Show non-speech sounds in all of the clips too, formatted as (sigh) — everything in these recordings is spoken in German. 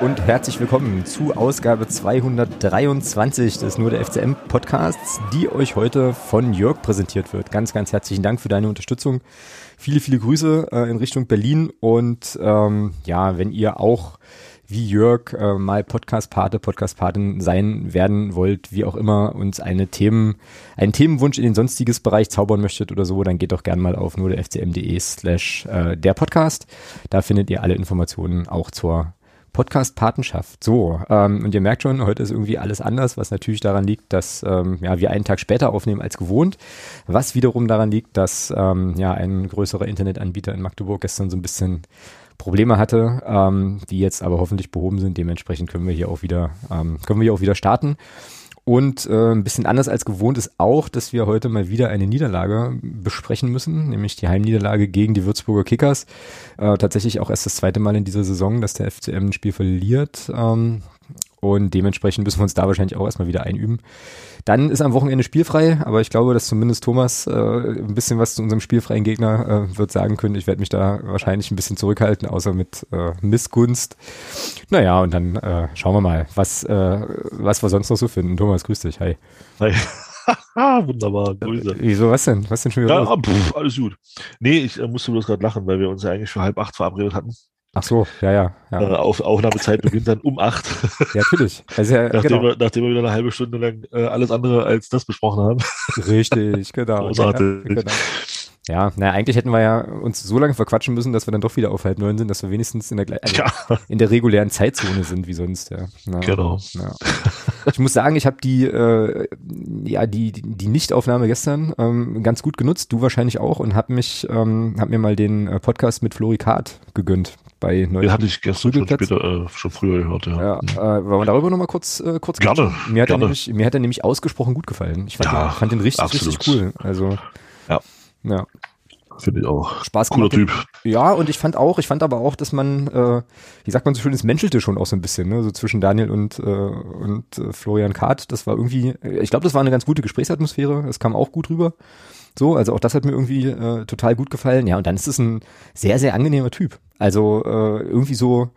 Und herzlich willkommen zu Ausgabe 223 des Nur der FCM Podcasts, die euch heute von Jörg präsentiert wird. Ganz, ganz herzlichen Dank für deine Unterstützung. Viele, viele Grüße äh, in Richtung Berlin und ähm, ja, wenn ihr auch wie Jörg äh, mal Podcast-Pate, Podcast-Patin sein werden wollt, wie auch immer, uns eine Themen, einen Themenwunsch in den sonstiges Bereich zaubern möchtet oder so, dann geht doch gerne mal auf nur der fcm.de slash äh, der Podcast. Da findet ihr alle Informationen auch zur Podcast-Patenschaft. So, ähm, und ihr merkt schon, heute ist irgendwie alles anders, was natürlich daran liegt, dass ähm, ja, wir einen Tag später aufnehmen als gewohnt, was wiederum daran liegt, dass ähm, ja, ein größerer Internetanbieter in Magdeburg gestern so ein bisschen Probleme hatte, ähm, die jetzt aber hoffentlich behoben sind. Dementsprechend können wir hier auch wieder, ähm, können wir hier auch wieder starten. Und äh, ein bisschen anders als gewohnt ist auch, dass wir heute mal wieder eine Niederlage besprechen müssen, nämlich die Heimniederlage gegen die Würzburger Kickers. Äh, tatsächlich auch erst das zweite Mal in dieser Saison, dass der FCM ein Spiel verliert. Ähm, und dementsprechend müssen wir uns da wahrscheinlich auch erstmal wieder einüben. Dann ist am Wochenende spielfrei, aber ich glaube, dass zumindest Thomas äh, ein bisschen was zu unserem spielfreien Gegner äh, wird sagen können. Ich werde mich da wahrscheinlich ein bisschen zurückhalten, außer mit äh, Missgunst. Naja, und dann äh, schauen wir mal, was, äh, was wir sonst noch so finden. Thomas, grüß dich. Hi. Hi. (laughs) Wunderbar, Grüße. Wieso, was denn? Was denn schon wieder? Ja, pff, alles gut. Nee, ich äh, musste bloß gerade lachen, weil wir uns ja eigentlich für halb acht verabredet hatten. Ach so, ja, ja. ja. Äh, auf, Aufnahmezeit beginnt dann um acht. (laughs) Ja, natürlich. Also, ja, nachdem, genau. wir, nachdem wir wieder eine halbe Stunde lang äh, alles andere als das besprochen haben. Richtig, genau. (laughs) Großartig. Ja, genau. Ja, naja, eigentlich hätten wir ja uns so lange verquatschen müssen, dass wir dann doch wieder auf halb neun sind, dass wir wenigstens in der, also Ja, in der regulären Zeitzone sind wie sonst. Ja. Na, genau. Ja. Ich muss sagen, ich habe die, äh, ja, die, die Nichtaufnahme gestern ähm, ganz gut genutzt, du wahrscheinlich auch, und hab mich, ähm, hab mir mal den äh, Podcast mit Flori Kart gegönnt bei Den Neues. hatte ich gestern schon später, äh, schon früher gehört, ja. Ja, äh, wollen wir darüber nochmal kurz, äh, kurz Gerne, quatschen? Mir hat, Er gerne. nämlich, mir hat er nämlich ausgesprochen gut gefallen. Ich fand, Ja, den, fand den richtig, absolut. richtig cool. Also, Ja. ja, Finde ich auch. Spaß Cooler. Typ. Ja, und ich fand auch, ich fand aber auch, dass man, äh, wie sagt man so schön, es menschelte schon auch so ein bisschen, ne? So zwischen Daniel und, äh, und äh, Florian Kart. Das war irgendwie, äh, ich glaube, das war eine ganz gute Gesprächsatmosphäre. Das kam auch gut rüber. So, also auch das hat mir irgendwie äh, total gut gefallen. Ja, und dann ist es ein sehr, sehr angenehmer Typ. Also äh, irgendwie so,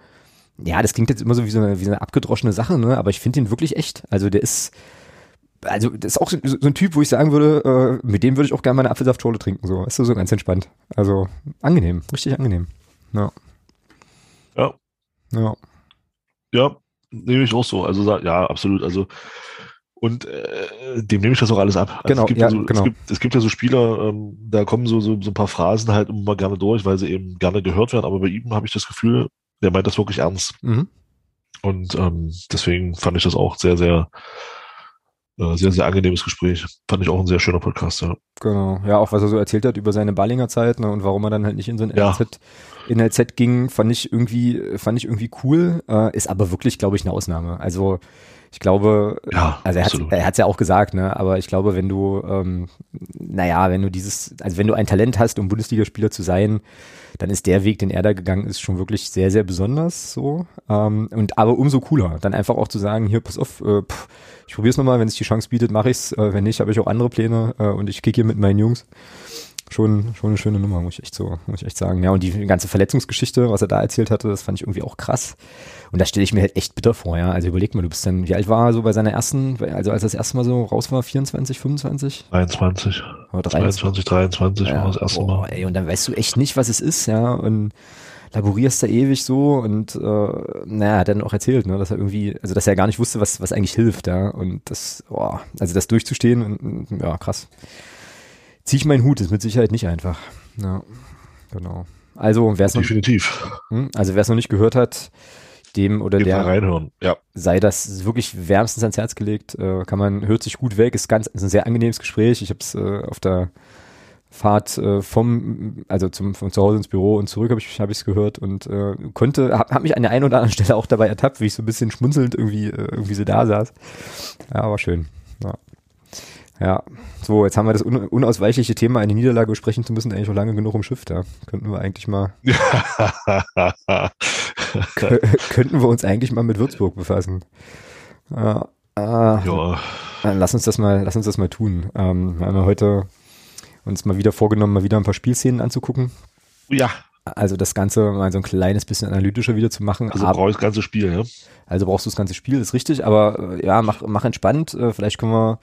ja, das klingt jetzt immer so wie so eine, wie so eine abgedroschene Sache, ne? Aber ich finde ihn wirklich echt. Also der ist, also das ist auch so, so ein Typ, wo ich sagen würde, äh, mit dem würde ich auch gerne mal eine Apfelsaftschorle trinken. So, ist so, so ganz entspannt. Also angenehm, richtig angenehm. Ja. Ja. Ja. Ja, nehme ich auch so. Also ja, absolut. Also und äh, dem nehme ich das auch alles ab. Also Genau, es gibt ja, so, genau. Es gibt, es gibt ja so Spieler, ähm, da kommen so, so, so ein paar Phrasen halt immer gerne durch, weil sie eben gerne gehört werden. Aber bei ihm habe ich das Gefühl, der meint das wirklich ernst. Mhm. Und ähm, deswegen fand ich das auch sehr, sehr, äh, sehr, sehr angenehmes Gespräch. Fand ich auch ein sehr schöner Podcast, ja. Genau. Ja, auch was er so erzählt hat über seine Ballinger Zeit ne, und warum er dann halt nicht in so ein Ja. NLZ, NLZ ging, fand ich irgendwie, fand ich irgendwie cool. Äh, ist aber wirklich, glaube ich, eine Ausnahme. Also ich glaube, Ja, also er hat absolut. er hat's ja auch gesagt, ne? Aber ich glaube, wenn du, ähm, naja, wenn du dieses, also wenn du ein Talent hast, um Bundesligaspieler zu sein, dann ist der Weg, den er da gegangen ist, schon wirklich sehr, sehr besonders so. Ähm, und aber umso cooler, dann einfach auch zu sagen, hier, pass auf, äh, pff, ich probiere es nochmal, wenn es die Chance bietet, mache ich's. Äh, wenn nicht, habe ich auch andere Pläne äh, und ich kicke hier mit meinen Jungs. Schon, schon eine schöne Nummer, muss ich echt so, muss ich echt sagen. Ja, und die ganze Verletzungsgeschichte, was er da erzählt hatte, das fand ich irgendwie auch krass. Und das stelle ich mir halt echt bitter vor, ja. Also überleg mal, du bist dann, wie alt war er so bei seiner ersten, also als er das erste Mal so raus war, 24, 25? 23, Oder 23? 22, 23 Ja, war das erste Mal. ey, und dann weißt du echt nicht, was es ist, ja, und laborierst da ewig so und äh, naja, hat dann auch erzählt, ne, dass er irgendwie, also dass er gar nicht wusste, was, was eigentlich hilft, ja, und das, boah, also das durchzustehen und ja, krass. Zieh ich meinen Hut, ist mit Sicherheit nicht einfach. Ja, genau. Also, wer es noch, Definitiv. hm, also wer es noch nicht gehört hat, dem oder Geht der reinhören. Ja. sei das wirklich wärmstens ans Herz gelegt. Äh, kann man, hört sich gut weg, ist ganz, ist ein sehr angenehmes Gespräch. Ich habe es äh, auf der Fahrt äh, vom, also zum, von zu Hause ins Büro und zurück habe ich es gehört und äh, konnte, habe hab mich an der einen oder anderen Stelle auch dabei ertappt, wie ich so ein bisschen schmunzelnd irgendwie äh, irgendwie so da saß. Ja, war schön. Ja. Ja, so, jetzt haben wir das un unausweichliche Thema, eine Niederlage besprechen zu müssen, eigentlich schon lange genug im Schiff da. Könnten wir eigentlich mal, (laughs) kö- könnten wir uns eigentlich mal mit Würzburg befassen. Ja, äh, ja, Äh, Lass uns das mal, lass uns das mal tun. Ähm, wir haben ja heute uns mal wieder vorgenommen, mal wieder ein paar Spielszenen anzugucken. ja, Also das Ganze mal so ein kleines bisschen analytischer wieder zu machen. Also brauchst das ganze Spiel, ja? Also brauchst du das ganze Spiel, ist richtig, aber äh, ja, mach, mach entspannt. Äh, vielleicht können wir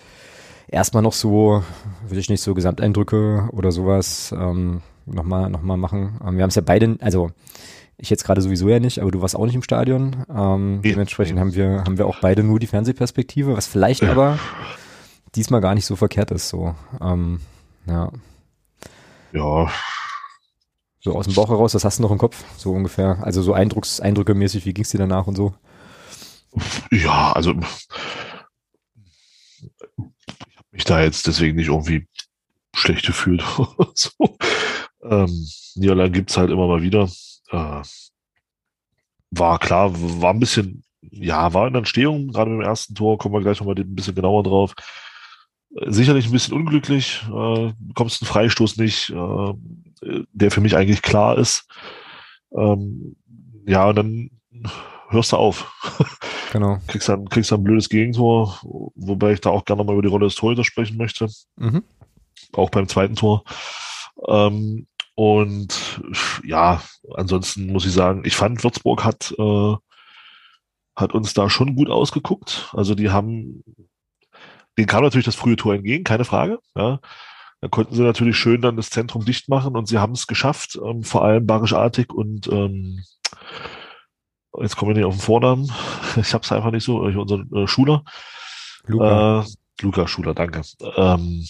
erstmal noch so, würde ich nicht so Gesamteindrücke oder sowas ähm, nochmal noch mal machen. Ähm, wir haben es ja beide, also ich jetzt gerade sowieso ja nicht, aber du warst auch nicht im Stadion. Ähm, nee, dementsprechend haben wir haben wir auch beide nur die Fernsehperspektive, was vielleicht aber diesmal gar nicht so verkehrt ist. So, ähm, ja. Ja. So aus dem Bauch heraus, was hast du noch im Kopf? So ungefähr. Also so Eindrucks, eindrückemäßig, wie ging es dir danach und so? Ja, also mich da jetzt deswegen nicht irgendwie schlecht gefühlt. (laughs) so. ähm, Niederlande gibt es halt immer mal wieder. Äh, war klar, war ein bisschen, ja, war in der Entstehung, gerade beim ersten Tor, kommen wir gleich nochmal ein bisschen genauer drauf. Sicherlich ein bisschen unglücklich, äh, bekommst einen Freistoß nicht, äh, der für mich eigentlich klar ist. Ähm, ja, und dann hörst du auf. Genau. kriegst dann, kriegst dann ein blödes Gegentor, wobei ich da auch gerne mal über die Rolle des Torhüters sprechen möchte. Mhm. Auch beim zweiten Tor. Ähm, und ja, ansonsten muss ich sagen, ich fand, Würzburg hat, äh, hat uns da schon gut ausgeguckt. Also die haben, denen kam natürlich das frühe Tor entgegen, keine Frage. Ja. Da konnten sie natürlich schön dann das Zentrum dicht machen und sie haben es geschafft, ähm, vor allem Barisch Artig und ähm, jetzt kommen wir nicht auf den Vornamen, (laughs) ich habe es einfach nicht so, unser äh, Schuler. Luca. Äh, Luca Schuler, danke. Ähm,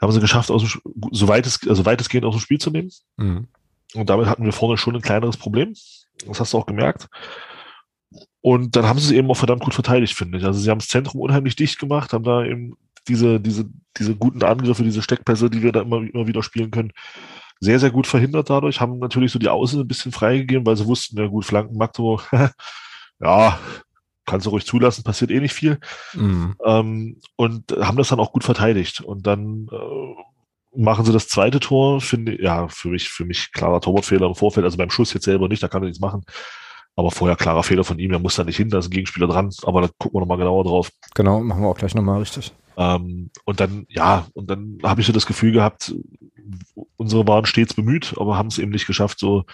haben sie geschafft, aus dem, so weit es, also weitestgehend aus dem Spiel zu nehmen. Mhm. Und damit hatten wir vorne schon ein kleineres Problem. Das hast du auch gemerkt. Und dann haben sie es eben auch verdammt gut verteidigt, finde ich. Also sie haben das Zentrum unheimlich dicht gemacht, haben da eben diese, diese, diese guten Angriffe, diese Steckpässe, die wir da immer, immer wieder spielen können, sehr, sehr gut verhindert dadurch, haben natürlich so die Außen ein bisschen freigegeben, weil sie wussten, ja gut, Flanken Magdeburg, (laughs) ja, kannst du ruhig zulassen, passiert eh nicht viel. Mhm. Ähm, und haben das dann auch gut verteidigt. Und dann äh, machen sie das zweite Tor, finde ja, für mich, für mich klarer Torwartfehler im Vorfeld, also beim Schuss jetzt selber nicht, da kann er nichts machen. Aber vorher klarer Fehler von ihm, er muss da nicht hin, da ist ein Gegenspieler dran, aber da gucken wir nochmal genauer drauf. Genau, machen wir auch gleich nochmal richtig. Ähm, und dann, ja, und dann habe ich so das Gefühl gehabt, unsere waren stets bemüht, aber haben es eben nicht geschafft, so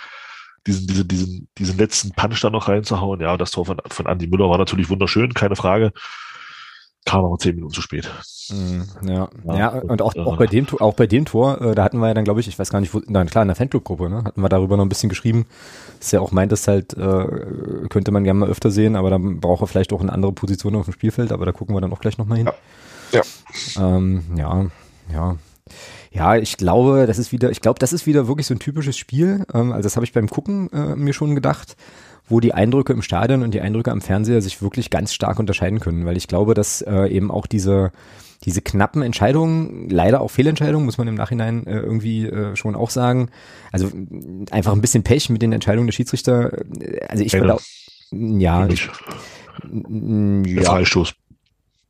diesen, diesen, diesen, diesen letzten Punch da noch reinzuhauen. Ja, das Tor von, von Andy Müller war natürlich wunderschön, keine Frage. Kam aber zehn Minuten zu spät. Mm, ja, ja, ja und, auch, auch bei dem, auch bei dem Tor, äh, da hatten wir ja dann, glaube ich, ich weiß gar nicht, wo, nein, klar, in der Fanclub-Gruppe, ne, hatten wir darüber noch ein bisschen geschrieben, dass er auch meint, dass halt, äh, könnte man gerne mal öfter sehen, aber dann braucht er vielleicht auch eine andere Position auf dem Spielfeld, aber da gucken wir dann auch gleich nochmal hin. Ja. Ja. Ähm, ja, ja. Ja, ich glaube, das ist wieder, ich glaube, das ist wieder wirklich so ein typisches Spiel. Ähm, also das habe ich beim Gucken äh, mir schon gedacht, wo die Eindrücke im Stadion und die Eindrücke am Fernseher sich wirklich ganz stark unterscheiden können, weil ich glaube, dass äh, eben auch diese diese knappen Entscheidungen, leider auch Fehlentscheidungen, muss man im Nachhinein äh, irgendwie äh, schon auch sagen. Also einfach ein bisschen Pech mit den Entscheidungen der Schiedsrichter. Also ich glaube, ja, ich, ja, Freistoß.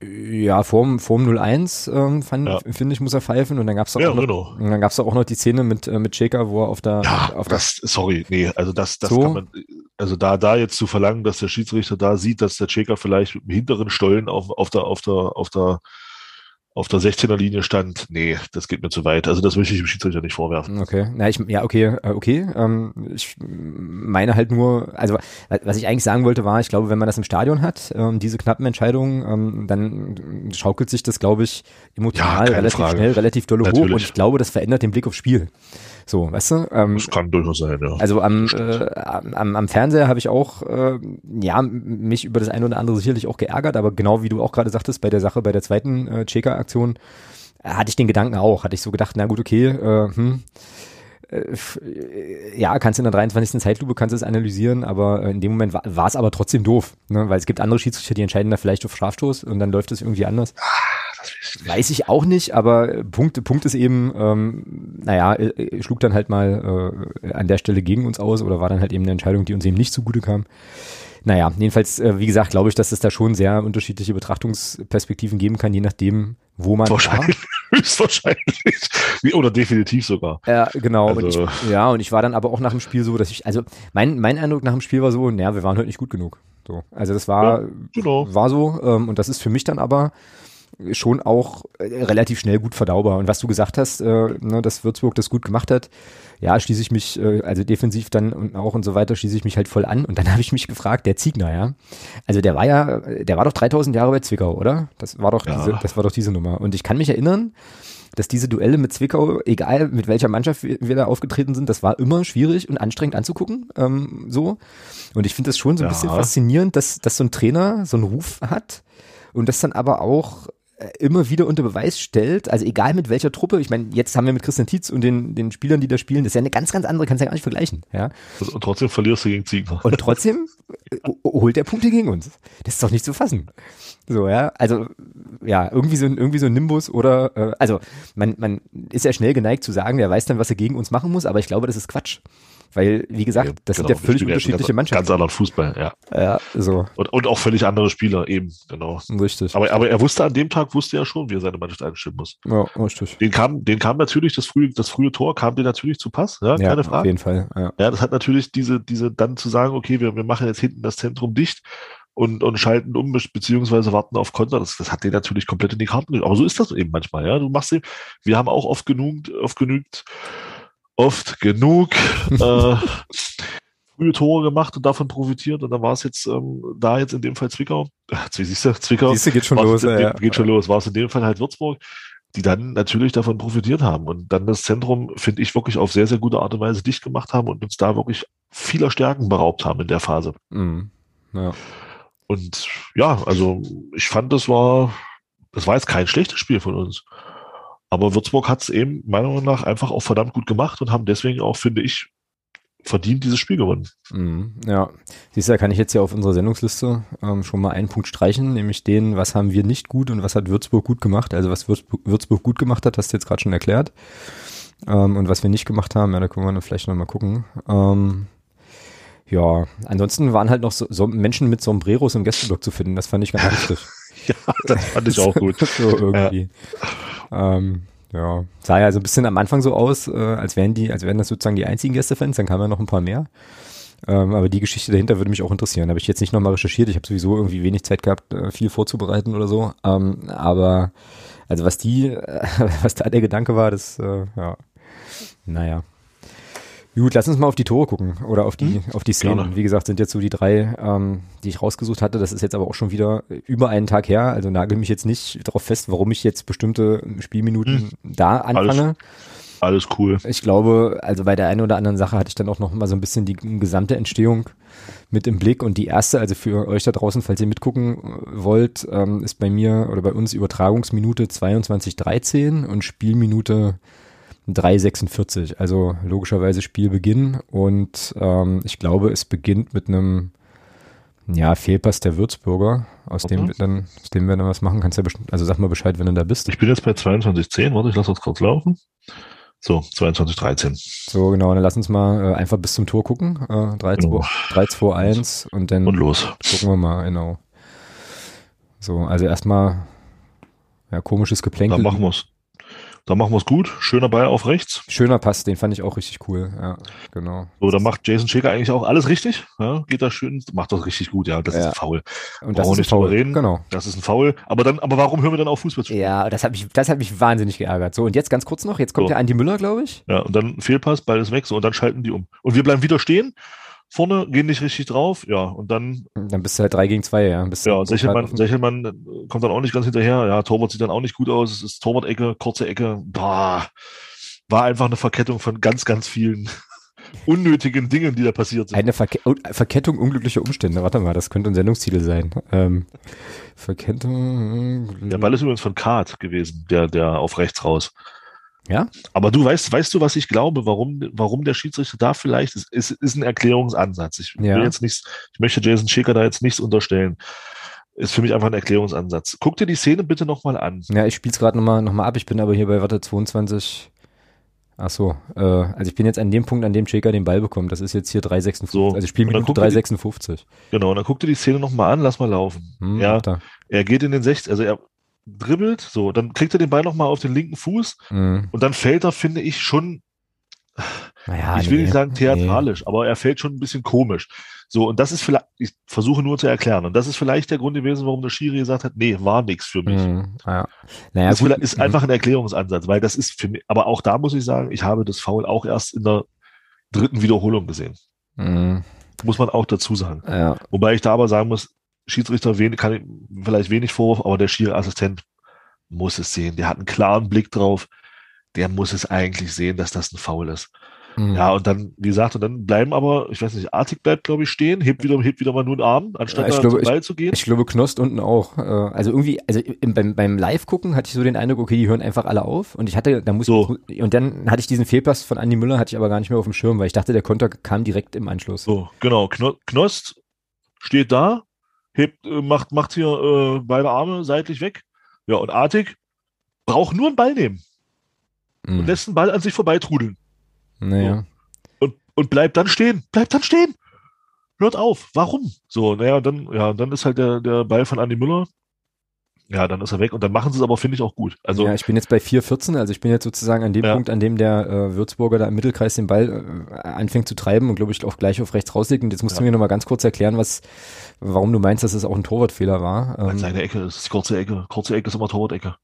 Ja, vorm, vorm 01 ähm, fand, ja. finde ich, muss er pfeifen und dann gab's auch, ja, noch, genau. dann gab's auch noch die Szene mit äh, mit Cheka, wo er auf der ja, auf das sorry, nee, also das das so. kann man also da da jetzt zu verlangen, dass der Schiedsrichter da sieht, dass der Cheka vielleicht mit dem hinteren Stollen auf auf der auf der auf der auf der 16er Linie stand, nee, das geht mir zu weit. Also das möchte ich dem Schiedsrichter nicht vorwerfen. Okay, na ich ja okay, äh, okay. Ähm, ich meine halt nur, also was ich eigentlich sagen wollte war, ich glaube, wenn man das im Stadion hat, ähm, diese knappen Entscheidungen, ähm, dann schaukelt sich das, glaube ich, emotional ja, relativ Frage. schnell, relativ dolle hoch und ich glaube, das verändert den Blick aufs Spiel. So, weißt du? Ähm, das kann durchaus sein, ja. Also am, äh, am, am Fernseher habe ich auch, äh, ja, mich über das eine oder andere sicherlich auch geärgert, aber genau wie du auch gerade sagtest, bei der Sache, bei der zweiten äh, Cheka-Aktion, äh, hatte ich den Gedanken auch, hatte ich so gedacht, na gut, okay, äh, hm, ja, kannst in der 23. Zeitlupe kannst du es analysieren, aber in dem Moment war es aber trotzdem doof, ne? weil es gibt andere Schiedsrichter, die entscheiden da vielleicht auf Strafstoß und dann läuft es irgendwie anders. Weiß ich auch nicht, aber Punkt, Punkt ist eben, ähm, naja, äh, schlug dann halt mal äh, an der Stelle gegen uns aus oder war dann halt eben eine Entscheidung, die uns eben nicht zugute kam. Naja, jedenfalls, äh, wie gesagt, glaube ich, dass es da schon sehr unterschiedliche Betrachtungsperspektiven geben kann, je nachdem, wo man Wahrscheinlich, war. (laughs) höchstwahrscheinlich. Oder definitiv sogar. Ja, genau. Also. Und ich, ja, und ich war dann aber auch nach dem Spiel so, dass ich, also mein, mein Eindruck nach dem Spiel war so, naja, wir waren heute nicht gut genug. So. Also das war, ja, genau. war so. Ähm, und das ist für mich dann aber schon auch äh, relativ schnell gut verdaubar. Und was du gesagt hast, äh, ne, dass Würzburg das gut gemacht hat, ja, schließe ich mich, äh, also defensiv dann und auch und so weiter, schließe ich mich halt voll an. Und dann (laughs) habe ich mich gefragt, der Ziegner, ja, also der war ja, der war doch 3000 Jahre bei Zwickau, oder? Das war doch ja. diese, das war doch diese Nummer. Und ich kann mich erinnern, dass diese Duelle mit Zwickau, egal mit welcher Mannschaft wir, wir da aufgetreten sind, das war immer schwierig und anstrengend anzugucken, ähm, so. Und ich finde das schon so ein ja. bisschen faszinierend, dass, dass so ein Trainer so einen Ruf hat und das dann aber auch immer wieder unter Beweis stellt, also egal mit welcher Truppe, ich meine, jetzt haben wir mit Christian Tietz und den, den Spielern, die da spielen, das ist ja eine ganz, ganz andere, kannst du ja gar nicht vergleichen, ja. Und trotzdem verlierst du gegen Ziegler. Und trotzdem (laughs) äh, holt der Punkte gegen uns. Das ist doch nicht zu fassen. So, ja, also, ja, irgendwie so ein, irgendwie so ein Nimbus oder, äh, also, man, man ist ja schnell geneigt zu sagen, der weiß dann, was er gegen uns machen muss, aber ich glaube, das ist Quatsch. Weil, wie gesagt, das genau, sind ja völlig unterschiedliche ganz, Mannschaften. Ganz anderen Fußball, ja. Ja, so. Und, und auch völlig andere Spieler, eben, genau. Richtig. Aber, aber er wusste an dem Tag, wusste er schon, wie er seine Mannschaft einstellen muss. Ja, richtig. Den kam, den kam natürlich, das frühe, das frühe Tor kam dir natürlich zu Pass, ja, ja keine Frage. Auf jeden Fall, ja. Ja, das hat natürlich diese, diese, dann zu sagen, okay, wir, wir machen jetzt hinten das Zentrum dicht und, und schalten um, beziehungsweise warten auf Konter. Das, das hat den natürlich komplett in die Karten Aber so ist das eben manchmal, ja. Du machst eben, wir haben auch oft genug, oft genügt, oft genug (laughs) äh, frühe Tore gemacht und davon profitiert. Und dann war es jetzt ähm, da jetzt in dem Fall Zwickau. Siehst du, Zwickau. Siehst du, geht schon los. Ja, ja. Geht schon los. War es in dem Fall halt Würzburg, die dann natürlich davon profitiert haben und dann das Zentrum, finde ich, wirklich auf sehr, sehr gute Art und Weise dicht gemacht haben und uns da wirklich vieler Stärken beraubt haben in der Phase. Mhm. Ja. Und ja, also ich fand, das war, das war jetzt kein schlechtes Spiel von uns. Aber Würzburg hat es eben meiner Meinung nach einfach auch verdammt gut gemacht und haben deswegen auch, finde ich, verdient dieses Spiel gewonnen. Mhm, ja, siehst du, da kann ich jetzt ja auf unserer Sendungsliste ähm, schon mal einen Punkt streichen, nämlich den, was haben wir nicht gut und was hat Würzburg gut gemacht. Also was Würzburg, Würzburg gut gemacht hat, hast du jetzt gerade schon erklärt. Ähm, und was wir nicht gemacht haben, ja, da können wir dann vielleicht nochmal gucken. Ähm, ja, ansonsten waren halt noch so, so Menschen mit Sombreros im Gästeblock zu finden. Das fand ich ganz (laughs) lustig. ja, das fand ich auch gut. (laughs) so irgendwie. Ja. Ähm, ja, sah ja so ein bisschen am Anfang so aus, äh, als wären die, als wären das sozusagen die einzigen Gästefans, dann kamen ja noch ein paar mehr. Ähm, aber die Geschichte dahinter würde mich auch interessieren. Habe ich jetzt nicht nochmal recherchiert. Ich habe sowieso irgendwie wenig Zeit gehabt, äh, viel vorzubereiten oder so. Ähm, aber also was die, äh, (laughs) was da der Gedanke war, das, äh, ja, naja. Gut, lass uns mal auf die Tore gucken oder auf die, hm? auf die Szenen. Gerne. Wie gesagt, sind jetzt so die drei, ähm, die ich rausgesucht hatte. Das ist jetzt aber auch schon wieder über einen Tag her. Also nagel mich jetzt nicht darauf fest, warum ich jetzt bestimmte Spielminuten hm. da anfange. Alles, alles, cool. Ich glaube, also bei der einen oder anderen Sache hatte ich dann auch noch mal so ein bisschen die gesamte Entstehung mit im Blick. Und die erste, also für euch da draußen, falls ihr mitgucken wollt, ähm, ist bei mir oder bei uns Übertragungsminute 22.13 und Spielminute 3,46, also logischerweise Spielbeginn und ähm, ich glaube, es beginnt mit einem ja, Fehlpass der Würzburger, aus okay. dem wir dann, aus dem wir dann was machen. Kannst ja also sag mal Bescheid, wenn du da bist. Ich bin jetzt bei 22,10, warte, ich lasse das kurz laufen. So, 22,13. So, genau, dann lass uns mal äh, einfach bis zum Tor gucken. Äh, 3, 2, 3, 2, 1 und dann und los. gucken wir mal, genau. So, also erstmal ja, komisches Geplänkel. Dann machen wir's. Dann machen wir es gut. Schöner Ball auf rechts. Schöner Pass, den fand ich auch richtig cool. Ja, genau. So, da macht Jason Schäker eigentlich auch alles richtig. Ja, geht da schön, macht das richtig gut. Ja, das ja. ist ein Foul. Und das ist ein Foul. Reden. Genau. Das ist ein Foul. Aber dann, aber warum hören wir dann auf Fußball zu? Ja, das hat mich, das hat mich wahnsinnig geärgert. So, und jetzt ganz kurz noch. Jetzt kommt so. der Andi Müller, glaube ich. Ja, und dann Fehlpass, Ball ist weg. So, und dann schalten die um. Und wir bleiben wieder stehen vorne, gehen nicht richtig drauf, ja, und dann. Dann bist du halt 3 gegen 2, ja. Bist ja, Sechelmann, Sechelmann kommt dann auch nicht ganz hinterher, ja, Torwart sieht dann auch nicht gut aus, es ist Torwart-Ecke, kurze Ecke, boah, war einfach eine Verkettung von ganz, ganz vielen (laughs) unnötigen Dingen, die da passiert sind. Eine Verke Verkettung unglücklicher Umstände, warte mal, das könnte ein Sendungstitel sein. Ähm, Verkettung. Der Ball ist übrigens von Kart gewesen, der, der auf rechts raus. Ja. Aber du weißt, weißt du, was ich glaube, warum, warum der Schiedsrichter da vielleicht ist, ist, ist ein Erklärungsansatz. Ich will jetzt nichts, ich möchte Jason Schäker da jetzt nichts unterstellen. Ist für mich einfach ein Erklärungsansatz. Guck dir die Szene bitte nochmal an. Ja, ich spiele es gerade nochmal noch mal ab. Ich bin aber hier bei Warte 22. Ach so, äh, also ich bin jetzt an dem Punkt, an dem Schäker den Ball bekommt. Das ist jetzt hier 3,56. So, also Spielminute 3,56. Genau, und dann guck dir die Szene nochmal an, lass mal laufen. Hm, ja, er geht in den 60, also er dribbelt, so, dann kriegt er den Ball nochmal auf den linken Fuß mhm. und dann fällt er, finde ich, schon, naja, ich will nee, nicht sagen theatralisch, nee. aber er fällt schon ein bisschen komisch. So, und das ist vielleicht, ich versuche nur zu erklären, und das ist vielleicht der Grund gewesen, warum der Schiri gesagt hat, nee, war nichts für mich. Mhm, ja. naja, das gut, ist einfach ein Erklärungsansatz, weil das ist für mich, aber auch da muss ich sagen, ich habe das Foul auch erst in der dritten Wiederholung gesehen. Mhm. Muss man auch dazu sagen. Ja. Wobei ich da aber sagen muss, Schiedsrichter wenig, kann ich, vielleicht wenig Vorwurf, aber der Schiri-Assistent muss es sehen. Der hat einen klaren Blick drauf. Der muss es eigentlich sehen, dass das ein Foul ist. Mhm. Ja, und dann, wie gesagt, und dann bleiben aber, ich weiß nicht, Artig bleibt, glaube ich, stehen, hebt wieder, hebt wieder mal nur einen Arm, anstatt ja, ich glaube, zum Ball ich, zu gehen. Ich glaube, Knost unten auch. Äh, also irgendwie, also beim, beim Live-Gucken hatte ich so den Eindruck, okay, die hören einfach alle auf. Und ich hatte, da muss so. ich, und dann hatte ich diesen Fehlpass von Andi Müller, hatte ich aber gar nicht mehr auf dem Schirm, weil ich dachte, der Konter kam direkt im Anschluss. So, genau. Knost steht da, hebt, äh, macht, macht hier äh, beide Arme seitlich weg. Ja, und Artig braucht nur einen Ball nehmen. Mhm. Und lässt den Ball an sich vorbeitrudeln. Naja. So und bleibt dann stehen, bleibt dann stehen. Hört auf. Warum? So, naja, dann, ja, dann ist halt der, der Ball von Andy Müller. Ja, dann ist er weg und dann machen sie es aber, finde ich, auch gut. Also, ja, ich bin jetzt bei 4-14, also ich bin jetzt sozusagen an dem ja. Punkt, an dem der äh, Würzburger da im Mittelkreis den Ball äh, anfängt zu treiben und glaube ich auch gleich auf rechts rauslegt. Und jetzt musst ja. du mir nochmal ganz kurz erklären, was, warum du meinst, dass es auch ein Torwartfehler war. Ähm, seine Ecke, das ist kurze Ecke. Kurze Ecke ist immer Torwart-Ecke.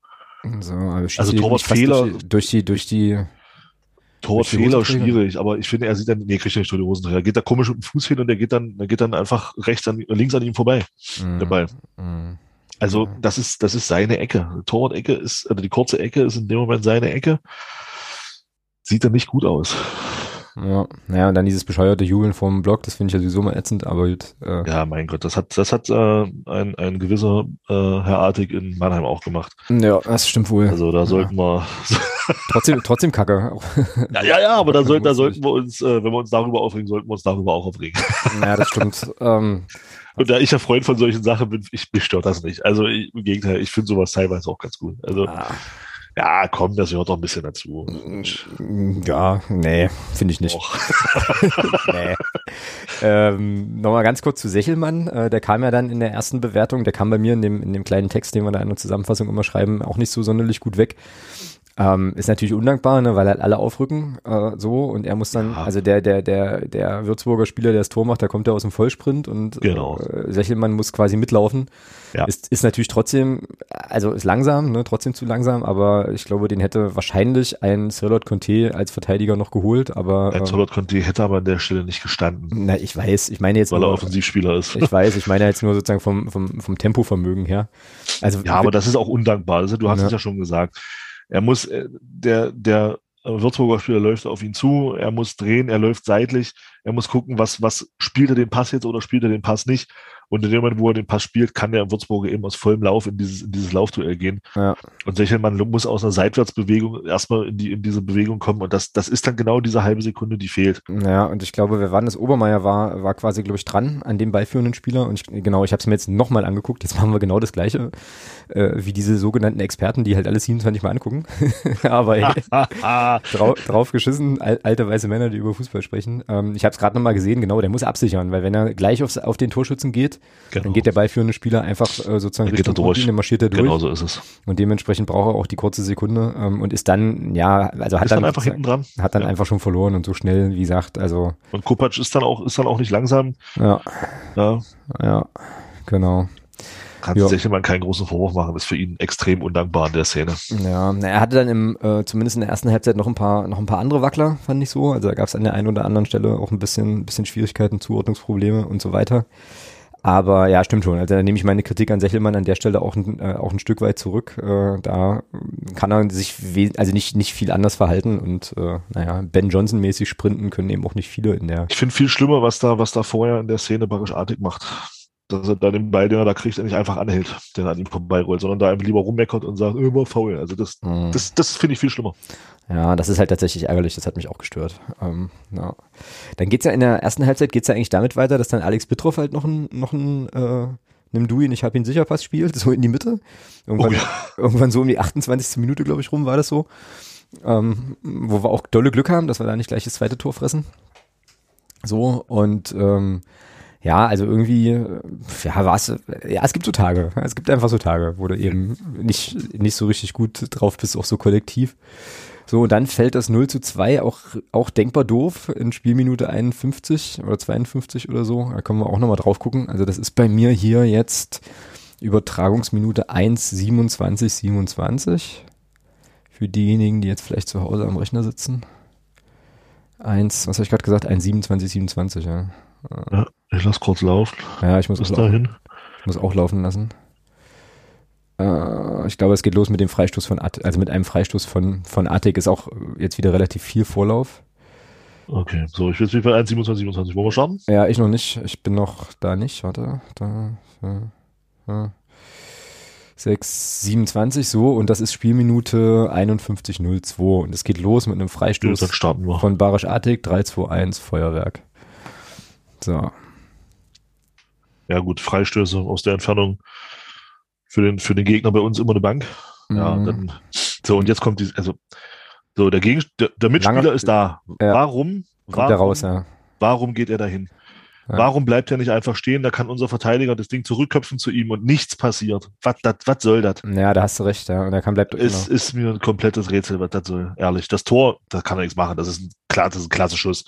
So, also, also Torwartfehler. Durch, durch die, durch die, Torfehler schwierig, aber ich finde, er sieht dann, nee, kriegt er nicht durch die Hosenträger. Er geht da komisch mit dem Fuß hin und der geht dann, der geht dann einfach rechts an, links an ihm vorbei, mm. der Ball. Mm. Also, das ist, das ist seine Ecke. Torwart-Ecke ist, also die kurze Ecke ist in dem Moment seine Ecke. Sieht dann nicht gut aus. Ja, naja, und dann dieses bescheuerte Jubeln vom Block, das finde ich ja sowieso mal ätzend, aber gut. Äh. Ja, mein Gott, das hat, das hat äh, ein, ein gewisser äh, Herr Artig in Mannheim auch gemacht. Ja, das stimmt wohl. Also da sollten ja. wir. (laughs) trotzdem, trotzdem Kacke. ja, ja, ja, aber da, soll, da sollten wir uns, äh, wenn wir uns darüber aufregen, sollten wir uns darüber auch aufregen. ja, das stimmt. Ähm, (laughs) und da ich ja Freund von solchen Sachen bin, ich, mich stört das nicht. Also ich, im Gegenteil, ich finde sowas teilweise auch ganz gut. Also. Ah ja, komm, das gehört doch ein bisschen dazu. Ja, nee, finde ich nicht. (laughs) nee. ähm, Nochmal ganz kurz zu Sechelmann. Äh, der kam ja dann in der ersten Bewertung, der kam bei mir in dem, in dem kleinen Text, den wir da in der Zusammenfassung immer schreiben, auch nicht so sonderlich gut weg. Ähm, ist natürlich undankbar, ne, weil halt alle aufrücken äh, so und er muss dann, ja. also der der der der Würzburger Spieler, der das Tor macht, da kommt er aus dem Vollsprint und genau. äh, Sechelmann muss quasi mitlaufen. Ja. Ist, ist natürlich trotzdem, also ist langsam, ne, trotzdem zu langsam, aber ich glaube, den hätte wahrscheinlich ein Sirlot Conte als Verteidiger noch geholt, aber ein ähm, Sirlot Conte hätte aber an der Stelle nicht gestanden. Na, ich weiß, ich meine jetzt weil nur, er Offensivspieler ist. Ich weiß, ich meine jetzt nur sozusagen vom vom vom Tempovermögen her. Also ja, aber das ist auch undankbar. Also, du hast es ja schon gesagt er muss, äh, der, der Würzburger Spieler läuft auf ihn zu, er muss drehen, er läuft seitlich, er muss gucken, was, was spielt er den Pass jetzt oder spielt er den Pass nicht. Und in dem Moment, wo er den Pass spielt, kann der Würzburger eben aus vollem Lauf in dieses, in dieses Laufduell gehen. Ja. Und Sechelmann muss aus einer Seitwärtsbewegung erstmal in, die, in diese Bewegung kommen. Und das, das ist dann genau diese halbe Sekunde, die fehlt. Ja, und ich glaube, wer war das? Obermeier war, war quasi, glaube ich, dran an dem beiführenden Spieler. Und ich, genau, ich habe es mir jetzt nochmal angeguckt. Jetzt machen wir genau das Gleiche, äh, wie diese sogenannten Experten, die halt alles 27 Mal angucken. (laughs) Aber ey, (laughs) drau, drauf geschissen, alte weiße Männer, die über Fußball sprechen. Ähm, ich habe es gerade nochmal gesehen, genau, der muss absichern, weil wenn er gleich aufs, auf den Torschützen geht, Genau. Dann geht der beiführende Spieler einfach äh, sozusagen dann Richtung durch. dann marschiert er durch. Genau so ist es. Und dementsprechend braucht er auch die kurze Sekunde ähm, und ist dann, ja, also hat ist dann, einfach hinten dran. Hat dann ja. einfach schon verloren und so schnell, wie gesagt, also. Und Kupac ist dann auch, ist dann auch nicht langsam. Ja. Ja. Ja, genau. Kann ja. sich immer keinen großen Vorwurf machen, ist für ihn extrem undankbar in der Szene. Ja, er hatte dann im, äh, zumindest in der ersten Halbzeit noch ein paar, noch ein paar andere Wackler, fand ich so. Also da gab es an der einen oder anderen Stelle auch ein bisschen, ein bisschen Schwierigkeiten, Zuordnungsprobleme und so weiter. Aber ja, stimmt schon. Also da nehme ich meine Kritik an Sechelmann an der Stelle auch ein, äh, auch ein Stück weit zurück. Äh, da kann er sich also nicht, nicht viel anders verhalten und äh, naja, Ben Johnson-mäßig sprinten können eben auch nicht viele in der. Ich finde viel schlimmer, was da, was da vorher in der Szene barischartig macht. Dass er da den Ball, den er da kriegt, nicht einfach anhält, den er an ihm vorbeirollt, sondern da einfach lieber rummeckert und sagt, immer faul. Also das, mhm. das, das finde ich viel schlimmer. Ja, das ist halt tatsächlich ärgerlich, das hat mich auch gestört. Ähm, ja. Dann geht's ja in der ersten Halbzeit geht's ja eigentlich damit weiter, dass dann Alex Bittroff halt noch ein, noch ein äh, nimm du ihn, ich hab ihn sicher fast spielt, (laughs) so in die Mitte. Irgendwann, oh ja. irgendwann so um die 28. Minute, glaube ich, rum war das so. Ähm, wo wir auch dolle Glück haben, dass wir da nicht gleich das zweite Tor fressen. So, und ähm, ja, also irgendwie, ja, was, ja, es gibt so Tage. Es gibt einfach so Tage, wo du eben nicht, nicht so richtig gut drauf bist, auch so kollektiv. So, dann fällt das 0 zu 2, auch, auch denkbar doof, in Spielminute 51 oder 52 oder so. Da können wir auch nochmal drauf gucken. Also das ist bei mir hier jetzt Übertragungsminute 1, 27, 27. Für diejenigen, die jetzt vielleicht zu Hause am Rechner sitzen. 1, was habe ich gerade gesagt? 1, 27, 27, ja. Ja, ich lass kurz laufen. Ja, ich muss, Bis auch laufen. dahin. Ich muss auch laufen lassen. Äh, ich glaube, es geht los mit dem Freistoß von Attic, also mit einem Freistoß von, von Attic ist auch jetzt wieder relativ viel Vorlauf. Okay, so, ich will jetzt bei 1, 27, 27. Wollen wir starten? Ja, ich noch nicht. Ich bin noch da nicht. Warte, da, da, da. 6, 27 so und das ist Spielminute 51.02 und es geht los mit einem Freistoß von Barisch Attic 3, 2, 1 Feuerwerk. So, Ja, gut, Freistöße aus der Entfernung für den, für den Gegner bei uns immer eine Bank. Ja, Mhm. dann, so, und jetzt kommt die, also, so, der, Gegen, der, der Mitspieler Lange- ist da. Ja. Warum, kommt warum, raus, ja. warum geht er dahin? Ja. Warum bleibt er nicht einfach stehen? Da kann unser Verteidiger das Ding zurückköpfen zu ihm und nichts passiert. Was, das, was soll das? Ja, da hast du recht, ja. Und er kann bleibt Es genau. ist mir ein komplettes Rätsel, was das soll. Ehrlich. Das Tor, da kann er nichts machen. Das ist ein, klar, das ist ein klasse Schuss.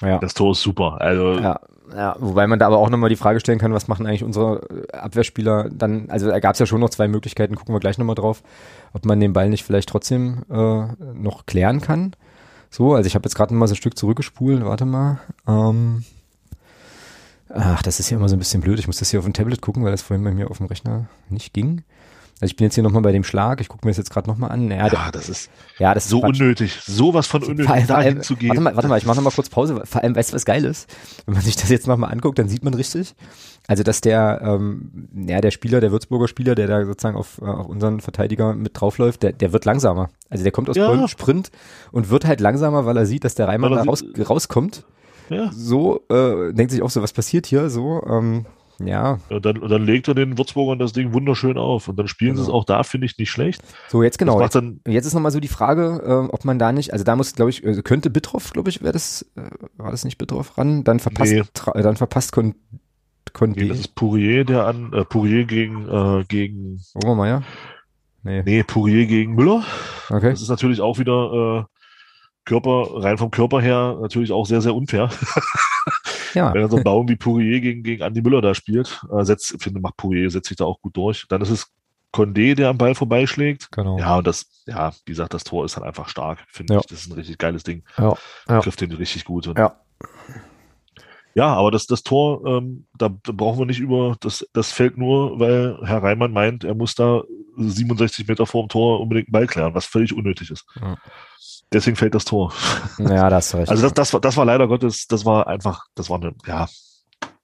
Ja. Das Tor ist super. Also, Ja, ja, wobei man da aber auch nochmal die Frage stellen kann, was machen eigentlich unsere äh, Abwehrspieler dann, also da gab es ja schon noch zwei Möglichkeiten, gucken wir gleich nochmal drauf, ob man den Ball nicht vielleicht trotzdem äh, noch klären kann. So, also ich habe jetzt gerade mal so ein Stück zurückgespult, warte mal. Ähm, ach, das ist hier immer so ein bisschen blöd, ich muss das hier auf dem Tablet gucken, weil das vorhin bei mir auf dem Rechner nicht ging. Also ich bin jetzt hier nochmal bei dem Schlag, ich gucke mir das jetzt gerade nochmal an. Ja, ja, das ist ja, das ist so Quatsch. unnötig. Sowas von unnötig, Vor allem- vor dahin allem- zu gehen. Warte mal, warte mal, ich mache nochmal kurz Pause. Vor allem, weißt du, was geil ist? Wenn man sich das jetzt nochmal anguckt, dann sieht man richtig. Also, dass der, ähm, ja, der Spieler, der Würzburger Spieler, der da sozusagen auf, äh, auf unseren Verteidiger mit draufläuft, der, der wird langsamer. Also, der kommt aus Ja. Sprint und wird halt langsamer, weil er sieht, dass der Reimann da raus, sieht- rauskommt. Ja. So, äh, denkt sich auch so, was passiert hier? So, ähm, ja. Und dann, und dann legt er den Würzburgern das Ding wunderschön auf. Und dann spielen sie es Genau. auch da, finde ich, nicht schlecht. So, jetzt genau. Jetzt, jetzt ist nochmal so die Frage, äh, ob man da nicht, also da muss, glaube ich, also könnte Bitroff, glaube ich, wäre das, äh, war das nicht Bitroff ran? Dann verpasst, Nee. Tra- äh, dann verpasst Kon Condé. nee, das ist Pourier, der an, äh, Pourier gegen, äh, gegen, Obermeier? Nee. nee, Pourier gegen Müller. Okay. Das ist natürlich auch wieder, äh, Körper, rein vom Körper her, natürlich auch sehr, sehr unfair. (laughs) Ja. Wenn dann so ein Baum wie Pourier gegen, gegen Andy Müller da spielt, äh, setzt, ich finde, macht Pourier, setzt sich da auch gut durch. Dann ist es Condé, der am Ball vorbeischlägt. Genau. Ja, und das, ja, wie gesagt, das Tor ist halt einfach stark, finde Ja. ich. Das ist ein richtig geiles Ding. Ja. Ja. Trifft den richtig gut. Und Ja. Ja, aber das, das Tor, ähm, da, da brauchen wir nicht über, das, das fällt nur, weil Herr Reimann meint, er muss da 67 Meter vorm Tor unbedingt einen Ball klären, was völlig unnötig ist. Ja. Deswegen fällt das Tor. Ja, da hast du recht. Also das, das, war, das war leider Gottes, das war einfach, das war eine, ja,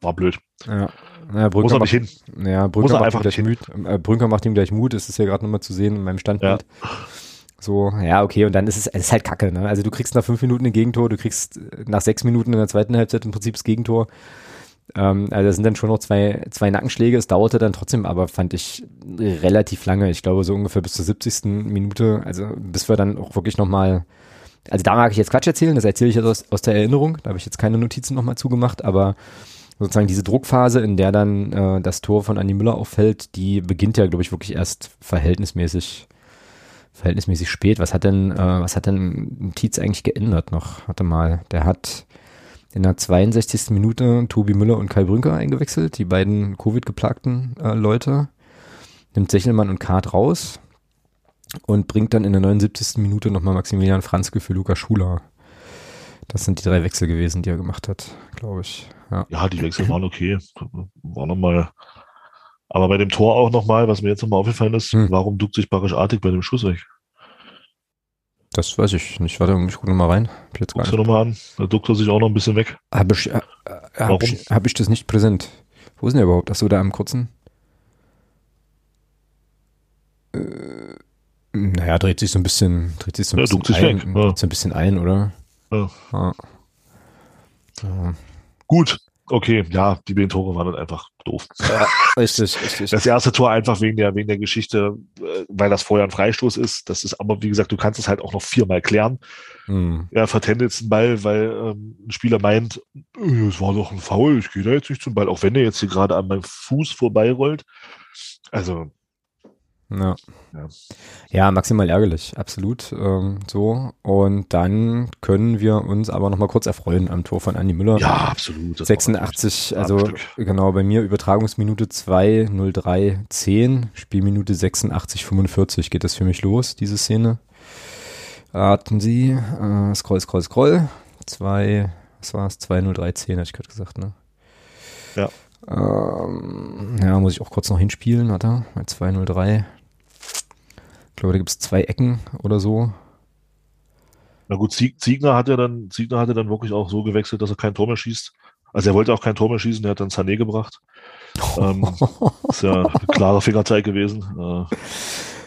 war blöd. ja. Ja, Muss Brünker er macht, nicht hin. ja, Muss Brünker er macht gleich Mut. Äh, Brünker macht ihm gleich Mut, das ist ja gerade nochmal zu sehen in meinem Standbild. So, ja, okay, und dann ist es, es ist halt kacke, ne? Also du kriegst nach fünf Minuten ein Gegentor, du kriegst nach sechs Minuten in der zweiten Halbzeit im Prinzip das Gegentor. Ähm, also das sind dann schon noch zwei, zwei Nackenschläge. Es dauerte dann trotzdem aber, fand ich, relativ lange. Ich glaube, so ungefähr bis zur 70. Minute. Also bis wir dann auch wirklich nochmal, also da mag ich jetzt Quatsch erzählen, das erzähle ich jetzt aus, aus der Erinnerung. Da habe ich jetzt keine Notizen nochmal zugemacht, aber sozusagen diese Druckphase, in der dann äh, das Tor von Andi Müller auffällt, die beginnt ja, glaube ich, wirklich erst verhältnismäßig verhältnismäßig spät. Was hat denn, äh, was hat denn Tietz eigentlich geändert noch? Warte mal, der hat in der 62. Minute Tobi Müller und Kai Brünker eingewechselt, die beiden Covid-geplagten äh, Leute, nimmt Sechelmann und Kart raus und bringt dann in der 79. Minute nochmal Maximilian Franzke für Lukas Schuler. Das sind die drei Wechsel gewesen, die er gemacht hat, glaube ich. Ja. Ja, die Wechsel waren okay. War nochmal. Aber bei dem Tor auch nochmal, was mir jetzt nochmal aufgefallen ist, Hm. warum duckt sich Barisch-Artig bei dem Schuss weg? Das weiß ich nicht. Warte, ich gucke nochmal rein. Hab jetzt Guckst du nochmal an? Da duckt er sich auch noch ein bisschen weg. Habe ich, äh, äh, hab ich, hab ich das nicht präsent? Wo ist denn der überhaupt? Achso, da am kurzen. Äh, naja, dreht sich so ein bisschen, dreht sich so ein Ja, bisschen duckt sich ein, weg, ja. so ein bisschen ein, oder? Ja. Ja. Ja. Gut, okay, ja, die beiden Tore waren dann einfach doof. Richtig, richtig. Das erste Tor einfach wegen der, wegen der Geschichte, äh, weil das vorher ein Freistoß ist. Das ist aber, wie gesagt, du kannst es halt auch noch viermal klären. Hm. Er vertändelt einen Ball, weil ähm, ein Spieler meint, äh, es war doch ein Foul, ich gehe da jetzt nicht zum Ball, auch wenn er jetzt hier gerade an meinem Fuß vorbeirollt. Also, Ja. ja. ja, maximal ärgerlich, absolut ähm, so. Und dann können wir uns aber nochmal kurz erfreuen am Tor von Andi Müller. Ja, absolut. 86, also genau, bei mir Übertragungsminute 2, 03, 10, Spielminute 86, 45 geht das für mich los, diese Szene. Warten Sie, äh, scroll, scroll, scroll. 2, was war es? 2, 0, 3, 10, hatte ich gerade gesagt, ne? Ja. Ähm, ja, muss ich auch kurz noch hinspielen, warte, bei 2, 0, 3. Ich glaube, da gibt es zwei Ecken oder so. Na gut, Ziegner hat ja dann, Ziegner hat ja dann wirklich auch so gewechselt, dass er kein Tor mehr schießt. Also er wollte auch kein Tor mehr schießen, er hat dann Sané gebracht. ähm, (laughs) ist ja ein klarer Fingerzeig gewesen.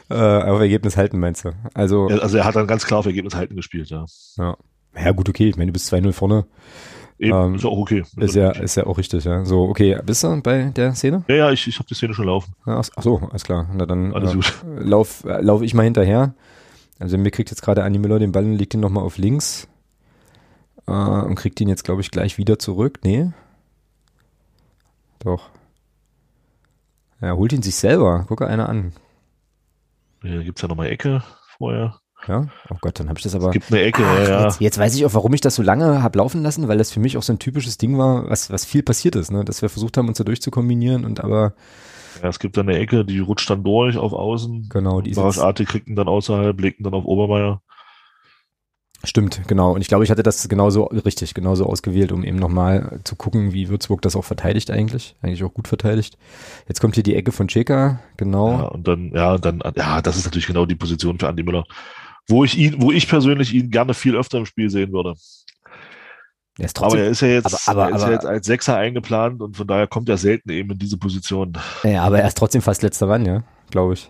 Äh, äh, auf Ergebnis halten, meinst du? Also, also er hat dann ganz klar auf Ergebnis halten gespielt, ja. Ja, ja gut, okay. Ich meine, du bist 2-0 vorne. Eben, ähm, ist ja auch okay. Ist ja, ist ja auch richtig, ja. So, okay, bist du bei der Szene? Ja, ja, ich, ich habe die Szene schon laufen. Ach, ach so, alles klar. Na dann alles äh, (laughs) lauf, äh, lauf ich mal hinterher. Also mir kriegt jetzt gerade Andi Müller den Ball und legt ihn nochmal auf links. Äh, und kriegt ihn jetzt, glaube ich, gleich wieder zurück. Nee. Doch. Ja, holt ihn sich selber. Gucke einer an. Hier gibt es ja nochmal Ecke vorher. Ja, oh Gott, dann habe ich das aber. Es gibt eine Ecke, Ach, ja, Jetzt, jetzt, weiß ich auch, warum ich das so lange habe laufen lassen, weil das für mich auch so ein typisches Ding war, was, was viel passiert ist, ne? dass wir versucht haben, uns da durchzukombinieren und aber. Ja, es gibt eine Ecke, die rutscht dann durch auf Außen. Genau, die ist. Arte kriegt ihn dann außerhalb, legt ihn dann auf Obermeier. Stimmt, genau. Und ich glaube, ich hatte das genauso richtig, genauso ausgewählt, um eben nochmal zu gucken, wie Würzburg das auch verteidigt eigentlich. Eigentlich auch gut verteidigt. Jetzt kommt hier die Ecke von Cheka, genau. Ja, und dann, ja, dann, ja, das ist natürlich genau die Position für Andi Müller wo ich ihn, wo ich persönlich ihn gerne viel öfter im Spiel sehen würde. Er ist trotzdem, aber er ist ja jetzt, aber, aber, er ist ja jetzt als Sechser eingeplant und von daher kommt er selten eben in diese Position. Ja, aber er ist trotzdem fast letzter Mann, ja, glaube ich.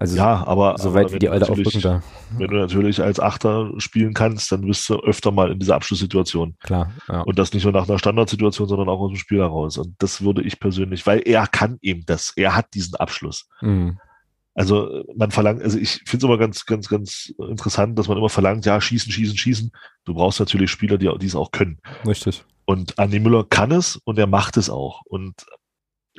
Also ja, aber soweit wie die Alte aufrücken da. Wenn du natürlich als Achter spielen kannst, dann bist du öfter mal in dieser Abschlusssituation. Klar. Ja. Und das nicht nur nach einer Standardsituation, sondern auch aus dem Spiel heraus. Und das würde ich persönlich, weil er kann eben das. Er hat diesen Abschluss. Mhm. Also man verlangt, also ich finde es immer ganz, ganz, ganz interessant, dass man immer verlangt, ja, schießen, schießen, schießen. Du brauchst natürlich Spieler, die, die es auch können. Richtig. Und Andi Müller kann es und er macht es auch. Und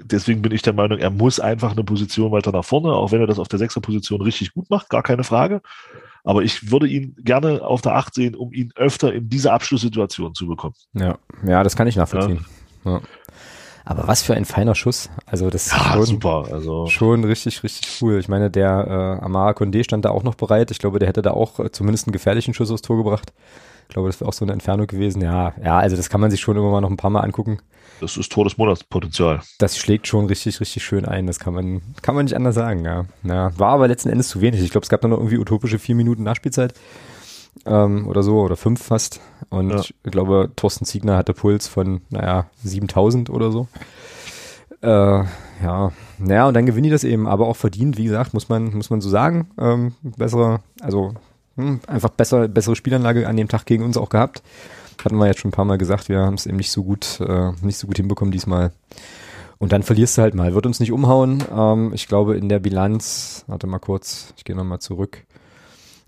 deswegen bin ich der Meinung, er muss einfach eine Position weiter nach vorne, auch wenn er das auf der sechster Position richtig gut macht, gar keine Frage. Aber ich würde ihn gerne auf der Acht sehen, um ihn öfter in diese Abschlusssituation zu bekommen. Ja, ja, das kann ich nachvollziehen. Ja. Ja. Aber was für ein feiner Schuss. Also das ist ja, schon, super. Also schon richtig, richtig cool. Ich meine, der äh, Amara Condé stand da auch noch bereit. Ich glaube, der hätte da auch äh, zumindest einen gefährlichen Schuss aufs Tor gebracht. Ich glaube, das wäre auch so eine Entfernung gewesen. Ja, ja, also das kann man sich schon immer mal noch ein paar Mal angucken. Das ist Tor des Monatspotenzial. Das schlägt schon richtig, richtig schön ein. Das kann man, kann man nicht anders sagen, ja. ja war aber letzten Endes zu wenig. Ich glaube, es gab noch irgendwie utopische vier Minuten Nachspielzeit ähm, oder so, oder fünf fast. Und ja. ich glaube, Thorsten Ziegner hatte Puls von, naja, 7000 oder so. Äh, ja, naja, und dann gewinnen die das eben, aber auch verdient, wie gesagt, muss man, muss man so sagen. Ähm, bessere, also hm, einfach besser, bessere Spielanlage an dem Tag gegen uns auch gehabt. Hatten wir jetzt schon ein paar Mal gesagt, wir haben es eben nicht so gut, äh, nicht so gut hinbekommen diesmal. Und dann verlierst du halt mal. Wird uns nicht umhauen. Ähm, ich glaube, in der Bilanz, warte mal kurz, ich gehe nochmal zurück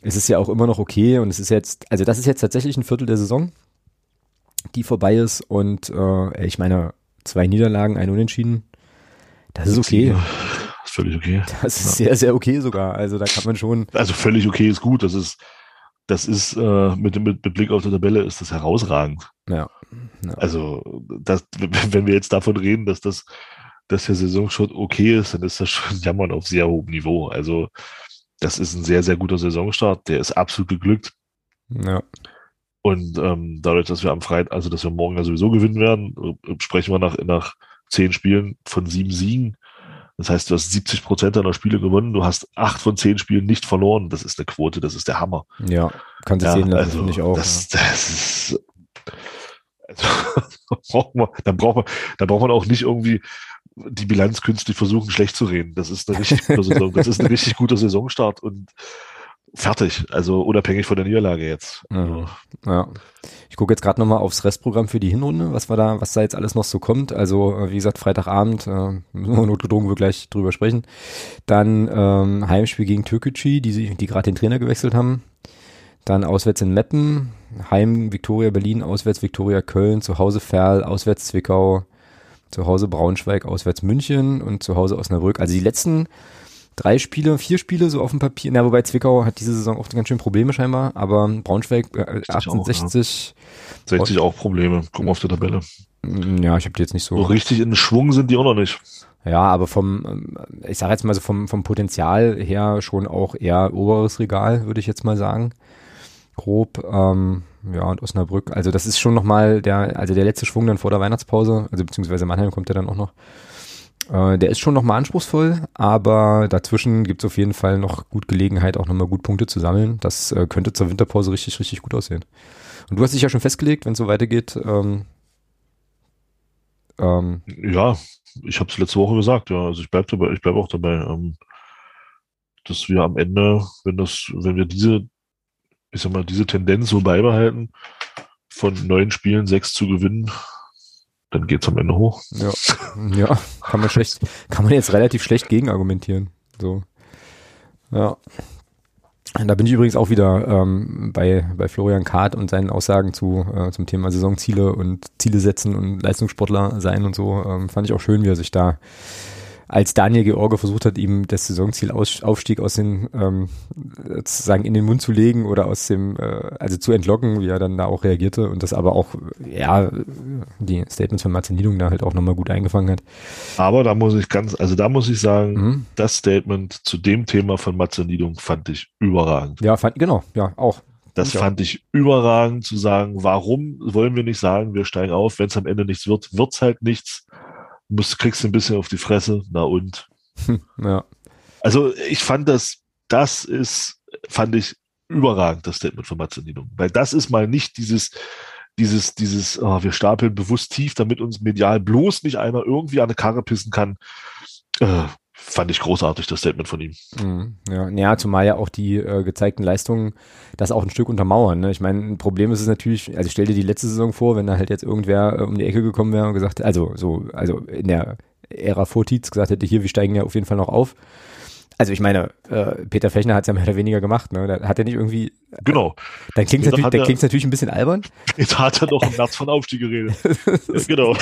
es ist ja auch immer noch okay und es ist jetzt, also das ist jetzt tatsächlich ein Viertel der Saison, die vorbei ist und äh, ich meine, zwei Niederlagen, ein Unentschieden, das ist okay. Das ist völlig okay. Das ist ja. sehr, sehr okay sogar. Also da kann man schon. Also völlig okay ist gut. Das ist, das ist äh, mit, mit, mit Blick auf die Tabelle ist das herausragend. Ja. ja. Also das, wenn wir jetzt davon reden, dass das, dass der Saison schon okay ist, dann ist das schon (laughs) Jammern auf sehr hohem Niveau. Also das ist ein sehr, sehr guter Saisonstart. Der ist absolut geglückt. Ja. Und ähm, dadurch, dass wir am Freitag, also dass wir morgen ja sowieso gewinnen werden, äh, sprechen wir nach, nach zehn Spielen von sieben Siegen. Das heißt, du hast 70 Prozent deiner Spiele gewonnen, du hast acht von zehn Spielen nicht verloren. Das ist eine Quote, das ist der Hammer. Ja, kann sich ja, sehen lassen, also, finde ich auch. Das, das ist, also, (laughs) braucht man, dann braucht man, dann braucht man auch nicht irgendwie die Bilanz künstlich versuchen, schlecht zu reden. Das ist eine richtig gute (laughs) Saison. Das ist ein richtig guter Saisonstart und fertig. Also unabhängig von der Niederlage jetzt. Ja. ja. Ich gucke jetzt gerade nochmal aufs Restprogramm für die Hinrunde, was war da, was da jetzt alles noch so kommt. Also, äh, wie gesagt, Freitagabend, äh, müssen wir (laughs) notgedrungen wir gleich drüber sprechen. Dann ähm, Heimspiel gegen Türkgücü, die, die gerade den Trainer gewechselt haben. Dann auswärts in Meppen, Heim Viktoria Berlin, auswärts Viktoria Köln, zu Hause Ferl, auswärts Zwickau, zu Hause Braunschweig, auswärts München und zu Hause Osnabrück. Also die letzten drei Spiele, vier Spiele so auf dem Papier. Na, wobei Zwickau hat diese Saison auch ganz schön Probleme scheinbar, aber Braunschweig äh, 68. Auch, ja. 60 auch Probleme. Gucken wir auf der Tabelle. Ja, ich habe die jetzt nicht so. So richtig in Schwung sind die auch noch nicht. Ja, aber vom, ich sage jetzt mal so vom, vom Potenzial her schon auch eher oberes Regal, würde ich jetzt mal sagen. Grob, ähm, ja, und Osnabrück. Also das ist schon nochmal der, also der letzte Schwung dann vor der Weihnachtspause, also beziehungsweise Mannheim kommt ja dann auch noch. Äh, der ist schon nochmal anspruchsvoll, aber dazwischen gibt es auf jeden Fall noch gut Gelegenheit, auch nochmal gut Punkte zu sammeln. Das äh, könnte zur Winterpause richtig, richtig gut aussehen. Und du hast dich ja schon festgelegt, wenn es so weitergeht. Ähm, ähm, ja, ich habe es letzte Woche gesagt, ja. Also ich bleibe dabei, ich bleibe auch dabei, ähm, dass wir am Ende, wenn das, wenn wir diese, ich sag mal, diese Tendenz so beibehalten, von neun Spielen sechs zu gewinnen, dann geht's am Ende hoch. Ja, (laughs) ja, kann man schlecht, kann man jetzt relativ schlecht gegen argumentieren. So. Ja. Da bin ich übrigens auch wieder ähm, bei, bei Florian Kahrt und seinen Aussagen zu, äh, zum Thema Saisonziele und Ziele setzen und Leistungssportler sein und so. Ähm, fand ich auch schön, wie er sich da als Daniel George versucht hat, ihm das Saisonziel aus, Aufstieg aus den ähm, sozusagen in den Mund zu legen oder aus dem, äh, also zu entlocken, wie er dann da auch reagierte und das aber auch, ja, die Statements von Martin Niedung da halt auch nochmal gut eingefangen hat. Aber da muss ich ganz, also da muss ich sagen, mhm. das Statement zu dem Thema von Martin Niedung fand ich überragend. Ja, fand, genau, ja, auch. Das ich fand auch. ich überragend zu sagen, warum wollen wir nicht sagen, wir steigen auf, wenn es am Ende nichts wird, wird's halt nichts musst, kriegst ein bisschen auf die Fresse, na und. ja. Also ich fand das, das ist, fand ich überragend, das Statement von Mazzaninum. Weil das ist mal nicht dieses, dieses, dieses, oh, wir stapeln bewusst tief, damit uns medial bloß nicht einer irgendwie an eine Karre pissen kann. Äh, fand ich großartig, das Statement von ihm. Mhm, ja, ja, zumal ja auch die äh, gezeigten Leistungen das auch ein Stück untermauern. Ne? Ich meine, ein Problem ist es natürlich, also stell dir die letzte Saison vor, wenn da halt jetzt irgendwer äh, um die Ecke gekommen wäre und gesagt, also so, also in der Ära Vortiz gesagt hätte, hier, wir steigen ja auf jeden Fall noch auf also ich meine, äh, Peter Fechner hat es ja mehr oder weniger gemacht, ne? Da hat er nicht irgendwie. Genau. Dann klingt es natürlich, natürlich ein bisschen albern. (laughs) Jetzt hat er doch im März von Aufstieg geredet. (laughs) genau.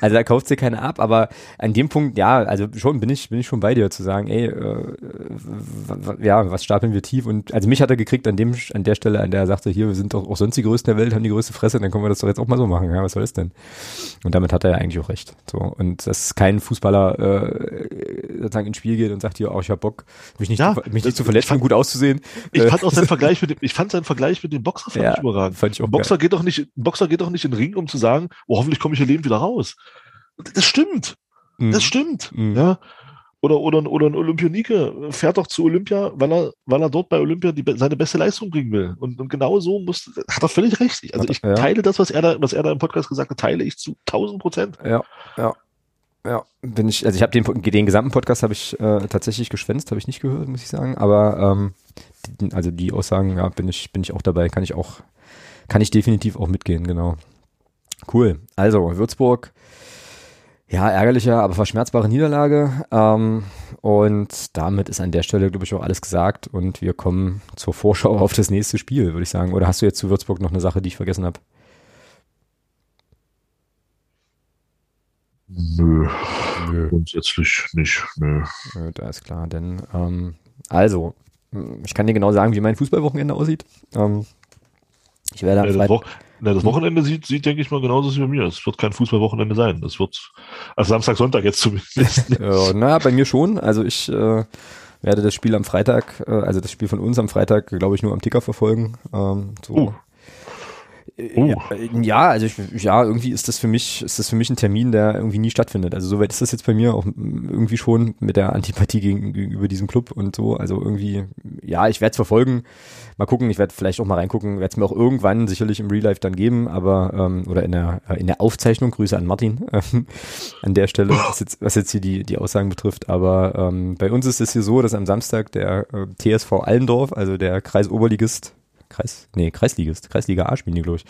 Also da kauft sie keiner ab, aber an dem Punkt, ja, also schon bin ich, bin ich schon bei dir zu sagen, ey, äh, ja, was stapeln wir tief? Und also mich hat er gekriegt an dem, an der Stelle, an der er sagte, hier, wir sind doch auch sonst die Größten der Welt, haben die größte Fresse, dann können wir das doch jetzt auch mal so machen. Ja, was soll das denn? Und damit hat er ja eigentlich auch recht. So. Und dass kein Fußballer äh, sozusagen ins Spiel geht und sagt hier, auch ich habe Bock, mich nicht, ja, zu, mich nicht zu verletzen fand, gut auszusehen. Ich fand auch seinen (laughs) Vergleich mit dem, ich fand seinen Vergleich mit dem Boxer fand ja, ich überragend. Fand ich auch Boxer geil. geht doch nicht, Boxer geht doch nicht in den Ring, um zu sagen, oh, hoffentlich komme ich hier lebend wieder raus. Das stimmt. Mhm. Das stimmt. Mhm. Ja. Oder, oder, oder ein Olympionike fährt doch zu Olympia, weil er, weil er dort bei Olympia die, seine beste Leistung bringen will. Und, und genau so muss, hat er völlig recht. Also ich teile das, was er da, was er da im Podcast gesagt hat, teile ich zu 1000 Prozent. Ja, ja. Ja, bin ich, also ich habe den, den gesamten Podcast habe ich äh, tatsächlich geschwänzt, habe ich nicht gehört, muss ich sagen. Aber ähm, also die Aussagen, ja, bin ich, bin ich auch dabei, kann ich auch, kann ich definitiv auch mitgehen, genau. Cool. Also, Würzburg, ja, ärgerlicher, aber verschmerzbare Niederlage. Ähm, und damit ist an der Stelle, glaube ich, auch alles gesagt. Und wir kommen zur Vorschau auf das nächste Spiel, würde ich sagen. Oder hast du jetzt zu Würzburg noch eine Sache, die ich vergessen habe? Nö, nö. Grundsätzlich nicht, nö. nö. Da ist klar, denn ähm, also, ich kann dir genau sagen, wie mein Fußballwochenende aussieht. Ähm, ich werde ja, das, Wo ja, das Wochenende sieht, sieht, denke ich mal, genauso wie bei mir. Es wird kein Fußballwochenende sein. Das wird, also Samstag, Sonntag jetzt zumindest. (laughs) ja, naja, bei mir schon. Also ich äh, werde das Spiel am Freitag, äh, also das Spiel von uns am Freitag, glaube ich, nur am Ticker verfolgen. Ähm, so. Uh. Uh. Ja, also ich, ja, irgendwie ist das für mich, ist das für mich ein Termin, der irgendwie nie stattfindet. Also soweit ist das jetzt bei mir auch irgendwie schon mit der Antipathie gegenüber diesem Club und so. Also irgendwie, ja, ich werde es verfolgen. Mal gucken, ich werde vielleicht auch mal reingucken, werde es mir auch irgendwann sicherlich im Real Life dann geben, aber ähm, oder in der in der Aufzeichnung. Grüße an Martin ähm, (laughs) an der Stelle, was jetzt, was jetzt hier die die Aussagen betrifft. Aber ähm, bei uns ist es hier so, dass am Samstag der äh, TSV Allendorf, also der Kreisoberligist Kreis, nee, Kreisligist, Kreisliga A spielen die, glaube ich.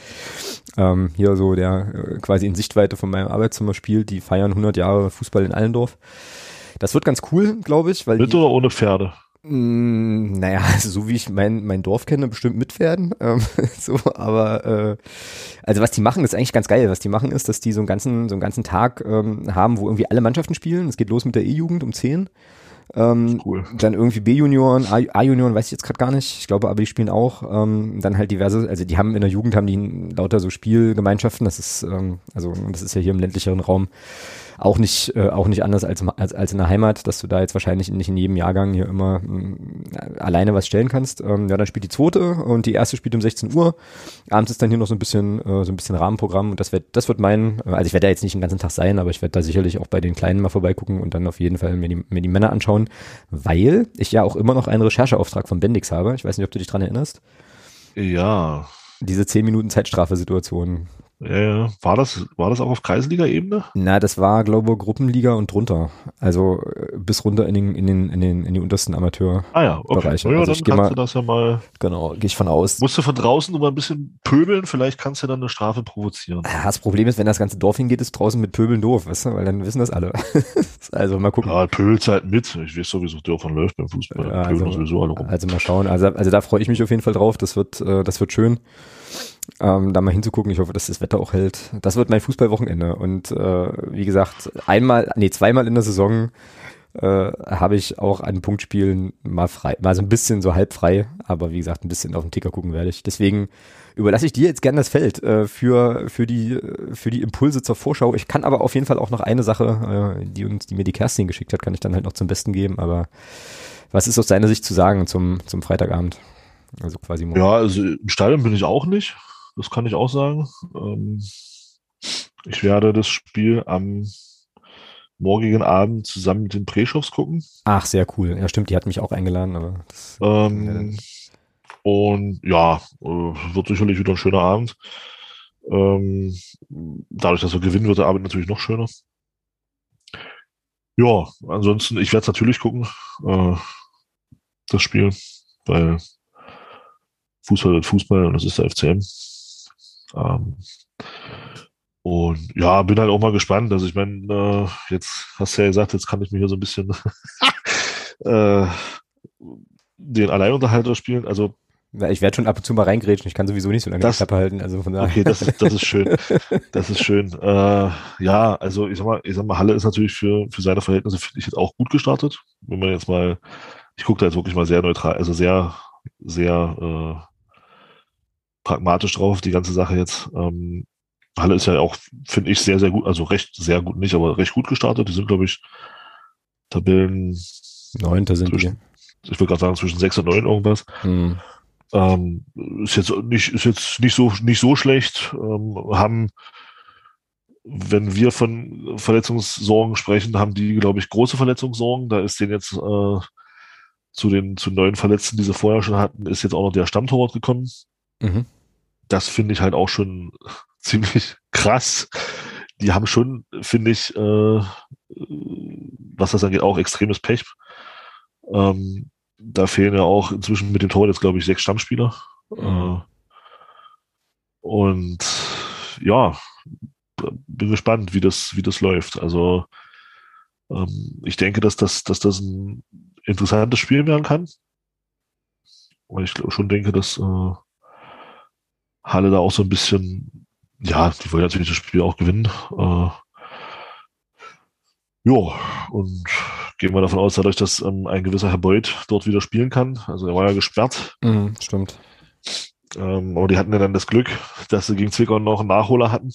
Ähm, hier so, der äh, quasi in Sichtweite von meinem Arbeitszimmer spielt, die feiern 100 Jahre Fußball in Allendorf. Das wird ganz cool, glaube ich. Weil Mit die, oder ohne Pferde? Mh, mm, naja, also (laughs) so wie ich mein, mein Dorf kenne, bestimmt mit Pferden. Ähm, (laughs) so, aber äh, also was die machen, ist eigentlich ganz geil. Was die machen, ist, dass die so einen ganzen, so einen ganzen Tag ähm, haben, wo irgendwie alle Mannschaften spielen. Es geht los mit der E-Jugend um 10 Ähm, cool. Dann irgendwie B-Junioren, A-Junioren, weiß ich jetzt gerade gar nicht. Ich glaube, aber die spielen auch. Ähm, dann halt diverse, also die haben in der Jugend haben die lauter so Spielgemeinschaften. Das ist, ähm, also das ist ja hier im ländlicheren Raum auch nicht, äh, auch nicht anders als, als, als in der Heimat, dass du da jetzt wahrscheinlich nicht in jedem Jahrgang hier immer mh, mm, alleine was stellen kannst. Ähm, ja, dann spielt die zweite und die erste spielt um 16 Uhr. Abends ist dann hier noch so ein bisschen, äh, so ein bisschen Rahmenprogramm und das wird, das wird mein, also ich werde da jetzt nicht den ganzen Tag sein, aber ich werde da sicherlich auch bei den Kleinen mal vorbeigucken und dann auf jeden Fall mir die, mir die Männer anschauen, weil ich ja auch immer noch einen Rechercheauftrag von Bendix habe. Ich weiß nicht, ob du dich dran erinnerst. Ja. Diese 10 Minuten Zeitstrafe-Situation. Ja, ja. War das, war das auch auf Kreisliga-Ebene? Na, das war, glaube ich, Gruppenliga und drunter. Also äh, bis runter in den, in den, in den, in die untersten Amateurbereiche. Ah ja, okay. Bereiche. Ja, also dann kannst mal, du das ja mal. Genau, gehe ich von aus. Musst du von draußen nur mal ein bisschen pöbeln, vielleicht kannst du dann eine Strafe provozieren. Ja, das Problem ist, wenn das ganze Dorf hingeht, ist draußen mit Pöbeln doof, weißt du, weil dann wissen das alle. (laughs) also mal gucken. Ja, Pöbelzeit mit. Ich weiß sowieso, Dörfern läuft beim Fußball. Ja, also, sowieso alle rum. Also mal schauen. Also, also da freue ich mich auf jeden Fall drauf. Das wird, äh, das wird schön ähm, da mal hinzugucken. Ich hoffe, dass das Wetter auch hält. Das wird mein Fußballwochenende. Und äh, wie gesagt, einmal, nee, zweimal in der Saison äh, habe ich auch an Punktspielen mal frei, mal so ein bisschen so halb frei, aber wie gesagt, ein bisschen auf den Ticker gucken werde ich. Deswegen überlasse ich dir jetzt gerne das Feld äh, für, für, die, für die Impulse zur Vorschau. Ich kann aber auf jeden Fall auch noch eine Sache, äh, die uns, die mir die Kerstin geschickt hat, kann ich dann halt noch zum Besten geben. Aber was ist aus deiner Sicht zu sagen zum, zum Freitagabend? Also quasi morgen. Ja, also im Stadion bin ich auch nicht. Das kann ich auch sagen. Ähm, ich werde das Spiel am morgigen Abend zusammen mit den Preschows gucken. Ach, sehr cool. Ja, stimmt, die hat mich auch eingeladen. Aber das, ähm, ja. Und ja, äh, wird sicherlich wieder ein schöner Abend. Ähm, dadurch, dass wir gewinnen, wird der Abend natürlich noch schöner. Ja, ansonsten, ich werde es natürlich gucken, äh, das Spiel, weil Fußball wird Fußball und das ist der FCM. Ähm, und ja, bin halt auch mal gespannt. Also ich meine, äh, jetzt hast du ja gesagt, jetzt kann ich mir hier so ein bisschen (laughs) äh, den Alleinunterhalter spielen. Also ja, ich werde schon ab und zu mal reingrätschen. Ich kann sowieso nicht so lange das, die Klappe halten. Also von daher. Okay, das, das ist schön. (laughs) Das ist schön. Äh, ja, also ich sag mal, ich sag mal, Halle ist natürlich für, für seine Verhältnisse, finde ich, jetzt auch gut gestartet. Wenn man jetzt mal, ich gucke da jetzt wirklich mal sehr neutral, also sehr, sehr äh, pragmatisch drauf, die ganze Sache jetzt. Ähm, Halle ist ja auch, finde ich, sehr, sehr gut, also recht, sehr gut nicht, aber recht gut gestartet. Die sind, glaube ich, Tabellen. Neunter sind zwischen, die. Ich würde gerade sagen, zwischen sechs und neun irgendwas. Hm. Ähm, ist jetzt nicht, ist jetzt nicht so, nicht so schlecht. Ähm, haben, wenn wir von Verletzungssorgen sprechen, haben die, glaube ich, große Verletzungssorgen. Da ist denen jetzt äh, zu den zu neuen Verletzten, die sie vorher schon hatten, ist jetzt auch noch der Stammtorwart gekommen. Mhm das finde ich halt auch schon (laughs) ziemlich krass. Die haben schon, finde ich, äh, was das angeht, auch extremes Pech. Ähm, da fehlen ja auch inzwischen mit dem Tor jetzt, glaube ich, sechs Stammspieler. Mhm. Äh, und ja, bin gespannt, wie das, wie das läuft. Also ähm, ich denke, dass das, dass das ein interessantes Spiel werden kann. Und ich schon denke, dass äh, Halle da auch so ein bisschen, ja, die wollen natürlich das Spiel auch gewinnen. Äh, ja, und gehen wir davon aus, dadurch, dass ähm, ein gewisser Herr Beuth dort wieder spielen kann. Also er war ja gesperrt. Mhm, stimmt. Ähm, aber die hatten ja dann das Glück, dass sie gegen Zwickau noch einen Nachholer hatten.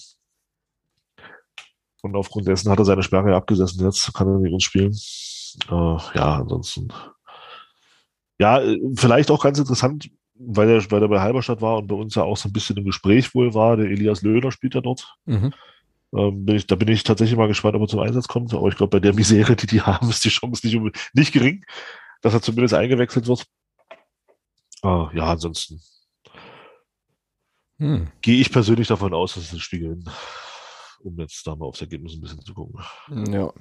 Und aufgrund dessen hat er seine Sperre abgesessen. Jetzt kann er mit uns spielen. Äh, ja, ansonsten. Ja, äh, vielleicht auch ganz interessant, weil er, weil er bei Halberstadt war und bei uns ja auch so ein bisschen im Gespräch wohl war, der Elias Löhner spielt ja dort. Mhm. Ähm, bin ich, da bin ich tatsächlich mal gespannt, ob er zum Einsatz kommt. Aber ich glaube, bei der Misere, die die haben, ist die Chance nicht, nicht gering, dass er zumindest eingewechselt wird. Äh, ja, ansonsten hm. gehe ich persönlich davon aus, dass es ein Spiel gewinnen. Um jetzt da mal aufs Ergebnis ein bisschen zu gucken. Ja.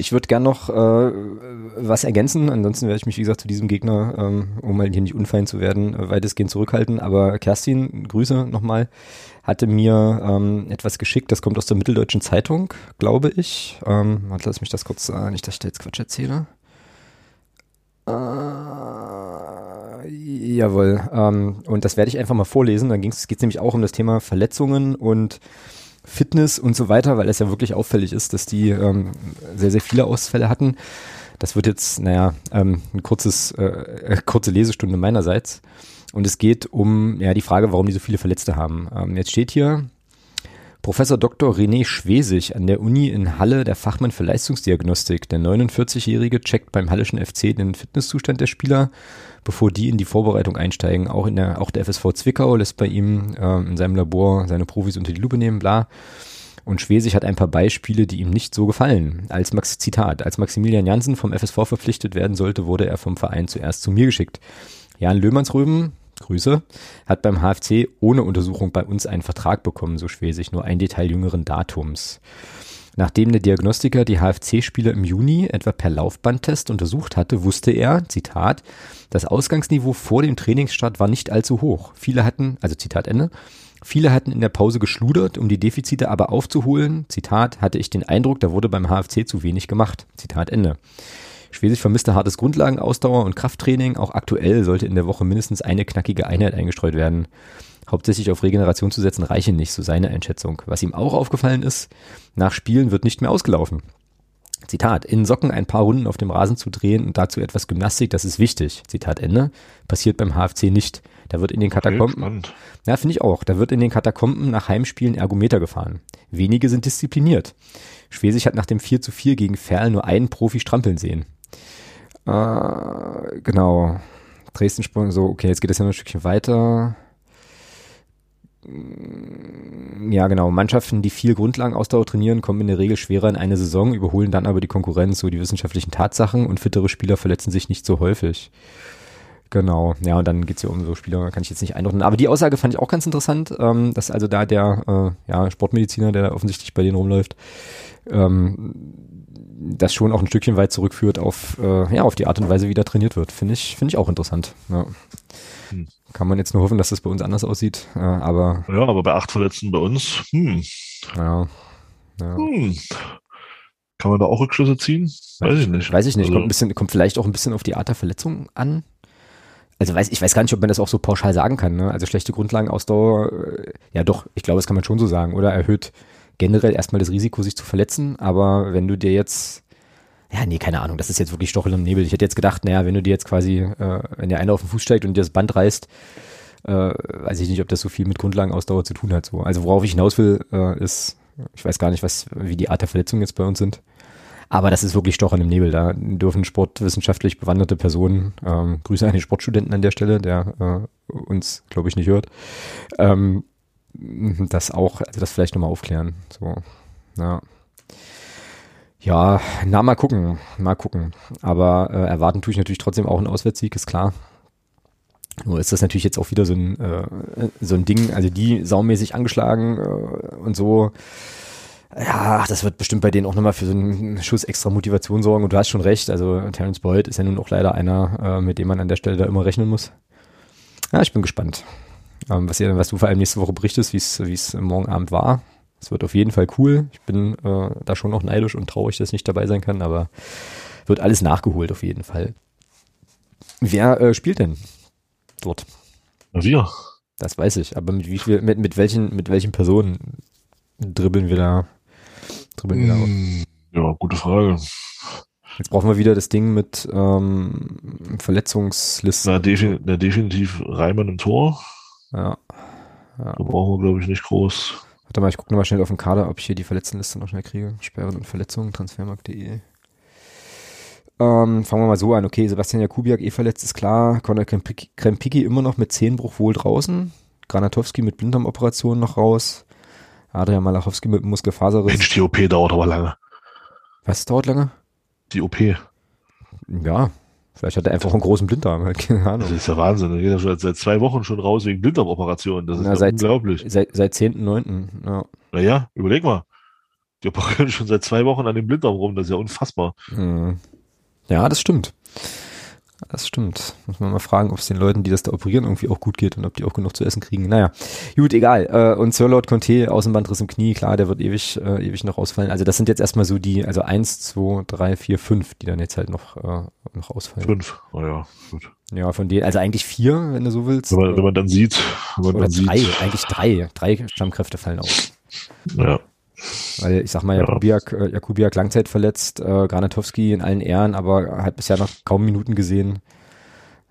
Ich würde gern noch äh, was ergänzen, ansonsten werde ich mich, wie gesagt, zu diesem Gegner, ähm, um mal hier nicht unfein zu werden, äh, weitestgehend zurückhalten. Aber Kerstin, Grüße nochmal, hatte mir ähm, etwas geschickt, das kommt aus der Mitteldeutschen Zeitung, glaube ich. Ähm, warte, lass mich das kurz, äh, nicht, dass ich da jetzt Quatsch erzähle. Äh, jawohl, ähm, und das werde ich einfach mal vorlesen. Dann geht es nämlich auch um das Thema Verletzungen und Fitness und so weiter, weil es ja wirklich auffällig ist, dass die ähm, sehr, sehr viele Ausfälle hatten. Das wird jetzt, naja, ähm, ein kurzes, äh, kurze Lesestunde meinerseits. Und es geht um ja die Frage, warum die so viele Verletzte haben. Ähm, jetzt steht hier, Professor Dr. René Schwesig an der Uni in Halle, der Fachmann für Leistungsdiagnostik. Der 49-Jährige checkt beim Hallischen FC den Fitnesszustand der Spieler, bevor die in die Vorbereitung einsteigen. Auch, in der, auch der FSV Zwickau lässt bei ihm äh, in seinem Labor seine Profis unter die Lupe nehmen, bla. Und Schwesig hat ein paar Beispiele, die ihm nicht so gefallen. Als Max Zitat, als Maximilian Janssen vom FSV verpflichtet werden sollte, wurde er vom Verein zuerst zu mir geschickt. Jan Löhmannsröben, Grüße, hat beim HFC ohne Untersuchung bei uns einen Vertrag bekommen, so Schwesig, nur ein Detail jüngeren Datums. Nachdem der Diagnostiker die HFC-Spieler im Juni etwa per Laufbandtest untersucht hatte, wusste er, Zitat, das Ausgangsniveau vor dem Trainingsstart war nicht allzu hoch. Viele hatten, also Zitat Ende, viele hatten in der Pause geschludert, um die Defizite aber aufzuholen. Zitat, hatte ich den Eindruck, da wurde beim HFC zu wenig gemacht. Zitat Ende. Schwesig vermisste hartes Grundlagenausdauer und Krafttraining. Auch aktuell sollte in der Woche mindestens eine knackige Einheit eingestreut werden. Hauptsächlich auf Regeneration zu setzen reiche nicht, so seine Einschätzung. Was ihm auch aufgefallen ist, nach Spielen wird nicht mehr ausgelaufen. Zitat, in Socken ein paar Runden auf dem Rasen zu drehen und dazu etwas Gymnastik, das ist wichtig. Zitat Ende. Passiert beim HFC nicht. Da wird in den Katakomben, ja, finde ich auch, da wird in den Katakomben nach Heimspielen Ergometer gefahren. Wenige sind diszipliniert. Schwesig hat nach dem 4 zu 4 gegen Ferl nur einen Profi strampeln sehen. Äh, genau. Dresden sprung so, okay, jetzt geht es ja noch ein Stückchen weiter. Ja, genau. Mannschaften, die viel Grundlagenausdauer trainieren, kommen in der Regel schwerer in eine Saison, überholen dann aber die Konkurrenz, so die wissenschaftlichen Tatsachen und fittere Spieler verletzen sich nicht so häufig. Genau, ja, und dann geht's ja um so Spieler, kann ich jetzt nicht einordnen. Aber die Aussage fand ich auch ganz interessant, ähm, dass also da der äh, ja, Sportmediziner, der offensichtlich bei denen rumläuft, ähm, das schon auch ein Stückchen weit zurückführt auf, äh, ja, auf die Art und Weise, wie da trainiert wird. Finde ich, finde ich auch interessant. Ja. Hm. Kann man jetzt nur hoffen, dass das bei uns anders aussieht, äh, aber. Ja, aber bei acht Verletzten bei uns, hm. Ja. ja. Hm. Kann man da auch Rückschlüsse ziehen? Weiß ich nicht. Weiß ich nicht. Also, kommt, ein bisschen, kommt vielleicht auch ein bisschen auf die Art der Verletzung an. Also weiß, ich weiß gar nicht, ob man das auch so pauschal sagen kann. Ne? Also schlechte Grundlagenausdauer, äh, ja doch, ich glaube, das kann man schon so sagen, oder? Erhöht generell erstmal das Risiko, sich zu verletzen. Aber wenn du dir jetzt, ja, nee, keine Ahnung, das ist jetzt wirklich Stochel im Nebel. Ich hätte jetzt gedacht, naja, wenn du dir jetzt quasi, äh, wenn der eine auf den Fuß steigt und dir das Band reißt, äh, weiß ich nicht, ob das so viel mit Grundlagenausdauer zu tun hat. So. Also worauf ich hinaus will, äh, ist, ich weiß gar nicht, was, wie die Art der Verletzungen jetzt bei uns sind. Aber das ist wirklich Stochern im Nebel. Da dürfen sportwissenschaftlich bewanderte Personen, ähm, Grüße an den Sportstudenten an der Stelle, der äh, uns, glaube ich, nicht hört, ähm, das auch, also das vielleicht nochmal aufklären. So, ja. Ja, na, mal gucken, mal gucken. Aber äh, erwarten tue ich natürlich trotzdem auch einen Auswärtssieg, ist klar. Nur ist das natürlich jetzt auch wieder so ein, äh, so ein Ding, also die saumäßig angeschlagen äh, und so. Ja, das wird bestimmt bei denen auch nochmal für so einen Schuss extra Motivation sorgen. Und du hast schon recht, also Terence Boyd ist ja nun auch leider einer, äh, mit dem man an der Stelle da immer rechnen muss. Ja, ich bin gespannt. Ähm, was, ihr, was du vor allem nächste Woche berichtest, wie es morgen Abend war. Es wird auf jeden Fall cool. Ich bin äh, da schon noch neidisch und traurig, dass ich nicht dabei sein kann, aber wird alles nachgeholt auf jeden Fall. Wer äh, spielt denn dort? Wir. Das weiß ich, aber mit wie viel, mit, mit welchen, mit welchen Personen dribbeln wir da, dribbeln wir da? Hm, ja, gute Frage. Jetzt brauchen wir wieder das Ding mit ähm, Verletzungslisten. Na, defin na, definitiv Reimann im Tor. Ja. ja. Da brauchen wir, glaube ich, nicht groß. Warte mal, ich gucke nochmal schnell auf den Kader, ob ich hier die Verletztenliste noch schnell kriege. Sperren und Verletzungen, transfermarkt.de. Ähm, fangen wir mal so an. Okay, Sebastian Jakubiak eh verletzt, ist klar. Conor Krempicki immer noch mit Zehenbruch wohl draußen. Granatowski mit Blinddarmoperation noch raus. Adrian Malachowski mit Muskelfaserriss. Mensch, die OP dauert aber lange. Was dauert lange? Die OP. Ja, Vielleicht hat er einfach einen großen Blinddarm, halt, keine Ahnung. Das ist ja Wahnsinn. Er geht ja schon seit zwei Wochen schon raus wegen Blinddarmoperationen. Das ist Na, ja seit, unglaublich. Seit, seit 10.9. Ja. Naja, überleg mal. Die operieren schon seit zwei Wochen an dem Blinddarm rum. Das ist ja unfassbar. Hm. Ja, das stimmt. Das stimmt. Muss man mal fragen, ob es den Leuten, die das da operieren, irgendwie auch gut geht und ob die auch genug zu essen kriegen. Naja, gut, egal. Äh, und Sir Lord Conte, Außenbandriss im Knie, klar, der wird ewig, äh, ewig noch ausfallen. Also das sind jetzt erstmal so die, also eins, zwei, drei, vier, fünf, die dann jetzt halt noch, äh, noch ausfallen. Fünf, oh ja, gut. Ja, von denen, also eigentlich vier, wenn du so willst. Wenn man, wenn man dann sieht, wenn man Oder dann drei, sieht. eigentlich drei. Drei Stammkräfte fallen aus. Ja. Weil ich sag mal, Jakubiak, ja. äh, Jakubiak Langzeit verletzt, äh, Granatowski in allen Ehren, aber hat bisher noch kaum Minuten gesehen.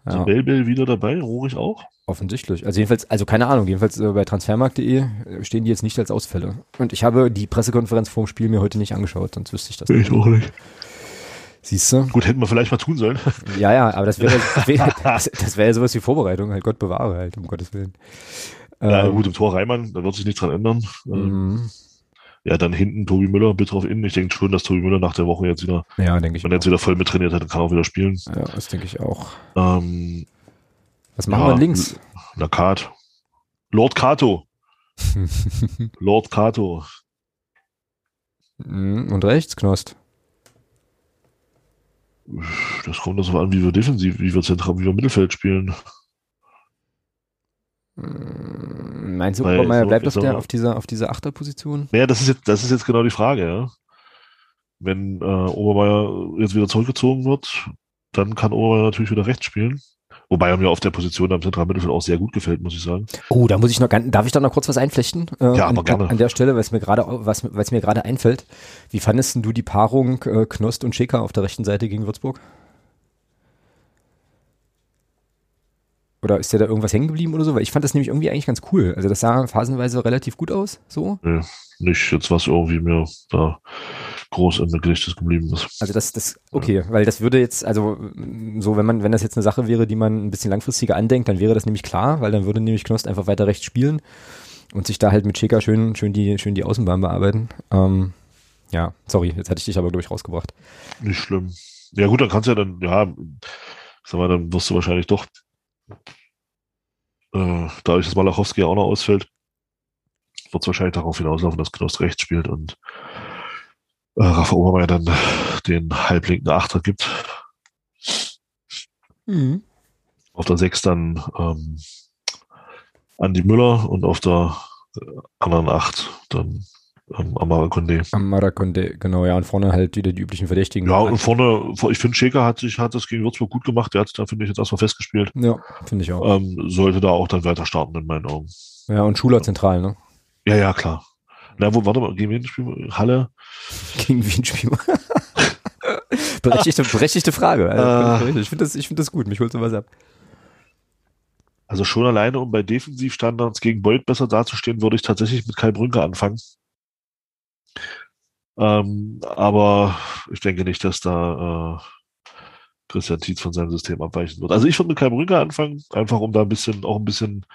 Ja. Ist Bell wieder dabei, Rohrig auch? Offensichtlich. Also jedenfalls, also keine Ahnung, jedenfalls äh, bei transfermarkt.de äh, stehen die jetzt nicht als Ausfälle. Und ich habe die Pressekonferenz vor dem Spiel mir heute nicht angeschaut, sonst wüsste ich das. Ich auch nicht. Siehst du? Gut, hätten wir vielleicht mal tun sollen. (laughs) Ja, ja, aber das wäre (laughs) das wär, das wär ja sowas wie Vorbereitung, halt Gott bewahre halt, um Gottes Willen. Ja, ähm, gut, im Tor Reimann, da wird sich nichts dran ändern. Ähm, mhm. Ja, dann hinten Tobi Müller bitte auf innen. Ich denke schon, dass Tobi Müller nach der Woche jetzt wieder, ja, denke ich wenn er jetzt wieder voll mit trainiert hat, dann kann auch wieder spielen. Ja, das denke ich auch. Ähm, Was machen ja, wir links? Lakat. Lord Kato. (laughs) Lord Kato. Mhm, und rechts, Knost. Das kommt darauf an, wie wir defensiv, wie wir zentral, wie wir Mittelfeld spielen. Hm, meinst du, Obermeier so, bleibt auf, der, auf dieser, auf dieser Achterposition? Ja, das ist jetzt, das ist jetzt genau die Frage, ja. Wenn äh, Obermeier jetzt wieder zurückgezogen wird, dann kann Obermeier natürlich wieder rechts spielen. Wobei er mir auf der Position am zentralen Mittelfeld auch sehr gut gefällt, muss ich sagen. Oh, da muss ich noch, darf ich da noch kurz was einflechten? Äh, ja, aber an, gerne. An der Stelle, weil es mir gerade, was, weil es mir gerade einfällt. Wie fandest du die Paarung äh, Knost und Schäker auf der rechten Seite gegen Würzburg? Oder ist dir da irgendwas hängen geblieben oder so? Weil ich fand das nämlich irgendwie eigentlich ganz cool. Also das sah phasenweise relativ gut aus, so. Nee, nicht jetzt was irgendwie mir da groß im Gedächtnis geblieben ist. Also das, das, okay, ja. weil das würde jetzt, also so, wenn man, wenn das jetzt eine Sache wäre, die man ein bisschen langfristiger andenkt, dann wäre das nämlich klar, weil dann würde nämlich Knost einfach weiter rechts spielen und sich da halt mit Schäker schön, schön die, schön die Außenbahn bearbeiten. Ähm, ja, sorry, jetzt hatte ich dich aber durch rausgebracht. Nicht schlimm. Ja gut, dann kannst du ja dann, ja, sag mal, dann wirst du wahrscheinlich doch äh, dadurch, dass Malachowski auch noch ausfällt, wird es wahrscheinlich darauf hinauslaufen, dass Knost rechts spielt und äh, Rafa Obermeier dann den halblinken Achter gibt. Mhm. Auf der 6 dann ähm, Andi Müller und auf der äh, anderen 8 dann ähm, Amara Conde. Amara Conde, genau, ja, und vorne halt wieder die üblichen Verdächtigen. Ja, und vorne, ich finde, Schäker hat sich, hat das gegen Würzburg gut gemacht, der hat da, finde ich, jetzt erstmal festgespielt. Ja, finde ich auch. Ähm, sollte da auch dann weiter starten, in meinen Augen. Ja, und Schuler zentral, ne? Ja, ja, klar. Na, wo, warte mal, gegen wen spielen wir? Halle? (laughs) Gegen wen spielen wir? (laughs) berechtigte, berechtigte Frage. Also, ich finde das, find das gut, mich holt sowas ab. Also schon alleine, um bei Defensivstandards gegen Beuth besser dazustehen, würde ich tatsächlich mit Kai Brünker anfangen. Ähm, aber ich denke nicht, dass da äh, Christian Tietz von seinem System abweichen wird. Also ich würde mit Kai Brünker anfangen, einfach um da ein bisschen, auch ein bisschen,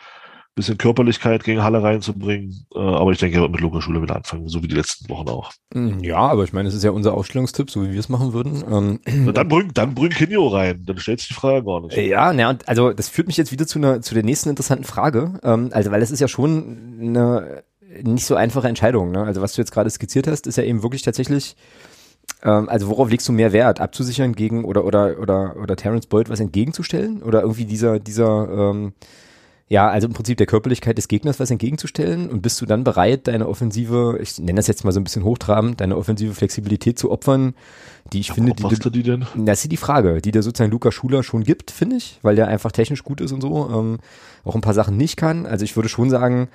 bisschen Körperlichkeit gegen Halle reinzubringen. Äh, aber ich denke, er wird mit Lukas Schule wieder anfangen, so wie die letzten Wochen auch. Hm, ja, aber ich meine, es ist ja unser Ausstellungstipp, so wie wir es machen würden. Ähm, dann bring, dann bring Kinio rein, dann stellt sich die Frage gar nicht. Ja, na, und also das führt mich jetzt wieder zu einer, zu der nächsten interessanten Frage. Ähm, also, weil es ist ja schon eine nicht so einfache Entscheidung. Ne? Also was du jetzt gerade skizziert hast, ist ja eben wirklich tatsächlich, ähm, also worauf legst du mehr Wert? Abzusichern gegen oder oder oder oder Terence Boyd was entgegenzustellen? Oder irgendwie dieser, dieser ähm, ja, also im Prinzip der Körperlichkeit des Gegners was entgegenzustellen und bist du dann bereit, deine offensive, ich nenne das jetzt mal so ein bisschen hochtrabend, deine offensive Flexibilität zu opfern, die ich ja, finde, die, du, die denn? Das ist die Frage, die der sozusagen Luca Schuler schon gibt, finde ich, weil der einfach technisch gut ist und so, ähm, auch ein paar Sachen nicht kann. Also ich würde schon sagen,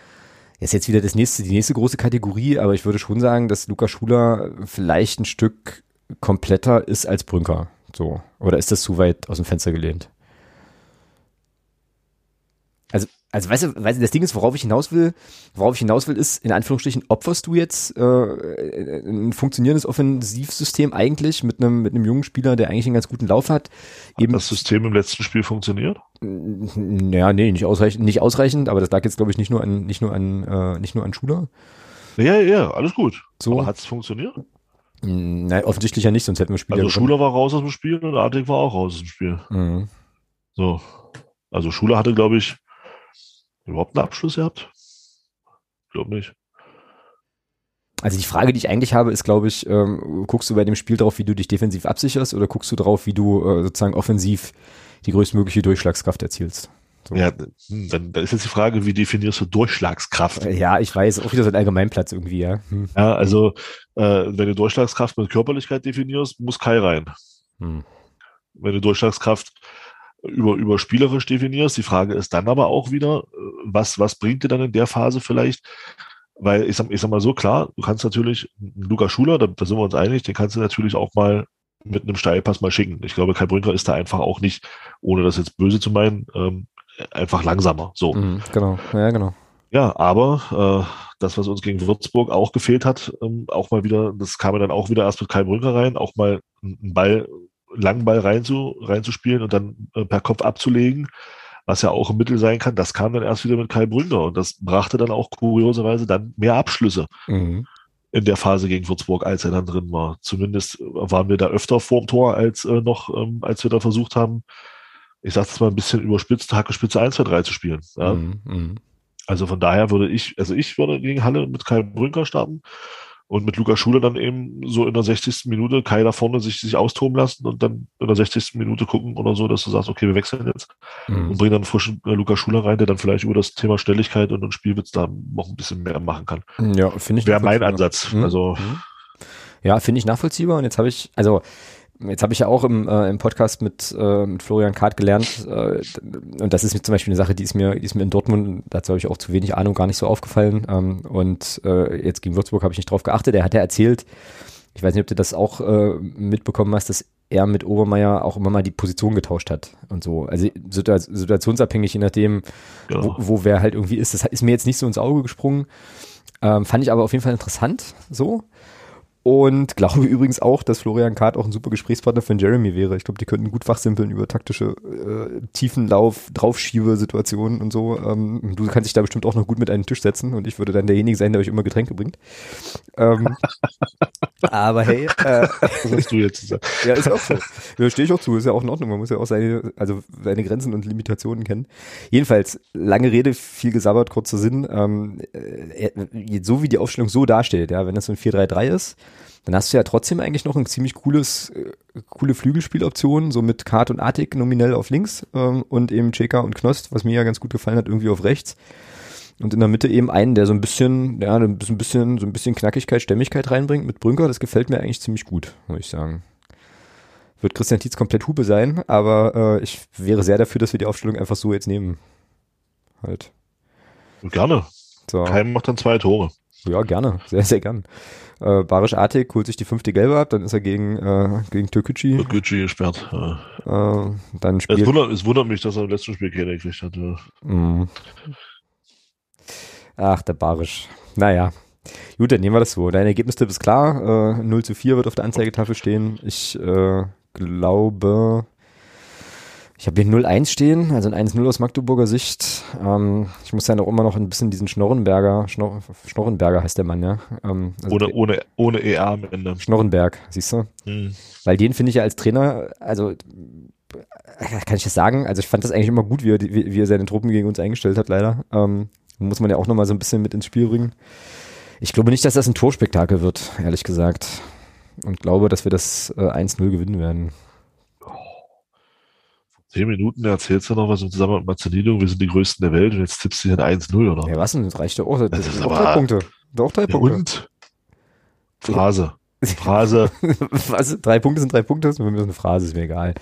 ist jetzt wieder das nächste, die nächste große Kategorie, aber ich würde schon sagen, dass Lukas Schuler vielleicht ein Stück kompletter ist als Brünker. So. Oder ist das zu weit aus dem Fenster gelehnt? Also weißt du, weißt du, das Ding ist, worauf ich hinaus will, worauf ich hinaus will, ist, in Anführungsstrichen, opferst du jetzt äh, ein funktionierendes Offensivsystem eigentlich mit einem, mit einem jungen Spieler, der eigentlich einen ganz guten Lauf hat. Eben, hat das System im letzten Spiel funktioniert? Naja, nee, nicht ausreichend, nicht ausreichend, aber das lag jetzt, glaube ich, nicht nur an, nicht nur an, äh, nicht nur an Schuler. Ja, ja, alles gut. So. Hat es funktioniert? Nein, offensichtlich ja nicht, sonst hätten wir Spieler. Also Schuler war raus aus dem Spiel und Artig war auch raus aus dem Spiel. Mhm. So. Also Schuler hatte, glaube ich, überhaupt einen Abschluss gehabt? Ich glaube nicht. Also die Frage, die ich eigentlich habe, ist, glaube ich, ähm, guckst du bei dem Spiel drauf, wie du dich defensiv absicherst oder guckst du drauf, wie du äh, sozusagen offensiv die größtmögliche Durchschlagskraft erzielst? So. Ja, hm, dann, dann ist jetzt die Frage, wie definierst du Durchschlagskraft? Äh, ja, ich weiß, auch wieder so ein Allgemeinplatz irgendwie, ja. Hm. Ja, also äh, wenn du Durchschlagskraft mit Körperlichkeit definierst, muss Kai rein. Hm. Wenn du Durchschlagskraft über, über spielerisch definierst. Die Frage ist dann aber auch wieder, äh, was, was bringt dir dann in der Phase vielleicht Weil ich sag, ich sag mal so, klar, du kannst natürlich, Luca Schuler, da, da sind wir uns einig, den kannst du natürlich auch mal mit einem Steilpass mal schicken. Ich glaube, Kai Brünker ist da einfach auch nicht, ohne das jetzt böse zu meinen, ähm, einfach langsamer. So. Mhm, genau, ja, genau. Ja, aber äh, das, was uns gegen Würzburg auch gefehlt hat, ähm, auch mal wieder, das kam ja dann auch wieder erst mit Kai Brünker rein, auch mal einen Ball, langen Ball rein zu, reinzuspielen und dann äh, per Kopf abzulegen, was ja auch ein Mittel sein kann, das kam dann erst wieder mit Kai Brünker und das brachte dann auch kurioserweise dann mehr Abschlüsse. Mhm in der Phase gegen Würzburg, als er dann drin war. Zumindest waren wir da öfter vorm Tor, als äh, noch, ähm, als wir da versucht haben, ich sage es mal ein bisschen überspitzt, Hacke Spitze 1, 2, 3 zu spielen. Ja? Mm, mm. Also von daher würde ich, also ich würde gegen Halle mit Kai Brünker starten und mit Lukas Schuler dann eben so in der 60. Minute Kai da vorne sich, sich austoben lassen und dann in der 60. Minute gucken oder so, dass du sagst, okay, wir wechseln jetzt mhm. und bringen dann frischen äh, Lukas Schuler rein, der dann vielleicht über das Thema Stelligkeit und, und Spielwitz da noch ein bisschen mehr machen kann. Ja, finde ich. Wäre mein Ansatz. Mhm. Also. Mhm. Ja, finde ich nachvollziehbar und jetzt habe ich, also Jetzt habe ich ja auch im, äh, im Podcast mit, äh, mit Florian Kart gelernt, äh, und das ist zum Beispiel eine Sache, die ist mir, die ist mir in Dortmund, dazu habe ich auch zu wenig Ahnung, gar nicht so aufgefallen. Ähm, und äh, jetzt gegen Würzburg habe ich nicht drauf geachtet. Er hat ja erzählt, ich weiß nicht, ob du das auch äh, mitbekommen hast, dass er mit Obermeier auch immer mal die Position getauscht hat und so. Also situationsabhängig, je nachdem, ja. wo, wo wer halt irgendwie ist. Das ist mir jetzt nicht so ins Auge gesprungen. Ähm, fand ich aber auf jeden Fall interessant, so. Und glaube (laughs) übrigens auch, dass Florian Kahrt auch ein super Gesprächspartner für Jeremy wäre. Ich glaube, die könnten gut fachsimpeln über taktische äh, Tiefenlauf, Draufschiebe-Situationen und so. Ähm, du kannst dich da bestimmt auch noch gut mit einen Tisch setzen und ich würde dann derjenige sein, der euch immer Getränke bringt. Ähm, (laughs) aber hey. Äh, Was hast du jetzt gesagt? (laughs) ja, ist auch so. Da stehe ich auch zu, ist ja auch in Ordnung. Man muss ja auch seine, also seine Grenzen und Limitationen kennen. Jedenfalls, lange Rede, viel gesabbert, kurzer Sinn. Ähm, äh, so wie die Aufstellung so dasteht, ja, wenn das so ein 4-3-3 ist, dann hast du ja trotzdem eigentlich noch ein ziemlich cooles, äh, coole Flügelspieloption, so mit Kart und Artik nominell auf links ähm, und eben Cheka und Knost, was mir ja ganz gut gefallen hat, irgendwie auf rechts. Und in der Mitte eben einen, der so ein bisschen, ja, ein bisschen, so ein bisschen Knackigkeit, Stämmigkeit reinbringt mit Brünker. Das gefällt mir eigentlich ziemlich gut, muss ich sagen. Wird Christian Tietz komplett Hube sein, aber äh, ich wäre sehr dafür, dass wir die Aufstellung einfach so jetzt nehmen. Halt. Gerne. So. Keim macht dann zwei Tore. Ja, gerne. Sehr, sehr gern. Äh, Barisch Atik holt sich die fünfte Gelbe ab, dann ist er gegen, äh, gegen Türkgücü. Türkgücü gesperrt. Ja. Äh, dann spielt, es, wundert, es wundert mich, dass er im letzten Spiel keine gekriegt hat. Ja. Mm. Ach, der Barisch. Naja. Gut, dann nehmen wir das so. Dein Ergebnistipp ist klar. Äh, 0 zu 4 wird auf der Anzeigetafel stehen. Ich äh, glaube, ich habe hier 0-1 stehen, also ein 1-0 aus Magdeburger Sicht. Ähm, ich muss ja noch immer noch ein bisschen diesen Schnorrenberger, Schnor Schnorrenberger heißt der Mann, ja. Ähm, also ohne, ohne, ohne EA am Ende. Schnorrenberg, siehst du? Hm. Weil den finde ich ja als Trainer, also kann ich das sagen? Also ich fand das eigentlich immer gut, wie er, wie, wie er seine Truppen gegen uns eingestellt hat, leider. Ähm, muss man ja auch nochmal so ein bisschen mit ins Spiel bringen. Ich glaube nicht, dass das ein Torspektakel wird, ehrlich gesagt. Und glaube, dass wir das äh, 1-0 gewinnen werden zehn Minuten erzählst du noch was im Zusammenhang mit Marcelino, wir sind die Größten der Welt und jetzt tippst du hier ein 1-0, oder? Ja, was denn? Das reicht ja auch. Das, das sind auch drei Punkte. Auch drei Punkte. Und? Phrase. Phrase. (laughs) was? Drei Punkte sind drei Punkte, das ist eine Phrase, ist mir egal.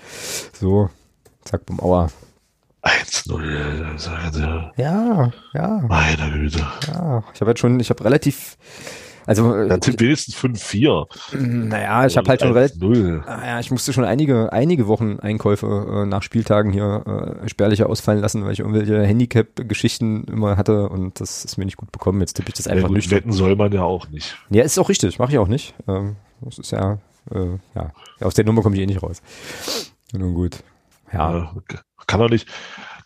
So, zack, bumm, aua. 1-0. Ja, ja. Meine Güte. Ja, ich habe jetzt schon, ich habe relativ also äh, ja, Tipp wenigstens 5-4. Naja, ich habe halt schon relativ. Naja, ich musste schon einige, einige Wochen Einkäufe äh, nach Spieltagen hier äh, spärlicher ausfallen lassen, weil ich irgendwelche Handicap-Geschichten immer hatte und das ist mir nicht gut bekommen. Jetzt tippe ich das einfach ja, nicht. Wetten soll man ja auch nicht. Ja, ist auch richtig, mache ich auch nicht. Ähm, das ist ja, äh, ja, aus der Nummer komme ich eh nicht raus. Nun gut. Ja. ja kann doch nicht,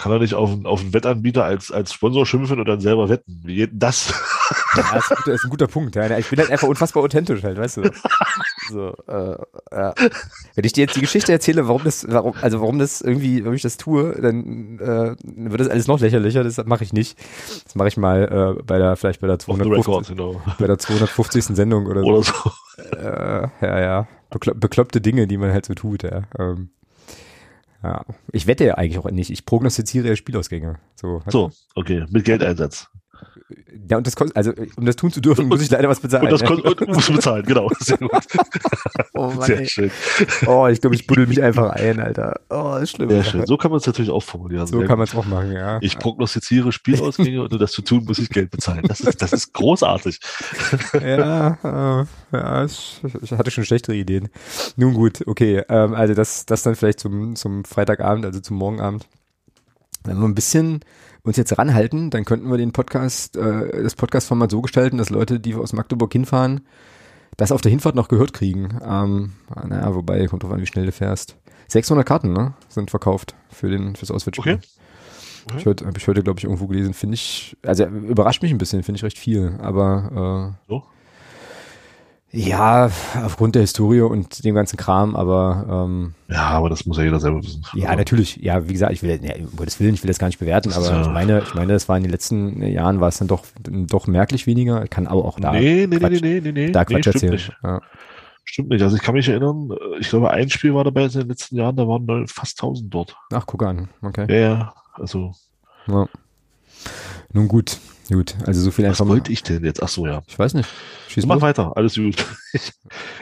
kann er nicht auf, auf einen Wettanbieter als, als Sponsor schimpfen und dann selber wetten? Wie geht denn das? Ja, ist, ein ist ein guter Punkt. Ja. Ich bin halt einfach unfassbar authentisch halt, weißt du. So, äh, ja. Wenn ich dir jetzt die Geschichte erzähle, warum das, warum, also warum das irgendwie, warum ich das tue, dann äh, wird das alles noch lächerlicher. Das mache ich nicht. Das mache ich mal äh, bei der, vielleicht bei der 250, record, genau. bei der 250. Sendung oder so. Oder so. Äh, ja, ja. Bekloppte Dinge, die man halt so tut, ja. Ähm, ja, ich wette ja eigentlich auch nicht. Ich prognostiziere ja Spielausgänge. So, so okay, mit Geldeinsatz. Ja, und das kostet, also um das tun zu dürfen, muss ich leider was bezahlen. Und das ne? und, musst du bezahlen, genau. (laughs) Sehr gut. Oh, Mann, Sehr schön. Oh, ich glaube, ich buddel mich einfach ein, Alter. Oh, ist schlimm. Sehr schön. So kann man es natürlich auch formulieren. So kann man es auch machen, ja. Ich prognostiziere Spielausgänge und um das zu tun, muss ich Geld bezahlen. Das ist, das ist großartig. ja, äh, ja, ich, ich, hatte schon schlechtere Ideen. Nun gut, okay. Ähm, also das, das dann vielleicht zum, zum Freitagabend, also zum Morgenabend. Wenn wir ein bisschen uns jetzt ranhalten, dann könnten wir den Podcast, äh, das Podcast-Format so gestalten, dass Leute, die aus Magdeburg hinfahren, das auf der Hinfahrt noch gehört kriegen. Ähm, naja, wobei, kommt drauf an, wie schnell du fährst. 600 Karten, ne, sind verkauft für den, fürs Auswärtsspiel. Okay. okay. Ich heute, habe ich heute, glaube ich, irgendwo gelesen, finde ich, also überrascht mich ein bisschen, finde ich recht viel, aber äh, so? Ja, aufgrund der Historie und dem ganzen Kram, aber ähm, ja, aber das muss ja jeder selber wissen. Ja, also. natürlich. Ja, wie gesagt, ich will, ja, Gottes Willen, ich will das gar nicht bewerten, aber ja. ich meine, ich meine, das war in den letzten Jahren war es dann doch doch merklich weniger. Ich kann aber auch da nee, nee, Quatsch, nee, nee, nee, da Quatsch nee, erzählen. Nicht. Ja. Stimmt nicht. Also ich kann mich erinnern, ich glaube, ein Spiel war dabei in den letzten Jahren, da waren fast 1000 dort. Ach, guck an. Okay. Ja, ja. Also. Ja. Nun gut. Gut, also so viel Was wollte ich denn jetzt? Ach so, ja. Ich weiß nicht. Schieß Mach weiter, alles gut. (laughs) Ich,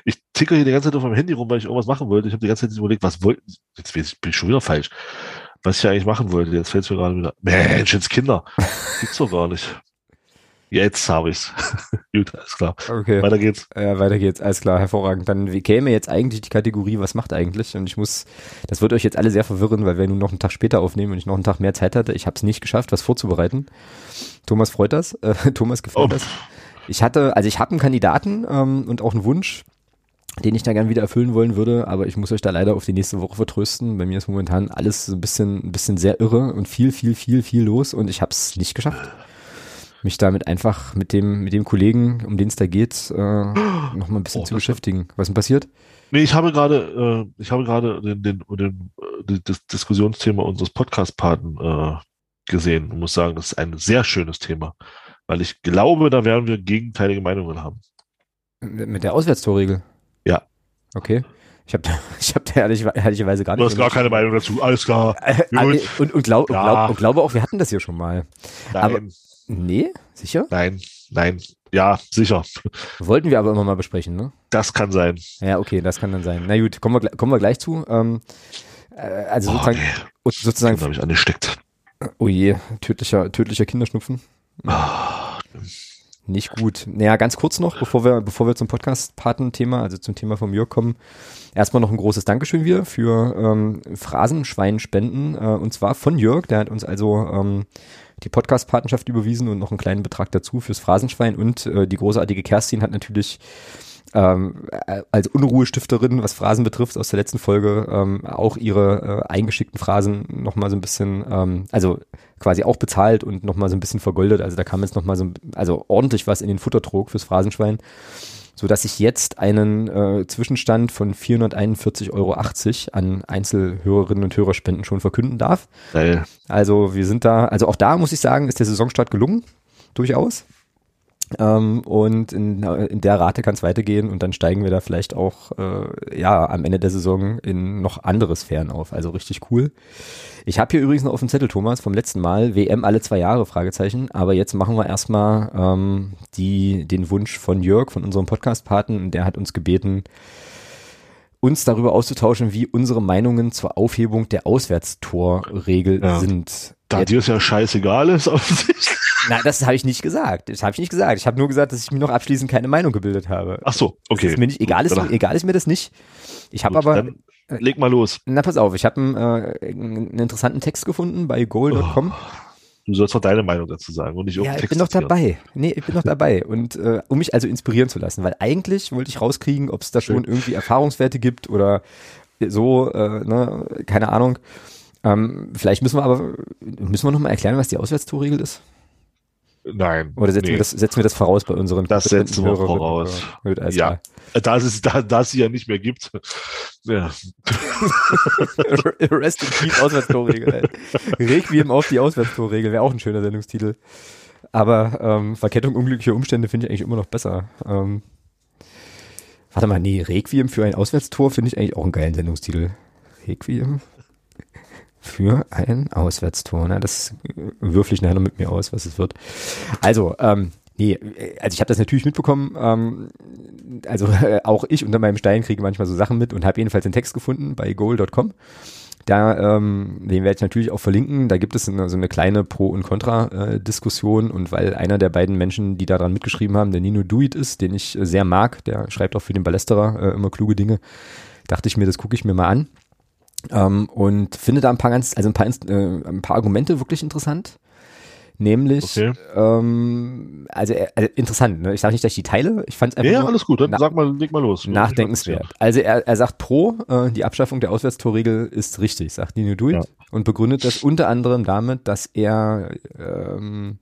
ich ticke hier die ganze Zeit auf meinem Handy rum, weil ich irgendwas machen wollte. Ich habe die ganze Zeit überlegt, was wollte Jetzt bin ich schon wieder falsch. Was ich eigentlich machen wollte. Jetzt fällt es mir gerade wieder. Mensch, jetzt Kinder. Gibt's doch gar nicht. Jetzt habe ich's. (laughs) Gut, alles klar. Okay. Weiter geht's. Ja, weiter geht's. Alles klar, hervorragend. Dann käme jetzt eigentlich die Kategorie, was macht eigentlich? Und ich muss, das wird euch jetzt alle sehr verwirren, weil wir nun noch einen Tag später aufnehmen und ich noch einen Tag mehr Zeit hatte. Ich habe es nicht geschafft, was vorzubereiten. Thomas freut das. Äh, (laughs) Thomas gefällt oh. das. Ich hatte, also ich habe einen Kandidaten ähm, und auch einen Wunsch, den ich da gern wieder erfüllen wollen würde, aber ich muss euch da leider auf die nächste Woche vertrösten. Bei mir ist momentan alles ein bisschen, ein bisschen sehr irre und viel, viel, viel, viel los und ich habe es nicht geschafft mich damit einfach mit dem, mit dem Kollegen, um den es da geht, äh, noch mal ein bisschen oh, zu beschäftigen. Was ist denn passiert? Nee, ich habe gerade, äh, ich habe gerade den, den, den, äh, das Diskussionsthema unseres Podcast-Paten äh, gesehen und muss sagen, das ist ein sehr schönes Thema, weil ich glaube, da werden wir gegenteilige Meinungen haben. Mit der Auswärtstorregel? Ja. Okay. Ich habe (laughs) ich hab da ehrlich, ehrlicherweise gar nicht. Du hast gar keine Meinung dazu, alles klar. Äh, und, und, glaub, ja. glaub, und glaube auch, wir hatten das hier schon mal. Nein. Aber, Nee, sicher? Nein, nein, ja, sicher. Wollten wir aber immer mal besprechen, ne? Das kann sein. Ja, okay, das kann dann sein. Na gut, kommen wir, kommen wir gleich zu. Ähm, äh, also oh, sozusagen, nee. sozusagen. habe ich angesteckt. Oh je, tödlicher, tödlicher Kinderschnupfen. Oh. Nicht gut. Naja, ganz kurz noch, bevor wir, bevor wir zum Podcast-Paten-Thema, also zum Thema vom Jörg kommen. Erstmal noch ein großes Dankeschön wieder für ähm, Phrasenschweinspenden. Äh, und zwar von Jörg, der hat uns also ähm, die Podcast-Patenschaft überwiesen und noch einen kleinen Betrag dazu fürs Phrasenschwein. Und äh, die großartige Kerstin hat natürlich ähm, äh, als Unruhestifterin, was Phrasen betrifft, aus der letzten Folge ähm, auch ihre äh, eingeschickten Phrasen nochmal so ein bisschen, ähm, also quasi auch bezahlt und nochmal so ein bisschen vergoldet. Also da kam jetzt nochmal so, also ordentlich was in den Futtertrog fürs Phrasenschwein so dass ich jetzt einen äh, Zwischenstand von 441,80 Euro an Einzelhörerinnen und Hörerspenden schon verkünden darf. Geil. Also wir sind da, also auch da muss ich sagen, ist der Saisonstart gelungen, durchaus. Ähm, und in, in, der Rate kann es weitergehen und dann steigen wir da vielleicht auch äh, ja am Ende der Saison in noch andere Sphären auf. Also richtig cool. Ich habe hier übrigens noch auf dem Zettel, Thomas, vom letzten Mal, WM alle zwei Jahre, Fragezeichen. Aber jetzt machen wir erstmal ähm, die, den Wunsch von Jörg, von unserem Podcast-Paten. Der hat uns gebeten, uns darüber auszutauschen, wie unsere Meinungen zur Aufhebung der Auswärtstorregel ja. sind. Da dir es ja scheißegal ist, offensichtlich. Nein, das habe ich nicht gesagt. Das habe ich nicht gesagt. Ich habe nur gesagt, dass ich mir noch abschließend keine Meinung gebildet habe. Ach so, okay. Ist mir nicht, egal, ist, egal ist mir das nicht. Ich habe aber. Dann leg mal los. Na, pass auf, ich habe einen, äh, einen interessanten Text gefunden bei goal.com. Oh, du sollst doch deine Meinung dazu sagen und nicht Ja, ich bin noch dabei. Nee, ich bin noch dabei. Und äh, um mich also inspirieren zu lassen, weil eigentlich wollte ich rauskriegen, ob es da schon irgendwie Erfahrungswerte gibt oder so, äh, ne, keine Ahnung. Ähm, vielleicht müssen wir aber, müssen wir nochmal erklären, was die Auswärtstorregel ist? Nein. Oder setzen, nee. wir das, setzen wir das voraus bei unseren Das setzen wir voraus. Gut, ja. Da es, da, da es sie ja nicht mehr gibt. Ja. (laughs) Rest in Peace Auswärtstorregel. Requiem auf die Auswärtstorregel wäre auch ein schöner Sendungstitel. Aber ähm, Verkettung unglücklicher Umstände finde ich eigentlich immer noch besser. Ähm, warte mal, nee, Requiem für ein Auswärtstor finde ich eigentlich auch einen geilen Sendungstitel. Requiem? Für ein Auswärtstor. Na, das würfel ich nachher noch mit mir aus, was es wird. Also, ähm, Nee, äh, also ich habe das natürlich mitbekommen. Ähm, also äh, auch ich unter meinem Stein kriege manchmal so Sachen mit und habe jedenfalls den Text gefunden bei goal.com. Da, ähm, den werde ich natürlich auch verlinken. Da gibt es eine, so eine kleine Pro- und Contra-Diskussion und weil einer der beiden Menschen, die daran mitgeschrieben haben, der Nino Duit ist, den ich sehr mag, der schreibt auch für den Ballesterer äh, immer kluge Dinge, dachte ich mir, das gucke ich mir mal an. Ähm, und finde da ein paar ganz, also ein paar, äh, ein paar Argumente wirklich interessant. Nämlich, okay. ähm, also, also interessant, ne? ich sage nicht, dass ich die teile, ich fand es einfach. Ja, alles gut, dann sag mal, leg mal los. Nachdenkenswert. Also er, er sagt pro, äh, die Abschaffung der Auswärtstorregel ist richtig, sagt Nino Duit ja. und begründet das unter anderem damit, dass er, ähm,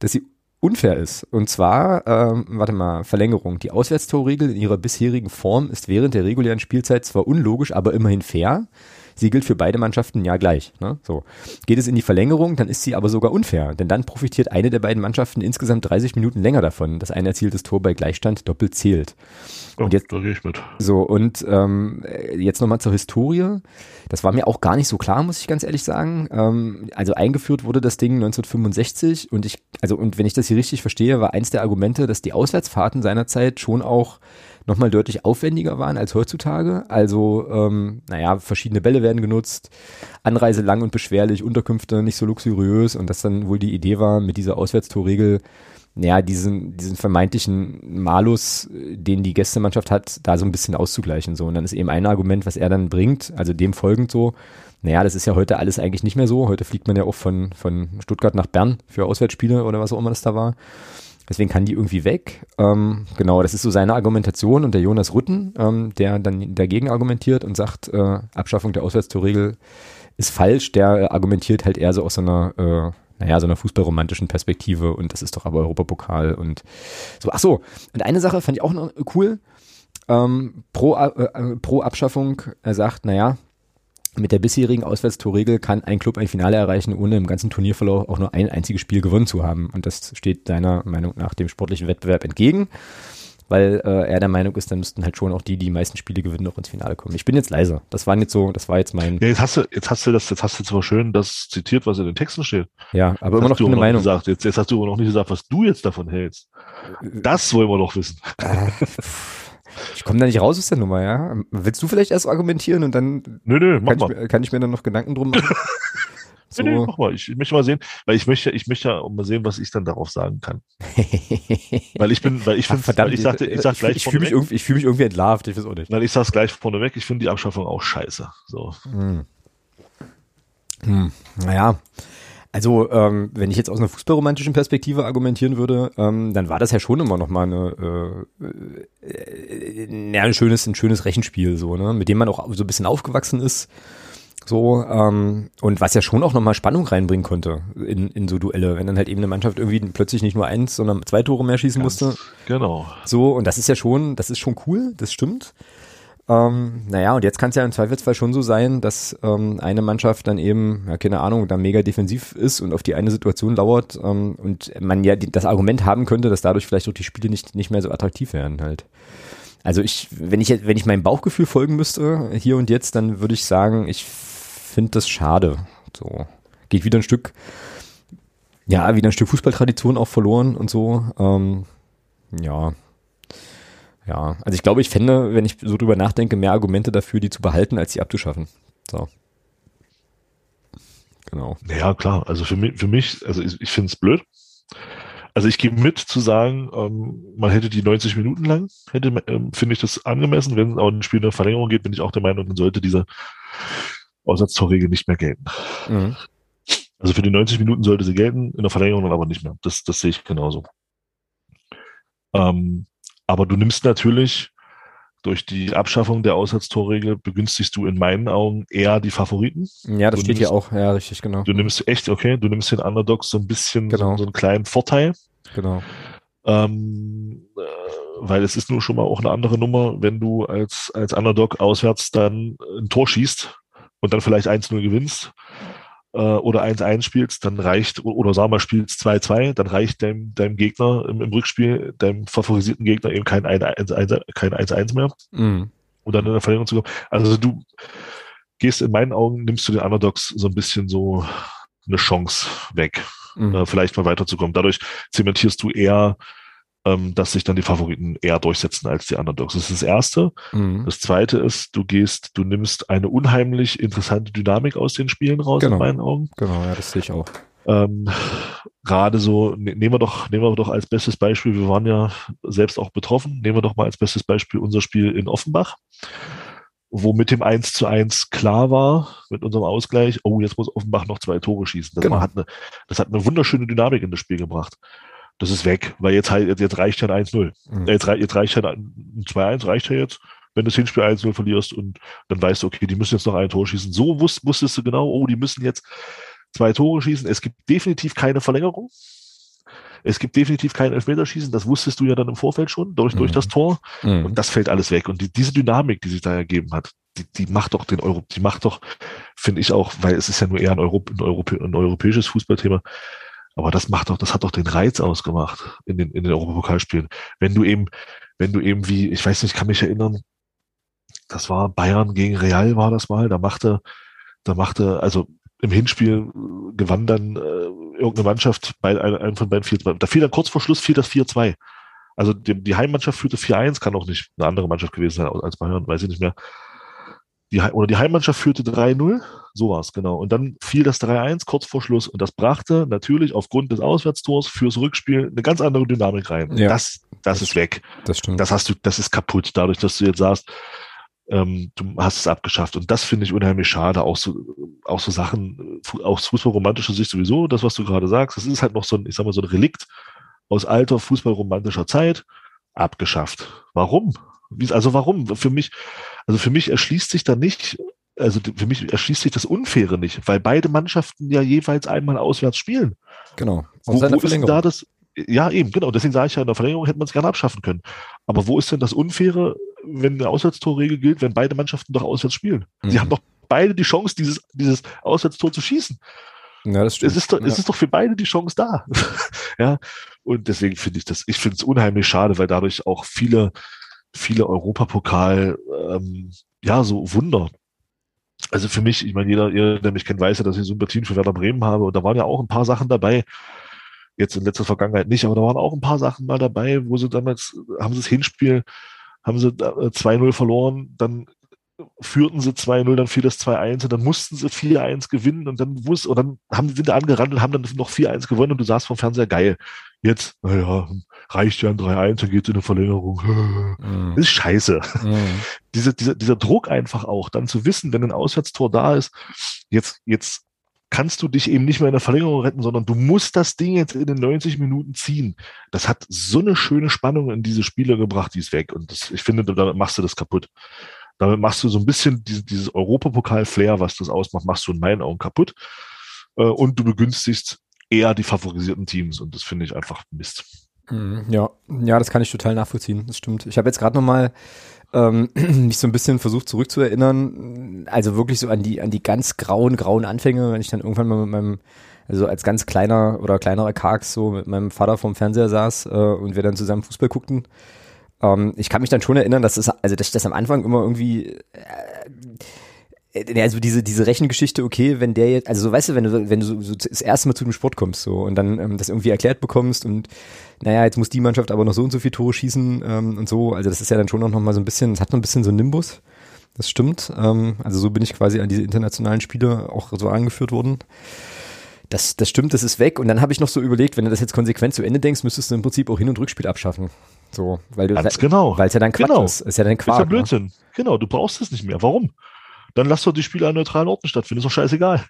dass sie unfair ist. Und zwar, ähm, warte mal, Verlängerung. Die Auswärtstorregel in ihrer bisherigen Form ist während der regulären Spielzeit zwar unlogisch, aber immerhin fair. Sie gilt für beide Mannschaften ja gleich. Ne? So. Geht es in die Verlängerung, dann ist sie aber sogar unfair, denn dann profitiert eine der beiden Mannschaften insgesamt 30 Minuten länger davon, dass ein erzieltes Tor bei Gleichstand doppelt zählt. Oh, und jetzt, da gehe ich mit. So, und ähm, jetzt nochmal zur Historie. Das war mir auch gar nicht so klar, muss ich ganz ehrlich sagen. Ähm, also eingeführt wurde das Ding 1965 und ich, also und wenn ich das hier richtig verstehe, war eins der Argumente, dass die Auswärtsfahrten seinerzeit schon auch nochmal deutlich aufwendiger waren als heutzutage. Also, ähm, naja, verschiedene Bälle werden genutzt, Anreise lang und beschwerlich, Unterkünfte nicht so luxuriös und das dann wohl die Idee war, mit dieser Auswärtstorregel naja, diesen, diesen vermeintlichen Malus, den die Gästemannschaft hat, da so ein bisschen auszugleichen. So. Und dann ist eben ein Argument, was er dann bringt, also dem folgend so, naja, das ist ja heute alles eigentlich nicht mehr so. Heute fliegt man ja auch von, von Stuttgart nach Bern für Auswärtsspiele oder was auch immer das da war. Deswegen kann die irgendwie weg. Ähm, genau, das ist so seine Argumentation und der Jonas Rutten, ähm, der dann dagegen argumentiert und sagt, äh, Abschaffung der Auswärtstorregel ist falsch. Der argumentiert halt eher so aus einer, äh, naja, so einer fußballromantischen Perspektive und das ist doch aber Europapokal und so. Ach so, und eine Sache fand ich auch noch cool. Ähm, pro, äh, äh pro Abschaffung, er sagt, naja, mit der bisherigen Auswärtstorregel kann ein Club ein Finale erreichen, ohne im ganzen Turnierverlauf auch nur ein einziges Spiel gewonnen zu haben. Und das steht deiner Meinung nach dem sportlichen Wettbewerb entgegen, weil äh, er der Meinung ist, dann müssten halt schon auch die, die die meisten Spiele gewinnen, noch ins Finale kommen. Ich bin jetzt leise. Das war jetzt so, das war jetzt mein. Ja, jetzt hast du, jetzt hast du das, jetzt hast du zwar schön das zitiert, was in den Texten steht. Ja, aber immer noch eine Meinung. Gesagt. Jetzt, jetzt hast du aber noch nicht gesagt, was du jetzt davon hältst. Das wollen wir noch wissen. Ich komme da nicht raus aus der Nummer, ja. Willst du vielleicht erst argumentieren und dann nö, nö, mach kann, mal. Ich, kann ich mir dann noch Gedanken drum machen? so. (laughs) nö, nö, mach mal. Ich, ich möchte mal sehen, weil ich möchte, ich möchte ja mal sehen, was ich dann darauf sagen kann. (laughs) weil ich bin, weil ich finde, verdammt, ich sagte, ich sag gleich ich, fühle mich, irgendwie, ich fühl mich irgendwie entlarvt, ich weiß auch nicht. Weil ich sag's gleich vorneweg, ich finde die Abschaffung auch scheiße. So. Hm. Hm. Naja, also, ähm, wenn ich jetzt aus einer fußballromantischen Perspektive argumentieren würde, ähm, dann war das ja schon immer noch mal eine, äh, äh, ja, ein schönes, ein schönes Rechenspiel, so, ne, mit dem man auch so ein bisschen aufgewachsen ist. So, ähm, und was ja schon auch nochmal Spannung reinbringen konnte in, in so Duelle, wenn dann halt eben eine Mannschaft irgendwie plötzlich nicht nur eins, sondern zwei Tore mehr schießen Ganz musste. Genau. So, und das ist ja schon, das ist schon cool, das stimmt. Ähm, naja, und jetzt kann es ja im Zweifelsfall schon so sein, dass ähm, eine Mannschaft dann eben, ja, keine Ahnung, da mega defensiv ist und auf die eine Situation lauert ähm, und man ja die, das Argument haben könnte, dass dadurch vielleicht auch die Spiele nicht, nicht mehr so attraktiv werden halt. Also ich, wenn ich wenn ich meinem Bauchgefühl folgen müsste, hier und jetzt, dann würde ich sagen, ich finde das schade. So. Geht wieder ein Stück, ja, wieder ein Stück Fußballtradition auch verloren und so. Ähm, ja, ja, also ich glaube, ich fände, wenn ich so drüber nachdenke, mehr Argumente dafür, die zu behalten, als sie abzuschaffen. So. Genau. Ja, klar. Also für mich, für mich also ich, ich finde es blöd. Also ich gehe mit zu sagen, ähm, man hätte die 90 Minuten lang, hätte, ähm, finde ich das angemessen. Wenn auch ein Spiel in eine Verlängerung geht, bin ich auch der Meinung, dann sollte diese Aussatztorregel nicht mehr gelten. Mhm. Also für die 90 Minuten sollte sie gelten, in der Verlängerung dann aber nicht mehr. Das, das sehe ich genauso. Ähm, aber du nimmst natürlich durch die Abschaffung der Aussatztorregel begünstigst du in meinen Augen eher die Favoriten. Ja, das du steht hier auch, ja, richtig, genau. Du nimmst echt, okay, du nimmst den Underdogs so ein bisschen genau. so, so einen kleinen Vorteil. Genau. Ähm, äh, weil es ist nur schon mal auch eine andere Nummer, wenn du als, als Underdog auswärts dann ein Tor schießt und dann vielleicht 1-0 gewinnst äh, oder 1-1 spielst, dann reicht, oder sag mal, spielst 2-2, dann reicht deinem, deinem Gegner im, im Rückspiel, deinem favorisierten Gegner eben kein 1-1 mehr. Mhm. Und dann in der Verlängerung zu kommen. Also du gehst in meinen Augen, nimmst du den Underdogs so ein bisschen so eine Chance weg. mhm. äh, vielleicht mal weiterzukommen. Dadurch zementierst du eher, ähm, dass sich dann die Favoriten eher durchsetzen als die Underdogs. Das ist das Erste. Mhm. Das Zweite ist, du gehst, du nimmst eine unheimlich interessante Dynamik aus den Spielen raus, genau. in meinen Augen. Genau, ja, das sehe ich auch. Ähm, Gerade so, ne, nehmen wir doch, nehmen wir doch als bestes Beispiel, wir waren ja selbst auch betroffen, nehmen wir doch mal als bestes Beispiel unser Spiel in Offenbach, wo mit dem 1 zu 1 klar war, mit unserem Ausgleich, oh, jetzt muss Offenbach noch zwei Tore schießen. Das, genau. hat, eine, das hat eine wunderschöne Dynamik in das Spiel gebracht. Das ist weg, weil jetzt, jetzt reicht ja ein 1-0. Mhm. Jetzt, jetzt reicht ja ein 2-1, reicht ja jetzt wenn du das Hinspiel 1-0 verlierst und dann weißt du, okay, die müssen jetzt noch ein Tor schießen. So wusst, wusstest du genau, oh, die müssen jetzt zwei Tore schießen. Es gibt definitiv keine Verlängerung. Es gibt definitiv kein Elfmeterschießen. Das wusstest du ja dann im Vorfeld schon durch, mhm. durch das Tor. Mhm. Und das fällt alles weg. Und die, diese Dynamik, die sich da ergeben hat, die, die macht doch den Euro, die macht doch, finde ich auch, weil es ist ja nur eher ein, Europ, ein, Europä ein europäisches Fußballthema. Aber das macht doch, das hat doch den Reiz ausgemacht in den, in den Europapokalspielen. Wenn du eben, wenn du eben wie, ich weiß nicht, ich kann mich erinnern, das war Bayern gegen Real war das mal, da machte, da machte, also im Hinspiel äh, gewann dann äh, irgendeine Mannschaft bei einem von beiden 4-2. Da fiel dann kurz vor Schluss fiel das 4-2. Also die, die Heimmannschaft führte 4-1, kann auch nicht eine andere Mannschaft gewesen sein als Bayern, weiß ich nicht mehr. Die, oder die Heimmannschaft führte 3-0, so war es, genau. Und dann fiel das 3-1 kurz vor Schluss und das brachte natürlich aufgrund des Auswärtstors fürs Rückspiel eine ganz andere Dynamik rein. Ja, das, das, das ist weg. Das stimmt. Das hast du, das ist kaputt, dadurch, dass du jetzt sagst, ähm, du hast es abgeschafft. Und das finde ich unheimlich schade. Auch so, auch so Sachen, aus fußballromantischer Sicht sowieso, das, was du gerade sagst, das ist halt noch so ein, ich sag mal, so ein Relikt aus alter fußballromantischer Zeit abgeschafft. Warum? Also warum? Für mich, also für mich erschließt sich da nicht, also für mich erschließt sich das Unfaire nicht, weil beide Mannschaften ja jeweils einmal auswärts spielen. Genau. Wo, wo ist denn da das? Ja, eben, genau. Deswegen sage ich ja, in der Verlängerung hätte man es gerne abschaffen können. Aber wo ist denn das Unfaire wenn eine Auswärtstorregel gilt, wenn beide Mannschaften doch auswärts spielen. Mhm. Sie haben doch beide die Chance, dieses, dieses Auswärtstor zu schießen. Ja, das stimmt. Es ist doch, ja. es ist doch für beide die Chance da. (laughs) ja. Und deswegen finde ich das, ich finde es unheimlich schade, weil dadurch auch viele, viele Europapokal, ähm, ja, so Wunder. Also für mich, ich meine, jeder, der mich kennt, weiß ja, dass ich Sympathien für Werder Bremen habe. Und da waren ja auch ein paar Sachen dabei. Jetzt in letzter Vergangenheit nicht, aber da waren auch ein paar Sachen mal dabei, wo sie damals, haben sie das Hinspiel haben sie 2-0 äh, verloren, dann führten sie 2-0, dann fiel das 2-1 und dann mussten sie 4-1 gewinnen und dann wussten, und dann haben sie sind angerannt und haben dann noch 4-1 gewonnen und du saßt vom Fernseher geil. Jetzt, naja, reicht ja ein 3-1, dann geht's in eine Verlängerung. Das ist scheiße. (laughs) Mm. Diese, dieser, dieser Druck einfach auch, dann zu wissen, wenn ein Auswärtstor da ist, jetzt, jetzt kannst du dich eben nicht mehr in der Verlängerung retten, sondern du musst das Ding jetzt in den 90 Minuten ziehen. Das hat so eine schöne Spannung in diese Spiele gebracht, die ist weg. Und das, ich finde, damit machst du das kaputt. Damit machst du so ein bisschen diese, dieses Europapokal-Flair, was das ausmacht, machst du in meinen Augen kaputt. Äh, und du begünstigst eher die favorisierten Teams. Und das finde ich einfach Mist. Mhm, ja, ja, das kann ich total nachvollziehen. Das stimmt. Ich habe jetzt gerade noch mal ähm, (clears throat) mich so ein bisschen versucht zurückzuerinnern, also wirklich so an die, an die ganz grauen, grauen Anfänge, wenn ich dann irgendwann mal mit meinem, also als ganz kleiner oder kleinerer Karks so mit meinem Vater vorm Fernseher saß äh, und wir dann zusammen Fußball guckten. Ähm, ich kann mich dann schon erinnern, dass das, also dass ich das am Anfang immer irgendwie äh, äh, also diese diese Rechengeschichte, okay, wenn der jetzt, also so weißt du, wenn du wenn du so, so das erste Mal zu dem Sport kommst so und dann ähm, das irgendwie erklärt bekommst und naja, jetzt muss die Mannschaft aber noch so und so viel Tore schießen ähm, und so, also das ist ja dann schon auch noch mal so ein bisschen, es hat noch ein bisschen so Nimbus, das stimmt, ähm, also so bin ich quasi an diese internationalen Spiele auch so angeführt worden. Das, das stimmt, das ist weg. Und dann habe ich noch so überlegt, wenn du das jetzt konsequent zu Ende denkst, müsstest du im Prinzip auch Hin- und Rückspiel abschaffen. So, weil du Ganz genau. Weil es ja dann Quatsch genau. ist. Ist ja dann Quark. Ist ja ne? Blödsinn. Ne? Genau, du brauchst es nicht mehr. Warum? Dann lass doch die Spiele an neutralen Orten stattfinden. Ist doch scheißegal.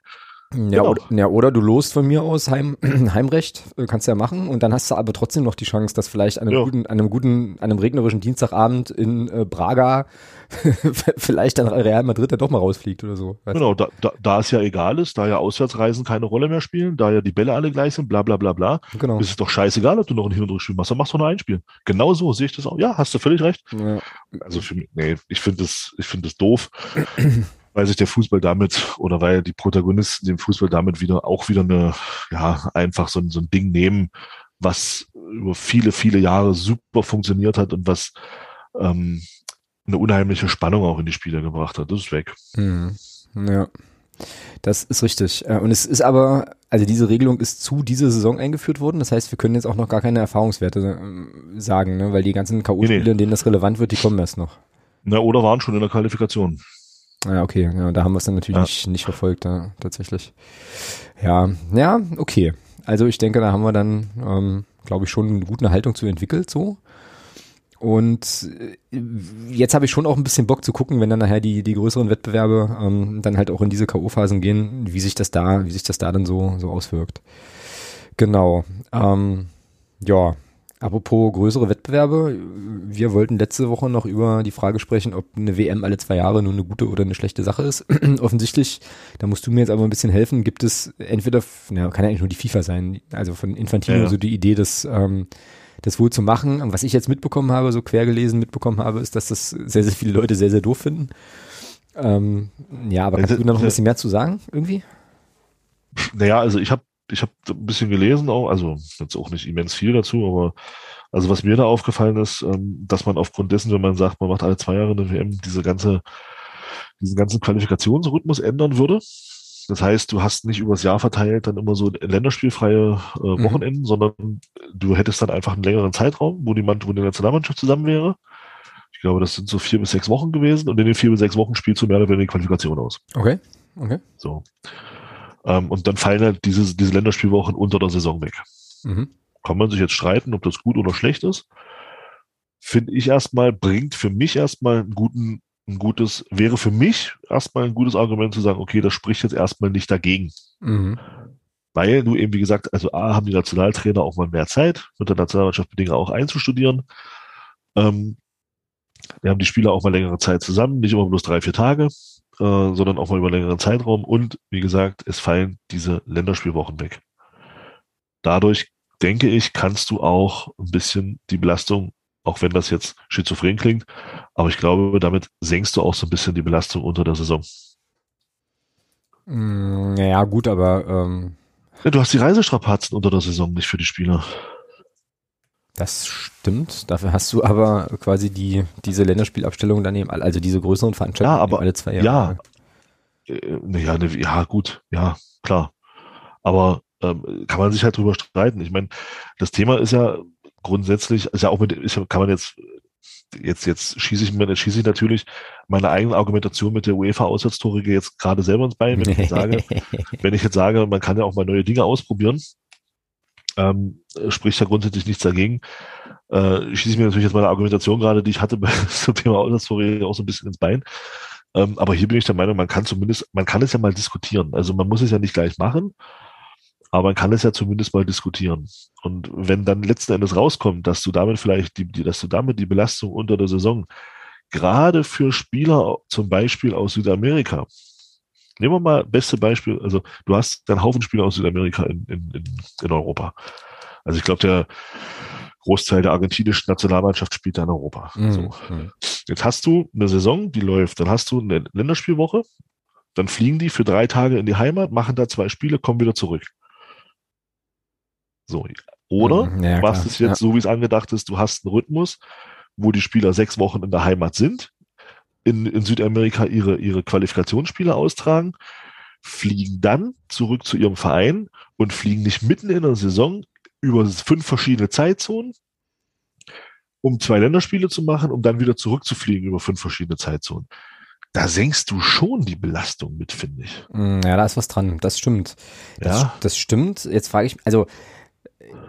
Ja, genau. oder, ja, oder du lost von mir aus Heim, (clears throat) Heimrecht, äh, kannst du ja machen und dann hast du aber trotzdem noch die Chance, dass vielleicht an einem ja. guten, an einem guten, an einem regnerischen Dienstagabend in äh, Braga (laughs) vielleicht dann Real Madrid ja doch mal rausfliegt oder so. Genau, da, da, da es ja egal ist, da ja Auswärtsreisen keine Rolle mehr spielen, da ja die Bälle alle gleich sind, bla bla bla bla, genau. ist es doch scheißegal, ob du noch ein Hin- und Rückspiel machst, dann machst du nur ein Spiel. Genau so sehe ich das auch. Ja, hast du völlig recht. Ja. Also für mich, nee, ich finde das, ich finde das doof (clears throat) weil sich der Fußball damit oder weil die Protagonisten den Fußball damit wieder auch wieder eine, ja, einfach so, so ein Ding nehmen, was über viele, viele Jahre super funktioniert hat und was ähm, eine unheimliche Spannung auch in die Spiele gebracht hat. Das ist weg. Mhm. Ja. Das ist richtig. Äh, und es ist aber, also diese Regelung ist zu dieser Saison eingeführt worden. Das heißt, wir können jetzt auch noch gar keine Erfahrungswerte ähm, sagen, ne? weil die ganzen K.O.-Spiele, nee, nee. in denen das relevant wird, die kommen erst noch. Na, oder waren schon in der Qualifikation. Ja, okay, ja, da haben wir es dann natürlich ja. nicht, nicht verfolgt, ja, tatsächlich. Ja, ja, okay. Also ich denke, da haben wir dann, ähm, glaube ich, schon eine gute Haltung zu entwickelt, so. Und äh, jetzt habe ich schon auch ein bisschen Bock zu gucken, wenn dann nachher die, die größeren Wettbewerbe ähm, dann halt auch in diese K.O.-Phasen gehen, wie sich das da, wie sich das da dann so, so auswirkt. Genau. Ähm, ja, apropos größere Wettbewerbe, wir wollten letzte Woche noch über die Frage sprechen, ob eine WM alle zwei Jahre nur eine gute oder eine schlechte Sache ist. (clears throat) Offensichtlich, da musst du mir jetzt aber ein bisschen helfen, gibt es entweder, na, kann ja eigentlich nur die FIFA sein, also von Infantino ja, so die Idee, dass ähm, das wohl zu machen. Und was ich jetzt mitbekommen habe, so quer gelesen mitbekommen habe, ist, dass das sehr, sehr viele Leute sehr, sehr doof finden. Ähm, ja, aber kannst also, du da noch ein bisschen mehr zu sagen, irgendwie? Naja, also ich habe ich hab ein bisschen gelesen auch, also jetzt auch nicht immens viel dazu, aber also was mir da aufgefallen ist, ähm, dass man aufgrund dessen, wenn man sagt, man macht alle zwei Jahre eine WM, diese ganze, diesen ganzen Qualifikationsrhythmus ändern würde. Das heißt, du hast nicht übers Jahr verteilt dann immer so länderspielfreie äh, mhm. Wochenenden, mhm. sondern du hättest dann einfach einen längeren Zeitraum, wo die, wo die Nationalmannschaft zusammen wäre. Ich glaube, das sind so vier bis sechs Wochen gewesen und in den vier bis sechs Wochen spielst du mehr oder weniger die Qualifikation aus. Okay, okay. So. Ähm, und dann fallen halt diese, diese Länderspielwochen unter der Saison weg. Mhm. Kann man sich jetzt streiten, ob das gut oder schlecht ist. Finde ich erstmal, bringt für mich erstmal einen guten ein gutes, wäre für mich erstmal ein gutes Argument zu sagen, okay, das spricht jetzt erstmal nicht dagegen. Mhm. Weil du eben, wie gesagt, also A, haben die Nationaltrainer auch mal mehr Zeit, mit der Nationalmannschaft Dinge auch einzustudieren. Ähm, wir haben die Spieler auch mal längere Zeit zusammen, nicht immer bloß drei, vier Tage, äh, sondern auch mal über längeren Zeitraum. Und wie gesagt, es fallen diese Länderspielwochen weg. Dadurch denke ich, kannst du auch ein bisschen die Belastung auch wenn das jetzt schizophren klingt. Aber ich glaube, damit senkst du auch so ein bisschen die Belastung unter der Saison. Mm, ja, gut, aber ähm, du hast die Reisestrapazen unter der Saison nicht für die Spieler. Das stimmt. Dafür hast du aber quasi die, diese Länderspielabstellung daneben, also diese größeren Veranstaltungen ja, aber, alle zwei Jahre. Ja, äh, ja, ne, ja, gut, ja, klar. Aber ähm, kann man sich halt drüber streiten. Ich meine, das Thema ist ja, grundsätzlich, ist ja auch mit, ist, kann man jetzt, jetzt, jetzt schieße ich mir, schieße ich natürlich meine eigene Argumentation mit der UEFA-Auswärtstore jetzt gerade selber ins Bein, wenn ich jetzt sage, (laughs) wenn ich jetzt sage, man kann ja auch mal neue Dinge ausprobieren, ähm, spricht ja grundsätzlich nichts dagegen. Äh, ich mir natürlich jetzt meine Argumentation gerade, die ich hatte (laughs) zum Thema Auswärtstore auch so ein bisschen ins Bein. Ähm, aber hier bin ich der Meinung, man kann zumindest, man kann es ja mal diskutieren. Also man muss es ja nicht gleich machen, aber man kann es ja zumindest mal diskutieren. Und wenn dann letzten Endes rauskommt, dass du damit vielleicht die, die dass du damit die Belastung unter der Saison gerade für Spieler zum Beispiel aus Südamerika, nehmen wir mal beste Beispiel, also du hast einen Haufen Spieler aus Südamerika in, in, in, Europa. Also ich glaube, der Großteil der argentinischen Nationalmannschaft spielt da in Europa. Mhm. So. Jetzt hast du eine Saison, die läuft, dann hast du eine Länderspielwoche, dann fliegen die für drei Tage in die Heimat, machen da zwei Spiele, kommen wieder zurück. So. Oder mhm, ja, was ist jetzt ja. so, wie es angedacht ist, du hast einen Rhythmus, wo die Spieler sechs Wochen in der Heimat sind, in, in Südamerika ihre, ihre Qualifikationsspiele austragen, fliegen dann zurück zu ihrem Verein und fliegen nicht mitten in der Saison über fünf verschiedene Zeitzonen, um zwei Länderspiele zu machen, um dann wieder zurückzufliegen über fünf verschiedene Zeitzonen. Da senkst du schon die Belastung mit, finde ich. Mm, ja, da ist was dran. Das stimmt. Das, ja. das stimmt. Jetzt frage ich, also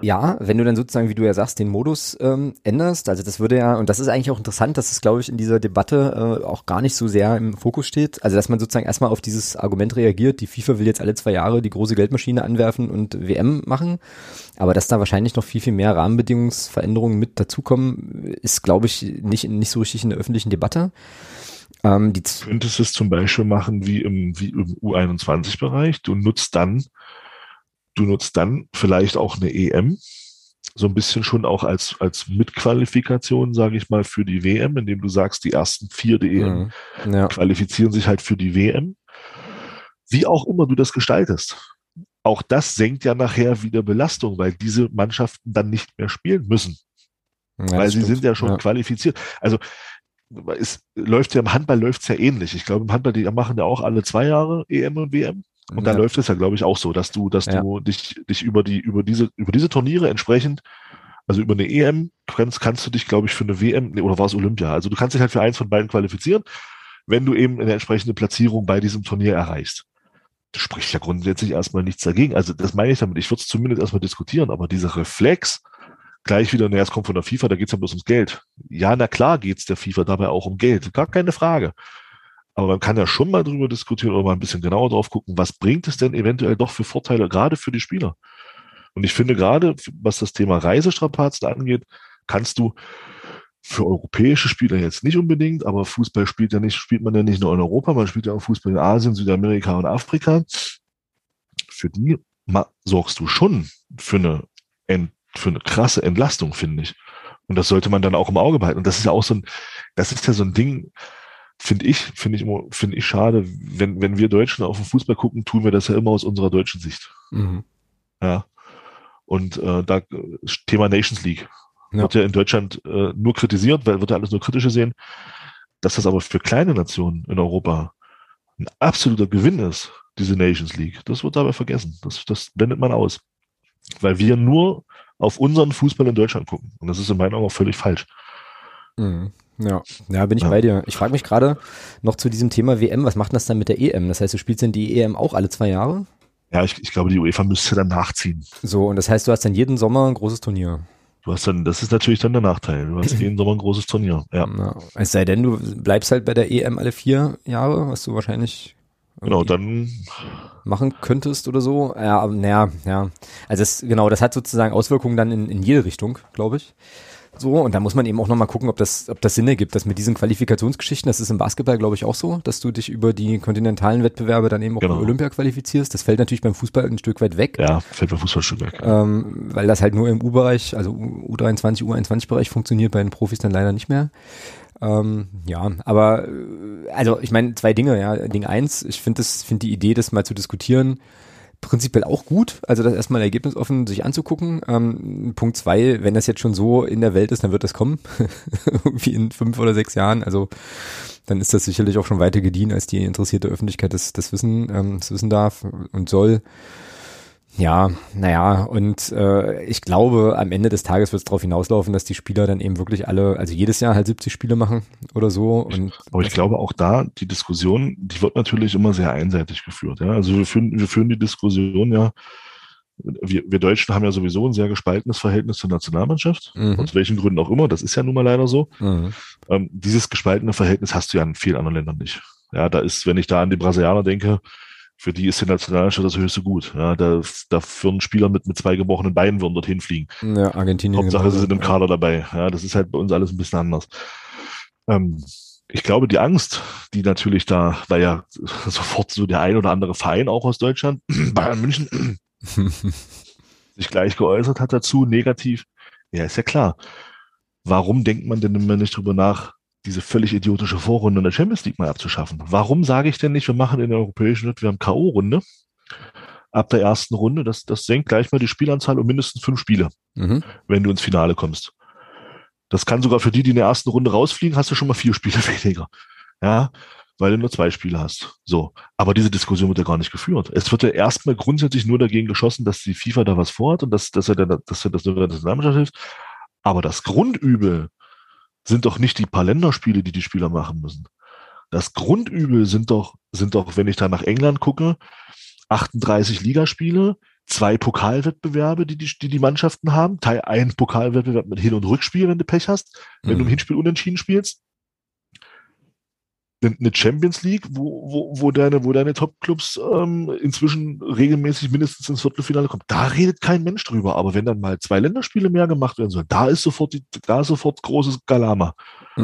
ja, wenn du dann sozusagen, wie du ja sagst, den Modus ähm, änderst, also das würde ja, und das ist eigentlich auch interessant, dass es, glaube ich, in dieser Debatte äh, auch gar nicht so sehr im Fokus steht. Also dass man sozusagen erstmal auf dieses Argument reagiert, die FIFA will jetzt alle zwei Jahre die große Geldmaschine anwerfen und WM machen, aber dass da wahrscheinlich noch viel, viel mehr Rahmenbedingungsveränderungen mit dazukommen, ist, glaube ich, nicht, nicht so richtig in der öffentlichen Debatte. Ähm, die du könntest es zum Beispiel machen wie im, wie im U21-Bereich. Du nutzt dann Du nutzt dann vielleicht auch eine EM, so ein bisschen schon auch als, als Mitqualifikation, sage ich mal, für die WM, indem du sagst, die ersten vier der EM mhm. ja. qualifizieren sich halt für die WM. Wie auch immer du das gestaltest. Auch das senkt ja nachher wieder Belastung, weil diese Mannschaften dann nicht mehr spielen müssen. Ja, weil sie stimmt. sind ja schon ja. qualifiziert. Also es läuft ja im Handball läuft's ja ähnlich. Ich glaube, im Handball, die machen ja auch alle zwei Jahre EM und WM. Und ja. da läuft es ja, glaube ich, auch so, dass du, dass ja. du dich, dich über die, über diese, über diese Turniere entsprechend, also über eine EM kannst, kannst du dich, glaube ich, für eine WM, oder war es Olympia? Also du kannst dich halt für eins von beiden qualifizieren, wenn du eben eine entsprechende Platzierung bei diesem Turnier erreichst. Das spricht ja grundsätzlich erstmal nichts dagegen. Also das meine ich damit. Ich würde es zumindest erstmal diskutieren, aber dieser Reflex, gleich wieder, naja, es kommt von der FIFA, da geht's ja bloß ums Geld. Ja, na klar geht's der FIFA dabei auch um Geld, gar keine Frage. Aber man kann ja schon mal drüber diskutieren oder mal ein bisschen genauer drauf gucken, was bringt es denn eventuell doch für Vorteile, gerade für die Spieler. Und ich finde gerade, was das Thema Reisestrapazen angeht, kannst du für europäische Spieler jetzt nicht unbedingt, aber Fußball spielt ja nicht, spielt man ja nicht nur in Europa, man spielt ja auch Fußball in Asien, Südamerika und Afrika. Für die sorgst du schon für eine für eine krasse Entlastung, finde ich. Und das sollte man dann auch im Auge behalten. Und das ist ja auch so ein, das ist ja so ein Ding, finde ich, finde ich, finde ich schade, wenn, wenn wir Deutschen auf den Fußball gucken, tun wir das ja immer aus unserer deutschen Sicht. Mhm. Ja. Und äh, da Thema Nations League ja. wird ja in Deutschland äh, nur kritisiert, weil wird ja alles nur kritische sehen. Dass das aber für kleine Nationen in Europa ein absoluter Gewinn ist, diese Nations League, das wird dabei vergessen. Das, das blendet man aus. Weil wir nur auf unseren Fußball in Deutschland gucken. Und das ist in meinen Augen auch völlig falsch. Mhm. Ja, ja, bin ich ja. bei dir. Ich frage mich gerade noch zu diesem Thema WM, was macht das dann mit der EM? Das heißt, du spielst denn die EM auch alle zwei Jahre? Ja, ich, ich glaube, die UEFA müsste dann nachziehen. So, und das heißt, du hast dann jeden Sommer ein großes Turnier. Du hast dann, das ist natürlich dann der Nachteil. Du hast (laughs) jeden Sommer ein großes Turnier. Ja. ja. Es sei denn, du bleibst halt bei der EM alle vier Jahre, was du wahrscheinlich Genau, dann machen könntest oder so. Ja, naja, ja. Also das, genau, das hat sozusagen Auswirkungen dann in, in jede Richtung, glaube ich. So, und da muss man eben auch nochmal gucken, ob das, ob das Sinn ergibt, dass mit diesen Qualifikationsgeschichten, das ist im Basketball, glaube ich, auch so, dass du dich über die kontinentalen Wettbewerbe dann eben auch genau. Olympia qualifizierst. Das fällt natürlich beim Fußball ein Stück weit weg. Ja, fällt beim Fußball ein Stück weg. Ähm, weil das halt nur im U-Bereich, also U23, U21-Bereich funktioniert, bei den Profis dann leider nicht mehr. Ähm, ja, aber äh, also ich meine zwei Dinge, ja. Ding eins, ich finde das, finde die Idee, das mal zu diskutieren, prinzipiell auch gut. Also das erstmal ergebnisoffen sich anzugucken. Ähm, Punkt zwei, wenn das jetzt schon so in der Welt ist, dann wird das kommen. (laughs) Irgendwie in fünf oder sechs Jahren. Also dann ist das sicherlich auch schon weiter gediehen, als die interessierte Öffentlichkeit das, das wissen, ähm, das wissen darf und soll. Ja, naja, und äh, ich glaube, am Ende des Tages wird es darauf hinauslaufen, dass die Spieler dann eben wirklich alle, also jedes Jahr halt 70 Spiele machen oder so. Und Aber ich glaube auch da, die Diskussion, die wird natürlich immer sehr einseitig geführt. Ja? Also wir führen, wir führen die Diskussion ja, wir, wir Deutschen haben ja sowieso ein sehr gespaltenes Verhältnis zur Nationalmannschaft, mhm. aus welchen Gründen auch immer, das ist ja nun mal leider so. Mhm. Ähm, dieses gespaltene Verhältnis hast du ja in vielen anderen Ländern nicht. Ja, da ist, wenn ich da an die Brasilianer denke, für die ist die Nationalmannschaft das höchste Gut. Ja, da, da führen Spieler mit, mit zwei gebrochenen Beinen würden dorthin fliegen. Ja, Argentinien. Hauptsache, sie sind im Kader dabei. Ja, das ist halt bei uns alles ein bisschen anders. Ähm, ich glaube, die Angst, die natürlich da, weil ja (laughs) sofort so der ein oder andere Verein auch aus Deutschland, (clears throat) Bayern München, (laughs) sich gleich geäußert hat dazu, negativ. Ja, ist ja klar. Warum denkt man denn immer nicht drüber nach, diese völlig idiotische Vorrunde in der Champions League mal abzuschaffen. Warum sage ich denn nicht, wir machen in der europäischen Wettbewerb K.O.-Runde ab der ersten Runde? Das, das senkt gleich mal die Spielanzahl um mindestens fünf Spiele, mhm. wenn du ins Finale kommst. Das kann sogar für die, die in der ersten Runde rausfliegen, hast du schon mal vier Spiele (laughs) weniger. Ja, weil du nur zwei Spiele hast. So. Aber diese Diskussion wird ja gar nicht geführt. Es wird ja erstmal grundsätzlich nur dagegen geschossen, dass die FIFA da was vorhat und dass, dass er, da, dass er das nur der Nationalmannschaft hilft. Aber das Grundübel, sind doch nicht die paar Länderspiele, die die Spieler machen müssen. Das Grundübel sind doch, sind doch, wenn ich da nach England gucke, 38 Ligaspiele, zwei Pokalwettbewerbe, die die, die, die Mannschaften haben, Teil ein Pokalwettbewerb mit Hin- und Rückspiel, wenn du Pech hast, wenn mhm. du im Hinspiel unentschieden spielst, eine Champions League, wo, wo, wo deine, wo deine Top-Clubs ähm, inzwischen regelmäßig mindestens ins Viertelfinale kommen. Da redet kein Mensch drüber. Aber wenn dann mal zwei Länderspiele mehr gemacht werden sollen, da ist sofort die, da ist sofort großes Galama. (laughs)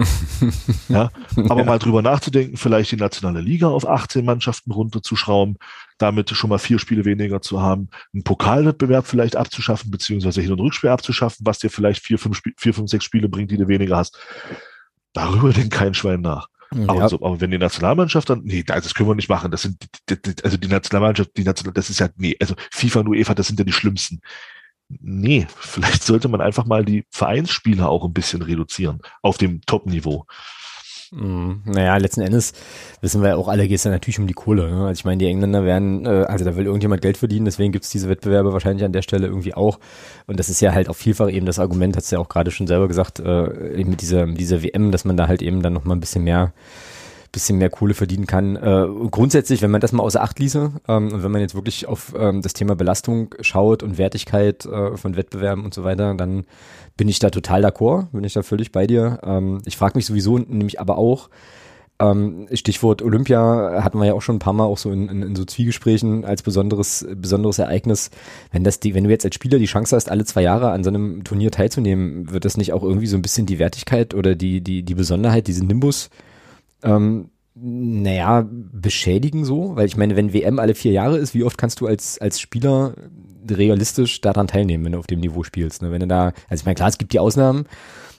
ja, aber ja. mal drüber nachzudenken, vielleicht die nationale Liga auf 18 Mannschaften runterzuschrauben, damit schon mal vier Spiele weniger zu haben, einen Pokalwettbewerb vielleicht abzuschaffen, beziehungsweise Hin- und Rückspiel abzuschaffen, was dir vielleicht vier, fünf, vier, fünf, sechs Spiele bringt, die du weniger hast. Darüber denkt kein Schwein nach. Aber, ja. so, aber wenn die Nationalmannschaft dann, nee, das können wir nicht machen. Das sind, also die Nationalmannschaft, die National, das ist ja, nee, also FIFA und UEFA, das sind ja die schlimmsten. Nee, vielleicht sollte man einfach mal die Vereinsspiele auch ein bisschen reduzieren auf dem Top-Niveau. Mm, naja, letzten Endes wissen wir ja auch alle, geht es ja natürlich um die Kohle. Ne? Also ich meine, die Engländer werden, äh, also da will irgendjemand Geld verdienen, deswegen gibt es diese Wettbewerbe wahrscheinlich an der Stelle irgendwie auch. Und das ist ja halt auch vielfach eben das Argument, hat es ja auch gerade schon selber gesagt, äh, eben mit dieser, dieser WM, dass man da halt eben dann nochmal ein bisschen mehr bisschen mehr Kohle verdienen kann. Äh, grundsätzlich, wenn man das mal außer Acht ließe ähm, und wenn man jetzt wirklich auf ähm, das Thema Belastung schaut und Wertigkeit äh, von Wettbewerben und so weiter, dann bin ich da total d'accord, bin ich da völlig bei dir. Ähm, ich frage mich sowieso nämlich aber auch, ähm, Stichwort Olympia hatten wir ja auch schon ein paar Mal auch so in, in, in so Zwiegesprächen als besonderes, besonderes Ereignis. Wenn das die, wenn du jetzt als Spieler die Chance hast, alle zwei Jahre an so einem Turnier teilzunehmen, wird das nicht auch irgendwie so ein bisschen die Wertigkeit oder die, die, die Besonderheit, diesen Nimbus ähm, naja, beschädigen so, weil ich meine, wenn WM alle vier Jahre ist, wie oft kannst du als, als Spieler realistisch daran teilnehmen, wenn du auf dem Niveau spielst? Ne? Wenn du da, also ich meine, klar, es gibt die Ausnahmen,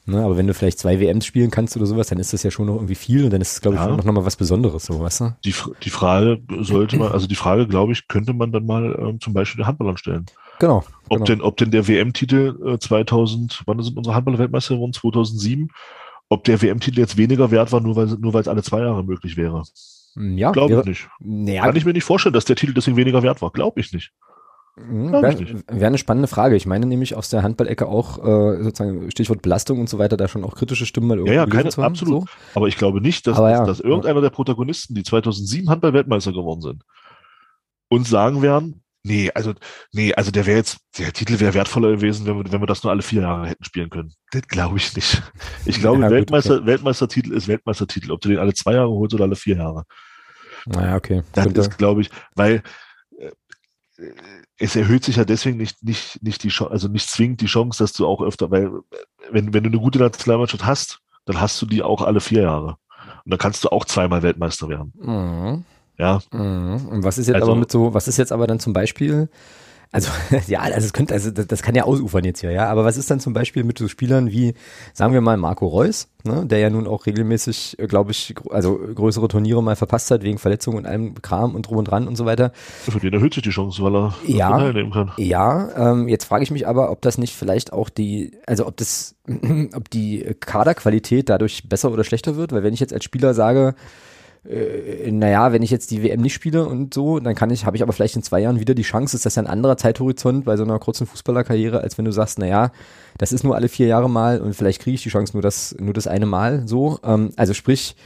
ne? aber wenn du vielleicht zwei WMs spielen kannst oder sowas, dann ist das ja schon noch irgendwie viel und dann ist es, glaube ich, ja. noch, noch mal was Besonderes, so, weißt du? Die, die Frage sollte man, also die Frage, glaube ich, könnte man dann mal ähm, zum Beispiel den Handballern stellen. Genau. Ob, genau. Denn, ob denn der WM-Titel äh, 2000, wann sind unsere Handballer-Weltmeister geworden? 2007 ob der WM-Titel jetzt weniger wert war, nur weil, nur weil es alle zwei Jahre möglich wäre. Hm, ja, glaube ich nicht. Ja, Kann ich mir nicht vorstellen, dass der Titel deswegen weniger wert war. Glaube ich nicht. Mhm, Wäre wär eine spannende Frage. Ich meine nämlich aus der Handballecke auch äh, sozusagen Stichwort Belastung und so weiter, da schon auch kritische Stimmen mal irgendwie. Ja, ja, keine, haben, absolut. So. Aber ich glaube nicht, dass, ja, dass, irgendeiner der Protagonisten, die 2007 Handball-Weltmeister geworden sind, uns sagen werden, Nee, also, nee, also der wäre jetzt, der Titel wäre wertvoller gewesen, wenn wir, wenn wir das nur alle vier Jahre hätten spielen können. Das glaube ich nicht. Ich (laughs) glaube, ja, Weltmeister, okay. Weltmeistertitel ist Weltmeistertitel, ob du den alle zwei Jahre holst oder alle vier Jahre. Naja, okay. Das Könnte. ist, glaube ich, weil äh, es erhöht sich ja deswegen nicht, nicht, nicht die Chance, also nicht zwingend die Chance, dass du auch öfter, weil wenn, wenn du eine gute Nationalmannschaft hast, dann hast du die auch alle vier Jahre. Und dann kannst du auch zweimal Weltmeister werden. Mhm. Ja. Mhm. Und was ist jetzt also, aber mit so, was ist jetzt aber dann zum Beispiel, also (laughs) ja, also es könnte, also das, das, kann ja ausufern jetzt hier, ja. Aber was ist dann zum Beispiel mit so Spielern wie, sagen wir mal, Marco Reus, ne, der ja nun auch regelmäßig, äh, glaube ich, also größere Turniere mal verpasst hat wegen Verletzungen und allem Kram und drum und dran und so weiter. Für den erhöht sich die Chance, weil er ja, teilnehmen kann. Ja, ähm, jetzt frage ich mich aber, ob das nicht vielleicht auch die, also ob das, (clears throat) ob die Kaderqualität dadurch besser oder schlechter wird, weil wenn ich jetzt als Spieler sage, äh, naja, wenn ich jetzt die WM nicht spiele und so, dann kann ich, habe ich aber vielleicht in zwei Jahren wieder die Chance, ist das ja ein anderer Zeithorizont bei so einer kurzen Fußballerkarriere, als wenn du sagst, naja, das ist nur alle vier Jahre mal und vielleicht kriege ich die Chance nur das, nur das eine Mal so. Ähm, also sprich,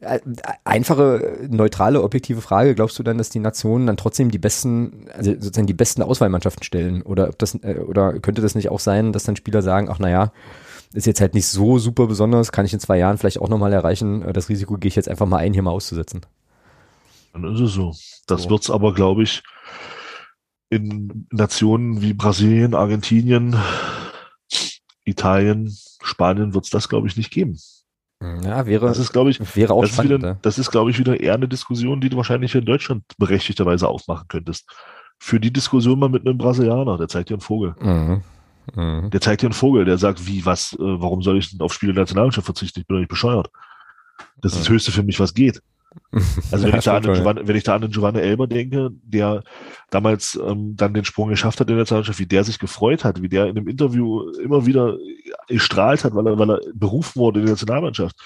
äh, einfache, neutrale, objektive Frage, glaubst du dann, dass die Nationen dann trotzdem die besten, also sozusagen die besten Auswahlmannschaften stellen? Oder ob das, äh, oder könnte das nicht auch sein, dass dann Spieler sagen, ach naja, ist jetzt halt nicht so super besonders, kann ich in zwei Jahren vielleicht auch nochmal erreichen. Äh, das Risiko gehe ich jetzt einfach mal ein, hier mal auszusetzen. Dann ist es so. Das so. wird es aber, glaube ich, in Nationen wie Brasilien, Argentinien, Italien, Spanien wird es das, glaube ich, nicht geben. Ja, wäre, das ist, glaube ich, wäre auch das spannend. Ist wieder, das ist, glaube ich, wieder eher eine Diskussion, die du wahrscheinlich in Deutschland berechtigterweise aufmachen könntest. Für die Diskussion mal mit einem Brasilianer, der zeigt dir einen Vogel. Mhm. Mhm. Der zeigt dir einen Vogel, der sagt, wie, was, äh, warum soll ich denn auf Spiele der Nationalmannschaft verzichten? Ich bin doch nicht bescheuert. Das ist das Höchste für mich, was geht. Also wenn, (laughs) ja, ich da an den Giovanni, wenn ich da an den Giovanni Elber denke, der damals ähm, dann den Sprung geschafft hat in der Nationalmannschaft, wie der sich gefreut hat, wie der in einem Interview immer wieder gestrahlt hat, weil er, weil er berufen wurde in die Nationalmannschaft.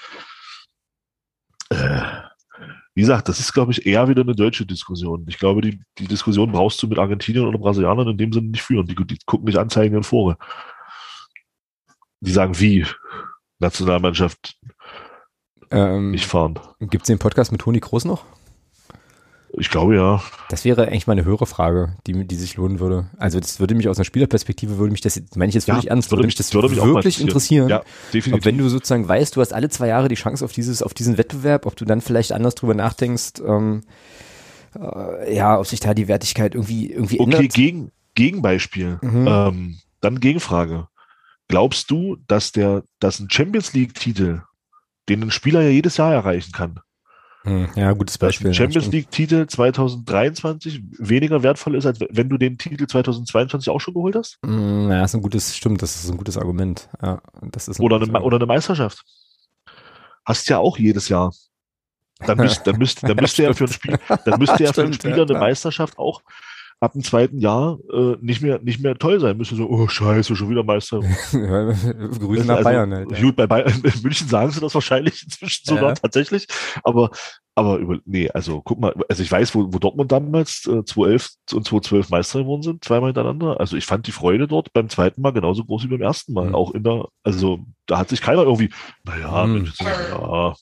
Äh, wie gesagt, das ist, glaube ich, eher wieder eine deutsche Diskussion. Ich glaube, die, die Diskussion brauchst du mit Argentiniern oder Brasilianern in dem Sinne nicht führen. Die, die gucken nicht Anzeigen in Fore. Die sagen, wie Nationalmannschaft ähm, nicht fahren. Gibt es den Podcast mit Toni Groß noch? Ich glaube ja. Das wäre eigentlich mal eine höhere Frage, die, die sich lohnen würde. Also das würde mich aus einer Spielerperspektive, würde mich das, meine ich jetzt wirklich ja, ernst, würde, würde mich das würde mich wirklich interessieren. Ja, definitiv. Ob wenn du sozusagen weißt, du hast alle zwei Jahre die Chance auf dieses, auf diesen Wettbewerb, ob du dann vielleicht anders drüber nachdenkst, ähm, äh, ja, ob sich da die Wertigkeit irgendwie, irgendwie okay, ändert. Okay, gegen, Gegenbeispiel. Mhm. Ähm, dann Gegenfrage. Glaubst du, dass der, dass ein Champions League-Titel, den ein Spieler ja jedes Jahr erreichen kann, ja, gutes Beispiel. Champions League-Titel 2023 weniger wertvoll ist, als wenn du den Titel 2022 auch schon geholt hast? Hm, ja, das ist ein gutes, stimmt, das ist ein gutes Argument. Ja, das ist ein oder, eine, oder eine Meisterschaft. Hast ja auch jedes Jahr. Dann, müsst, dann, müsst, dann (laughs) müsste ja, ja für ein Spiel, dann müsste ja für (laughs) einen Spieler eine Meisterschaft auch ab dem zweiten Jahr äh, nicht mehr nicht mehr toll sein müssen. So, oh Scheiße, schon wieder Meister. (laughs) Grüße nach also, Bayern. Halt, ja. Gut, bei Bayern (laughs) in München sagen sie das wahrscheinlich (laughs) inzwischen sogar ja. tatsächlich. Aber aber über, nee, also guck mal, also ich weiß, wo, wo Dortmund damals äh, 2011 und 2012 Meister geworden sind, zweimal hintereinander. Also ich fand die Freude dort beim zweiten Mal genauso groß wie beim ersten Mal. Mhm. Auch in der, also da hat sich keiner irgendwie, naja, mhm. ja,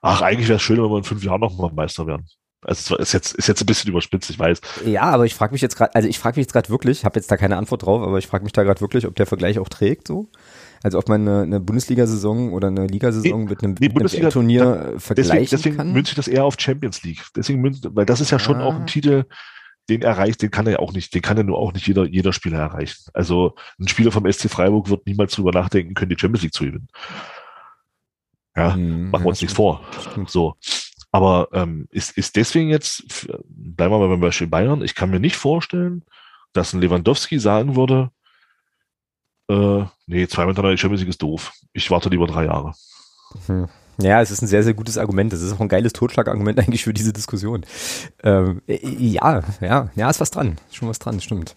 ach, eigentlich wäre es schön, wenn wir in fünf Jahren nochmal Meister werden. Also ist jetzt, ist jetzt ein bisschen überspitzt, ich weiß. Ja, aber ich frage mich jetzt gerade, also ich frage mich jetzt gerade wirklich, habe jetzt da keine Antwort drauf, aber ich frage mich da gerade wirklich, ob der Vergleich auch trägt so. Also ob man eine, eine Bundesliga-Saison oder eine Ligasaison nee, mit einem, nee, mit einem Turnier da, vergleichen deswegen, deswegen kann. münze ich das eher auf Champions League. Deswegen münze, weil das ist ja schon ah. auch ein Titel, den erreicht, den kann er ja auch nicht, den kann ja nur auch nicht jeder, jeder Spieler erreichen. Also ein Spieler vom SC Freiburg wird niemals drüber nachdenken können, die Champions League zu gewinnen. Ja, hm, machen wir uns nichts vor. So. Aber ähm, ist, ist deswegen jetzt, bleiben wir mal beim Beispiel Bayern, ich kann mir nicht vorstellen, dass ein Lewandowski sagen würde, äh, nee, zweimal hintereinander die Champions League ist doof. Ich warte lieber drei Jahre. Hm. Ja, es ist ein sehr, sehr gutes Argument. Das ist auch ein geiles Totschlagargument (laughs) eigentlich für diese Diskussion. Ähm, ja, ja, ja, ist was dran. Schon was dran, stimmt.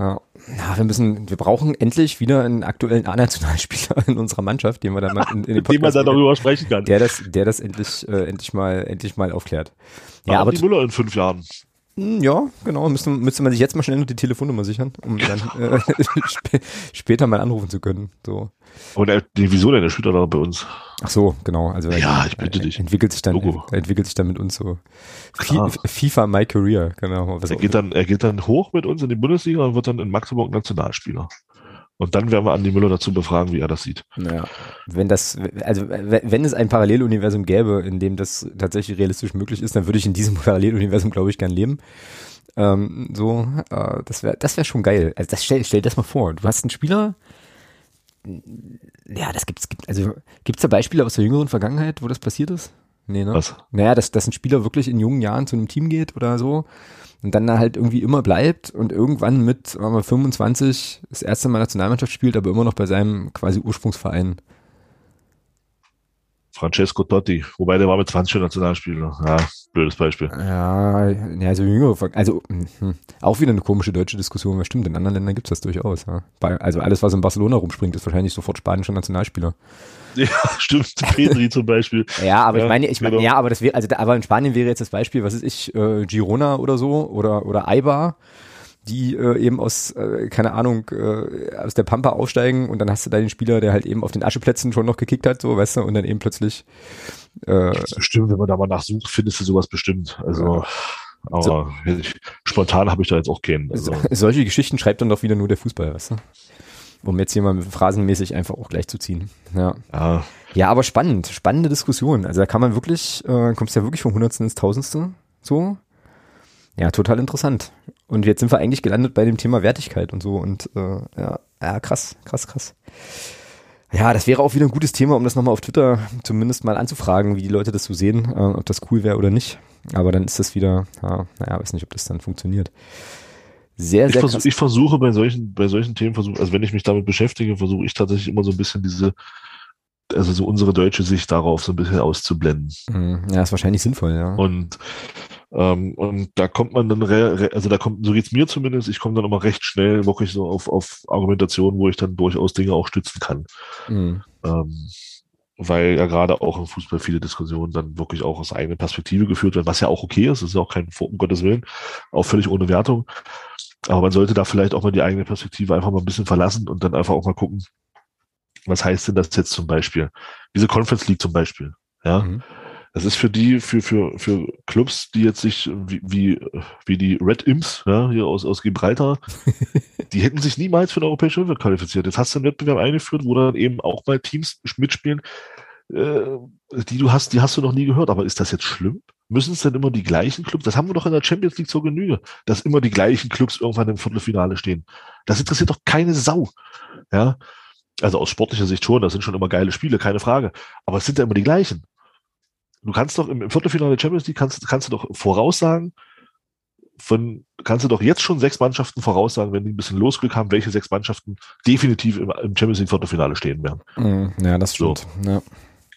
Ja. ja, wir müssen, wir brauchen endlich wieder einen aktuellen A-Nationalspieler in unserer Mannschaft, den wir dann mal in, in den (laughs) Podcast, man dann darüber sprechen kann. Der das, der das endlich, äh, endlich mal, endlich mal aufklärt. Ja, aber, aber die Müller in fünf Jahren. Hm, ja, genau. Müsste, müsste man sich jetzt mal schnell noch die Telefonnummer sichern, um dann (laughs) äh, (laughs) sp später mal anrufen zu können. So. Aber der, wieso denn? Der spielt doch bei uns. Ach so, genau. Also ja, ich bitte dich. Entwickelt sich dann, Logo. entwickelt sich dann mit uns so. Klar. FIFA My Career, genau. er geht dann, er geht dann hoch mit uns in die Bundesliga und wird dann in Magdeburg Nationalspieler. Und dann werden wir Andi Müller dazu befragen, wie er das sieht. Naja, wenn das, also wenn es ein Paralleluniversum gäbe, in dem das tatsächlich realistisch möglich ist, dann würde ich in diesem (laughs) Paralleluniversum, glaube ich, gern leben. Ähm, so, äh, das wäre, das wäre schon geil. Also das stell, stell das mal vor. Du hast einen Spieler, ja, das gibt's, gibt, also gibt's da Beispiele aus der jüngeren Vergangenheit, wo das passiert ist? Nee, ne? Was? Naja, dass, dass ein Spieler wirklich in jungen Jahren zu einem Team geht oder so und dann halt irgendwie immer bleibt und irgendwann mit sagen wir, 25 das erste Mal Nationalmannschaft spielt, aber immer noch bei seinem quasi Ursprungsverein. Francesco Totti, wobei der war mit 20 schon Nationalspieler. Ja, blödes Beispiel. Ja, also jüngere, also hm, auch wieder eine komische deutsche Diskussion, was stimmt, in anderen Ländern gibt es das durchaus. Ja. also alles, was in Barcelona rumspringt, ist wahrscheinlich sofort spanischer Nationalspieler. Ja, (laughs) stimmt. Pedri zum Beispiel. Ja, aber ja, ich meine, ich meine, genau. ja, aber das wäre, also, aber in Spanien wäre jetzt das Beispiel, was ist ich, äh, Girona oder so oder oder Eibar, die äh, eben aus, äh, keine Ahnung, äh, aus der Pampa aufsteigen und dann hast du da den Spieler, der halt eben auf den Ascheplätzen schon noch gekickt hat, so, weißt du, und dann eben plötzlich. Äh, bestimmt, wenn man da mal nachsucht, findest du sowas bestimmt. Also. Ja. Aber so, ich, spontan habe ich da jetzt auch keinen. Also. Solche Geschichten schreibt dann doch wieder nur der Fußball, weißt du? um jetzt hier mal phrasenmäßig einfach auch gleich zu ziehen. Ja. ja. Ja, aber spannend, spannende Diskussion. Also da kann man wirklich, äh, kommst ja wirklich vom Hundertsten ins Tausendste. So. Ja, total interessant. Und jetzt sind wir eigentlich gelandet bei dem Thema Wertigkeit und so. Und äh, ja, ja, krass, krass, krass. Ja, das wäre auch wieder ein gutes Thema, um das nochmal auf Twitter zumindest mal anzufragen, wie die Leute das so sehen, äh, ob das cool wäre oder nicht. Aber dann ist das wieder, ja, naja, weiß nicht, ob das dann funktioniert sehr, ich sehr versuch, Ich versuche bei solchen, bei solchen Themen, versuche, also wenn ich mich damit beschäftige, versuche ich tatsächlich immer so ein bisschen diese, also so unsere deutsche Sicht darauf so ein bisschen auszublenden. Mhm. Ja, ist wahrscheinlich sinnvoll, ja. Und ähm, und da kommt man dann, re, also da kommt, so geht's mir zumindest, ich komme dann immer recht schnell wirklich so auf, auf Argumentationen, wo ich dann durchaus Dinge auch stützen kann. Mhm. Ähm, weil ja gerade auch im Fußball viele Diskussionen dann wirklich auch aus eigener Perspektive geführt werden, was ja auch okay ist, das ist ja auch kein, um Gottes Willen, auch völlig ohne Wertung. Aber man sollte da vielleicht auch mal die eigene Perspektive einfach mal ein bisschen verlassen und dann einfach auch mal gucken, was heißt denn das jetzt zum Beispiel? Diese Conference League zum Beispiel, ja. Mhm. Das ist für die, für, für, für Clubs, die jetzt sich, wie, wie, wie die Red Imps, ja, hier aus, aus Gibraltar, (laughs) die hätten sich niemals für den europäischen Wettbewerb qualifiziert. Jetzt hast du einen Wettbewerb eingeführt, wo dann eben auch mal Teams mitspielen, äh, die du hast, die hast du noch nie gehört. Aber ist das jetzt schlimm? Müssen es denn immer die gleichen Clubs? Das haben wir doch in der Champions League zur Genüge, dass immer die gleichen Clubs irgendwann im Viertelfinale stehen. Das interessiert doch keine Sau. Ja. Also aus sportlicher Sicht schon, das sind schon immer geile Spiele, keine Frage. Aber es sind ja immer die gleichen. Du kannst doch im, Viertelfinale der Champions League kannst, kannst du doch voraussagen, von, kannst du doch jetzt schon sechs Mannschaften voraussagen, wenn die ein bisschen Losglück haben, welche sechs Mannschaften definitiv im, im Champions League Viertelfinale stehen werden. Mm, ja, das stimmt. So. Ja.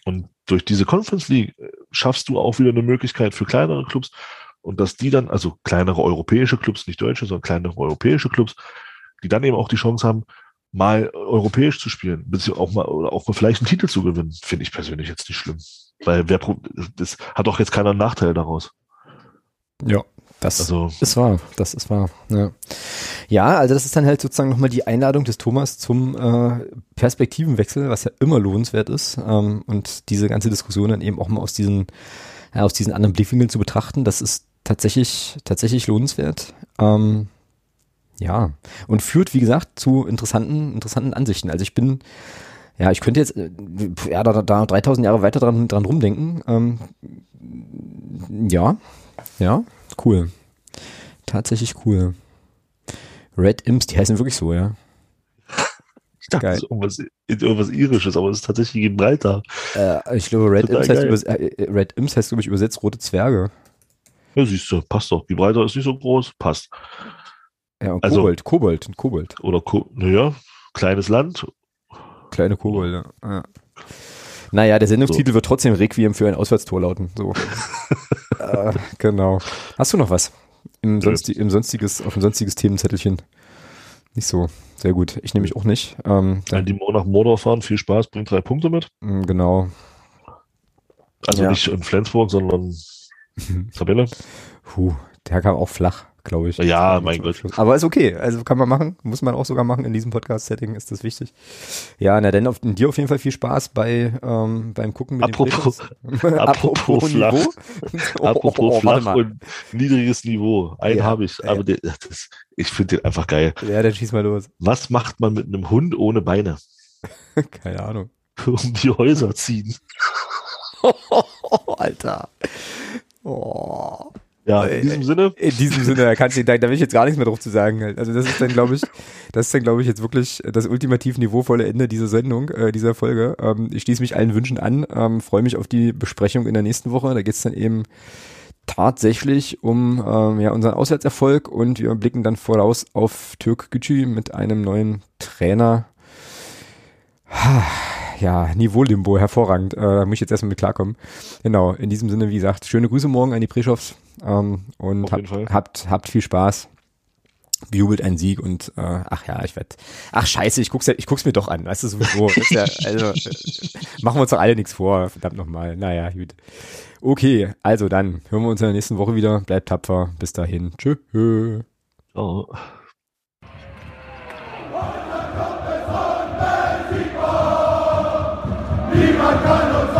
Und durch diese Conference League äh, schaffst du auch wieder eine Möglichkeit für kleinere Clubs, Und dass die dann, also kleinere europäische Clubs, nicht deutsche, sondern kleinere europäische Clubs, die dann eben auch die Chance haben, mal europäisch zu spielen, beziehungsweise auch mal, oder auch mal vielleicht einen Titel zu gewinnen, finde ich persönlich jetzt nicht schlimm. Weil wer, das hat auch jetzt keiner einen Nachteil daraus. Ja, das also, ist wahr. Das ist wahr. Ja. ja, also das ist dann halt sozusagen nochmal die Einladung des Thomas zum äh, Perspektivenwechsel, was ja immer lohnenswert ist. Ähm, und diese ganze Diskussion dann eben auch mal aus diesen, ja, aus diesen anderen Blickwinkeln zu betrachten, das ist tatsächlich, tatsächlich lohnenswert. Ähm, ja, und führt, wie gesagt, zu interessanten, interessanten Ansichten. Also ich bin, ja, ich könnte jetzt, äh, ja, da, da 3000 Jahre weiter dran, dran rumdenken. Ähm, ja, ja, cool. Tatsächlich cool. Red Imps, die heißen wirklich so, ja. Ich dachte, Geil. irgendwas, irgendwas Irisches, aber es ist tatsächlich Gibraltar. Äh, ich glaube, Red Imps, heißt übers, äh, Red Imps heißt, glaube ich, übersetzt rote Zwerge. Ja, siehst du, passt doch. Gibraltar ist nicht so groß, passt. Ja, und also, Kobold, Kobold, Kobold. Oder, Ko naja, kleines Land. Kleine Kobold, ja. Naja, der Sendungstitel so. wird trotzdem Requiem für ein Auswärtstor lauten. So. (laughs) äh, genau. Hast du noch was? Im, Sonsti im sonstiges, auf ein sonstiges Themenzettelchen? Nicht so. Sehr gut. Ich nehme mich auch nicht. Ähm, dann, die nach Mordor fahren, viel Spaß, bringt drei Punkte mit. Mm, genau. Also ja. nicht in Flensburg, sondern (laughs) Tabelle. Puh, der kam auch flach glaube ich. Ja, mein Gott. Aber ist okay. Also kann man machen. Muss man auch sogar machen. In diesem Podcast-Setting ist das wichtig. Ja, na dann auf, dir auf jeden Fall viel Spaß bei ähm, beim Gucken mit apropos, dem (laughs) apropos flach. Niveau. (laughs) apropos oh, oh, flach und niedriges Niveau. Einen ja, habe ich. Ja. Aber der, das, ich finde den einfach geil. Ja, dann schieß mal los. Was macht man mit einem Hund ohne Beine? (laughs) Keine Ahnung. um die Häuser ziehen. Alter. Oh. Ja, in diesem Sinne. In diesem Sinne, da, kannst du, da, da will ich jetzt gar nichts mehr drauf zu sagen. Halt. Also das ist dann, glaube ich, (laughs) das ist dann, glaube ich, jetzt wirklich das ultimativ niveauvolle Ende dieser Sendung, äh, dieser Folge. Ähm, ich schließe mich allen Wünschen an, ähm, freue mich auf die Besprechung in der nächsten Woche. Da geht's dann eben tatsächlich um ähm, ja, unseren Auswärtserfolg und wir blicken dann voraus auf Türk Gücü mit einem neuen Trainer. (sighs) Ja, Niveau-Limbo, hervorragend. Äh, da muss ich jetzt erstmal mit klarkommen. Genau, in diesem Sinne, wie gesagt, schöne Grüße morgen an die Preschoffs ähm, und hab, habt, habt viel Spaß. Jubelt ein Sieg und äh, ach ja, ich werde. Ach scheiße, ich guck's, ich guck's mir doch an, weißt du sowieso. Ja, (laughs) also, äh, machen wir uns doch alle nichts vor, verdammt nochmal. Naja, gut. Okay, also dann hören wir uns in der nächsten Woche wieder. Bleibt tapfer. Bis dahin. Tschö. Ciao. Niemand kann uns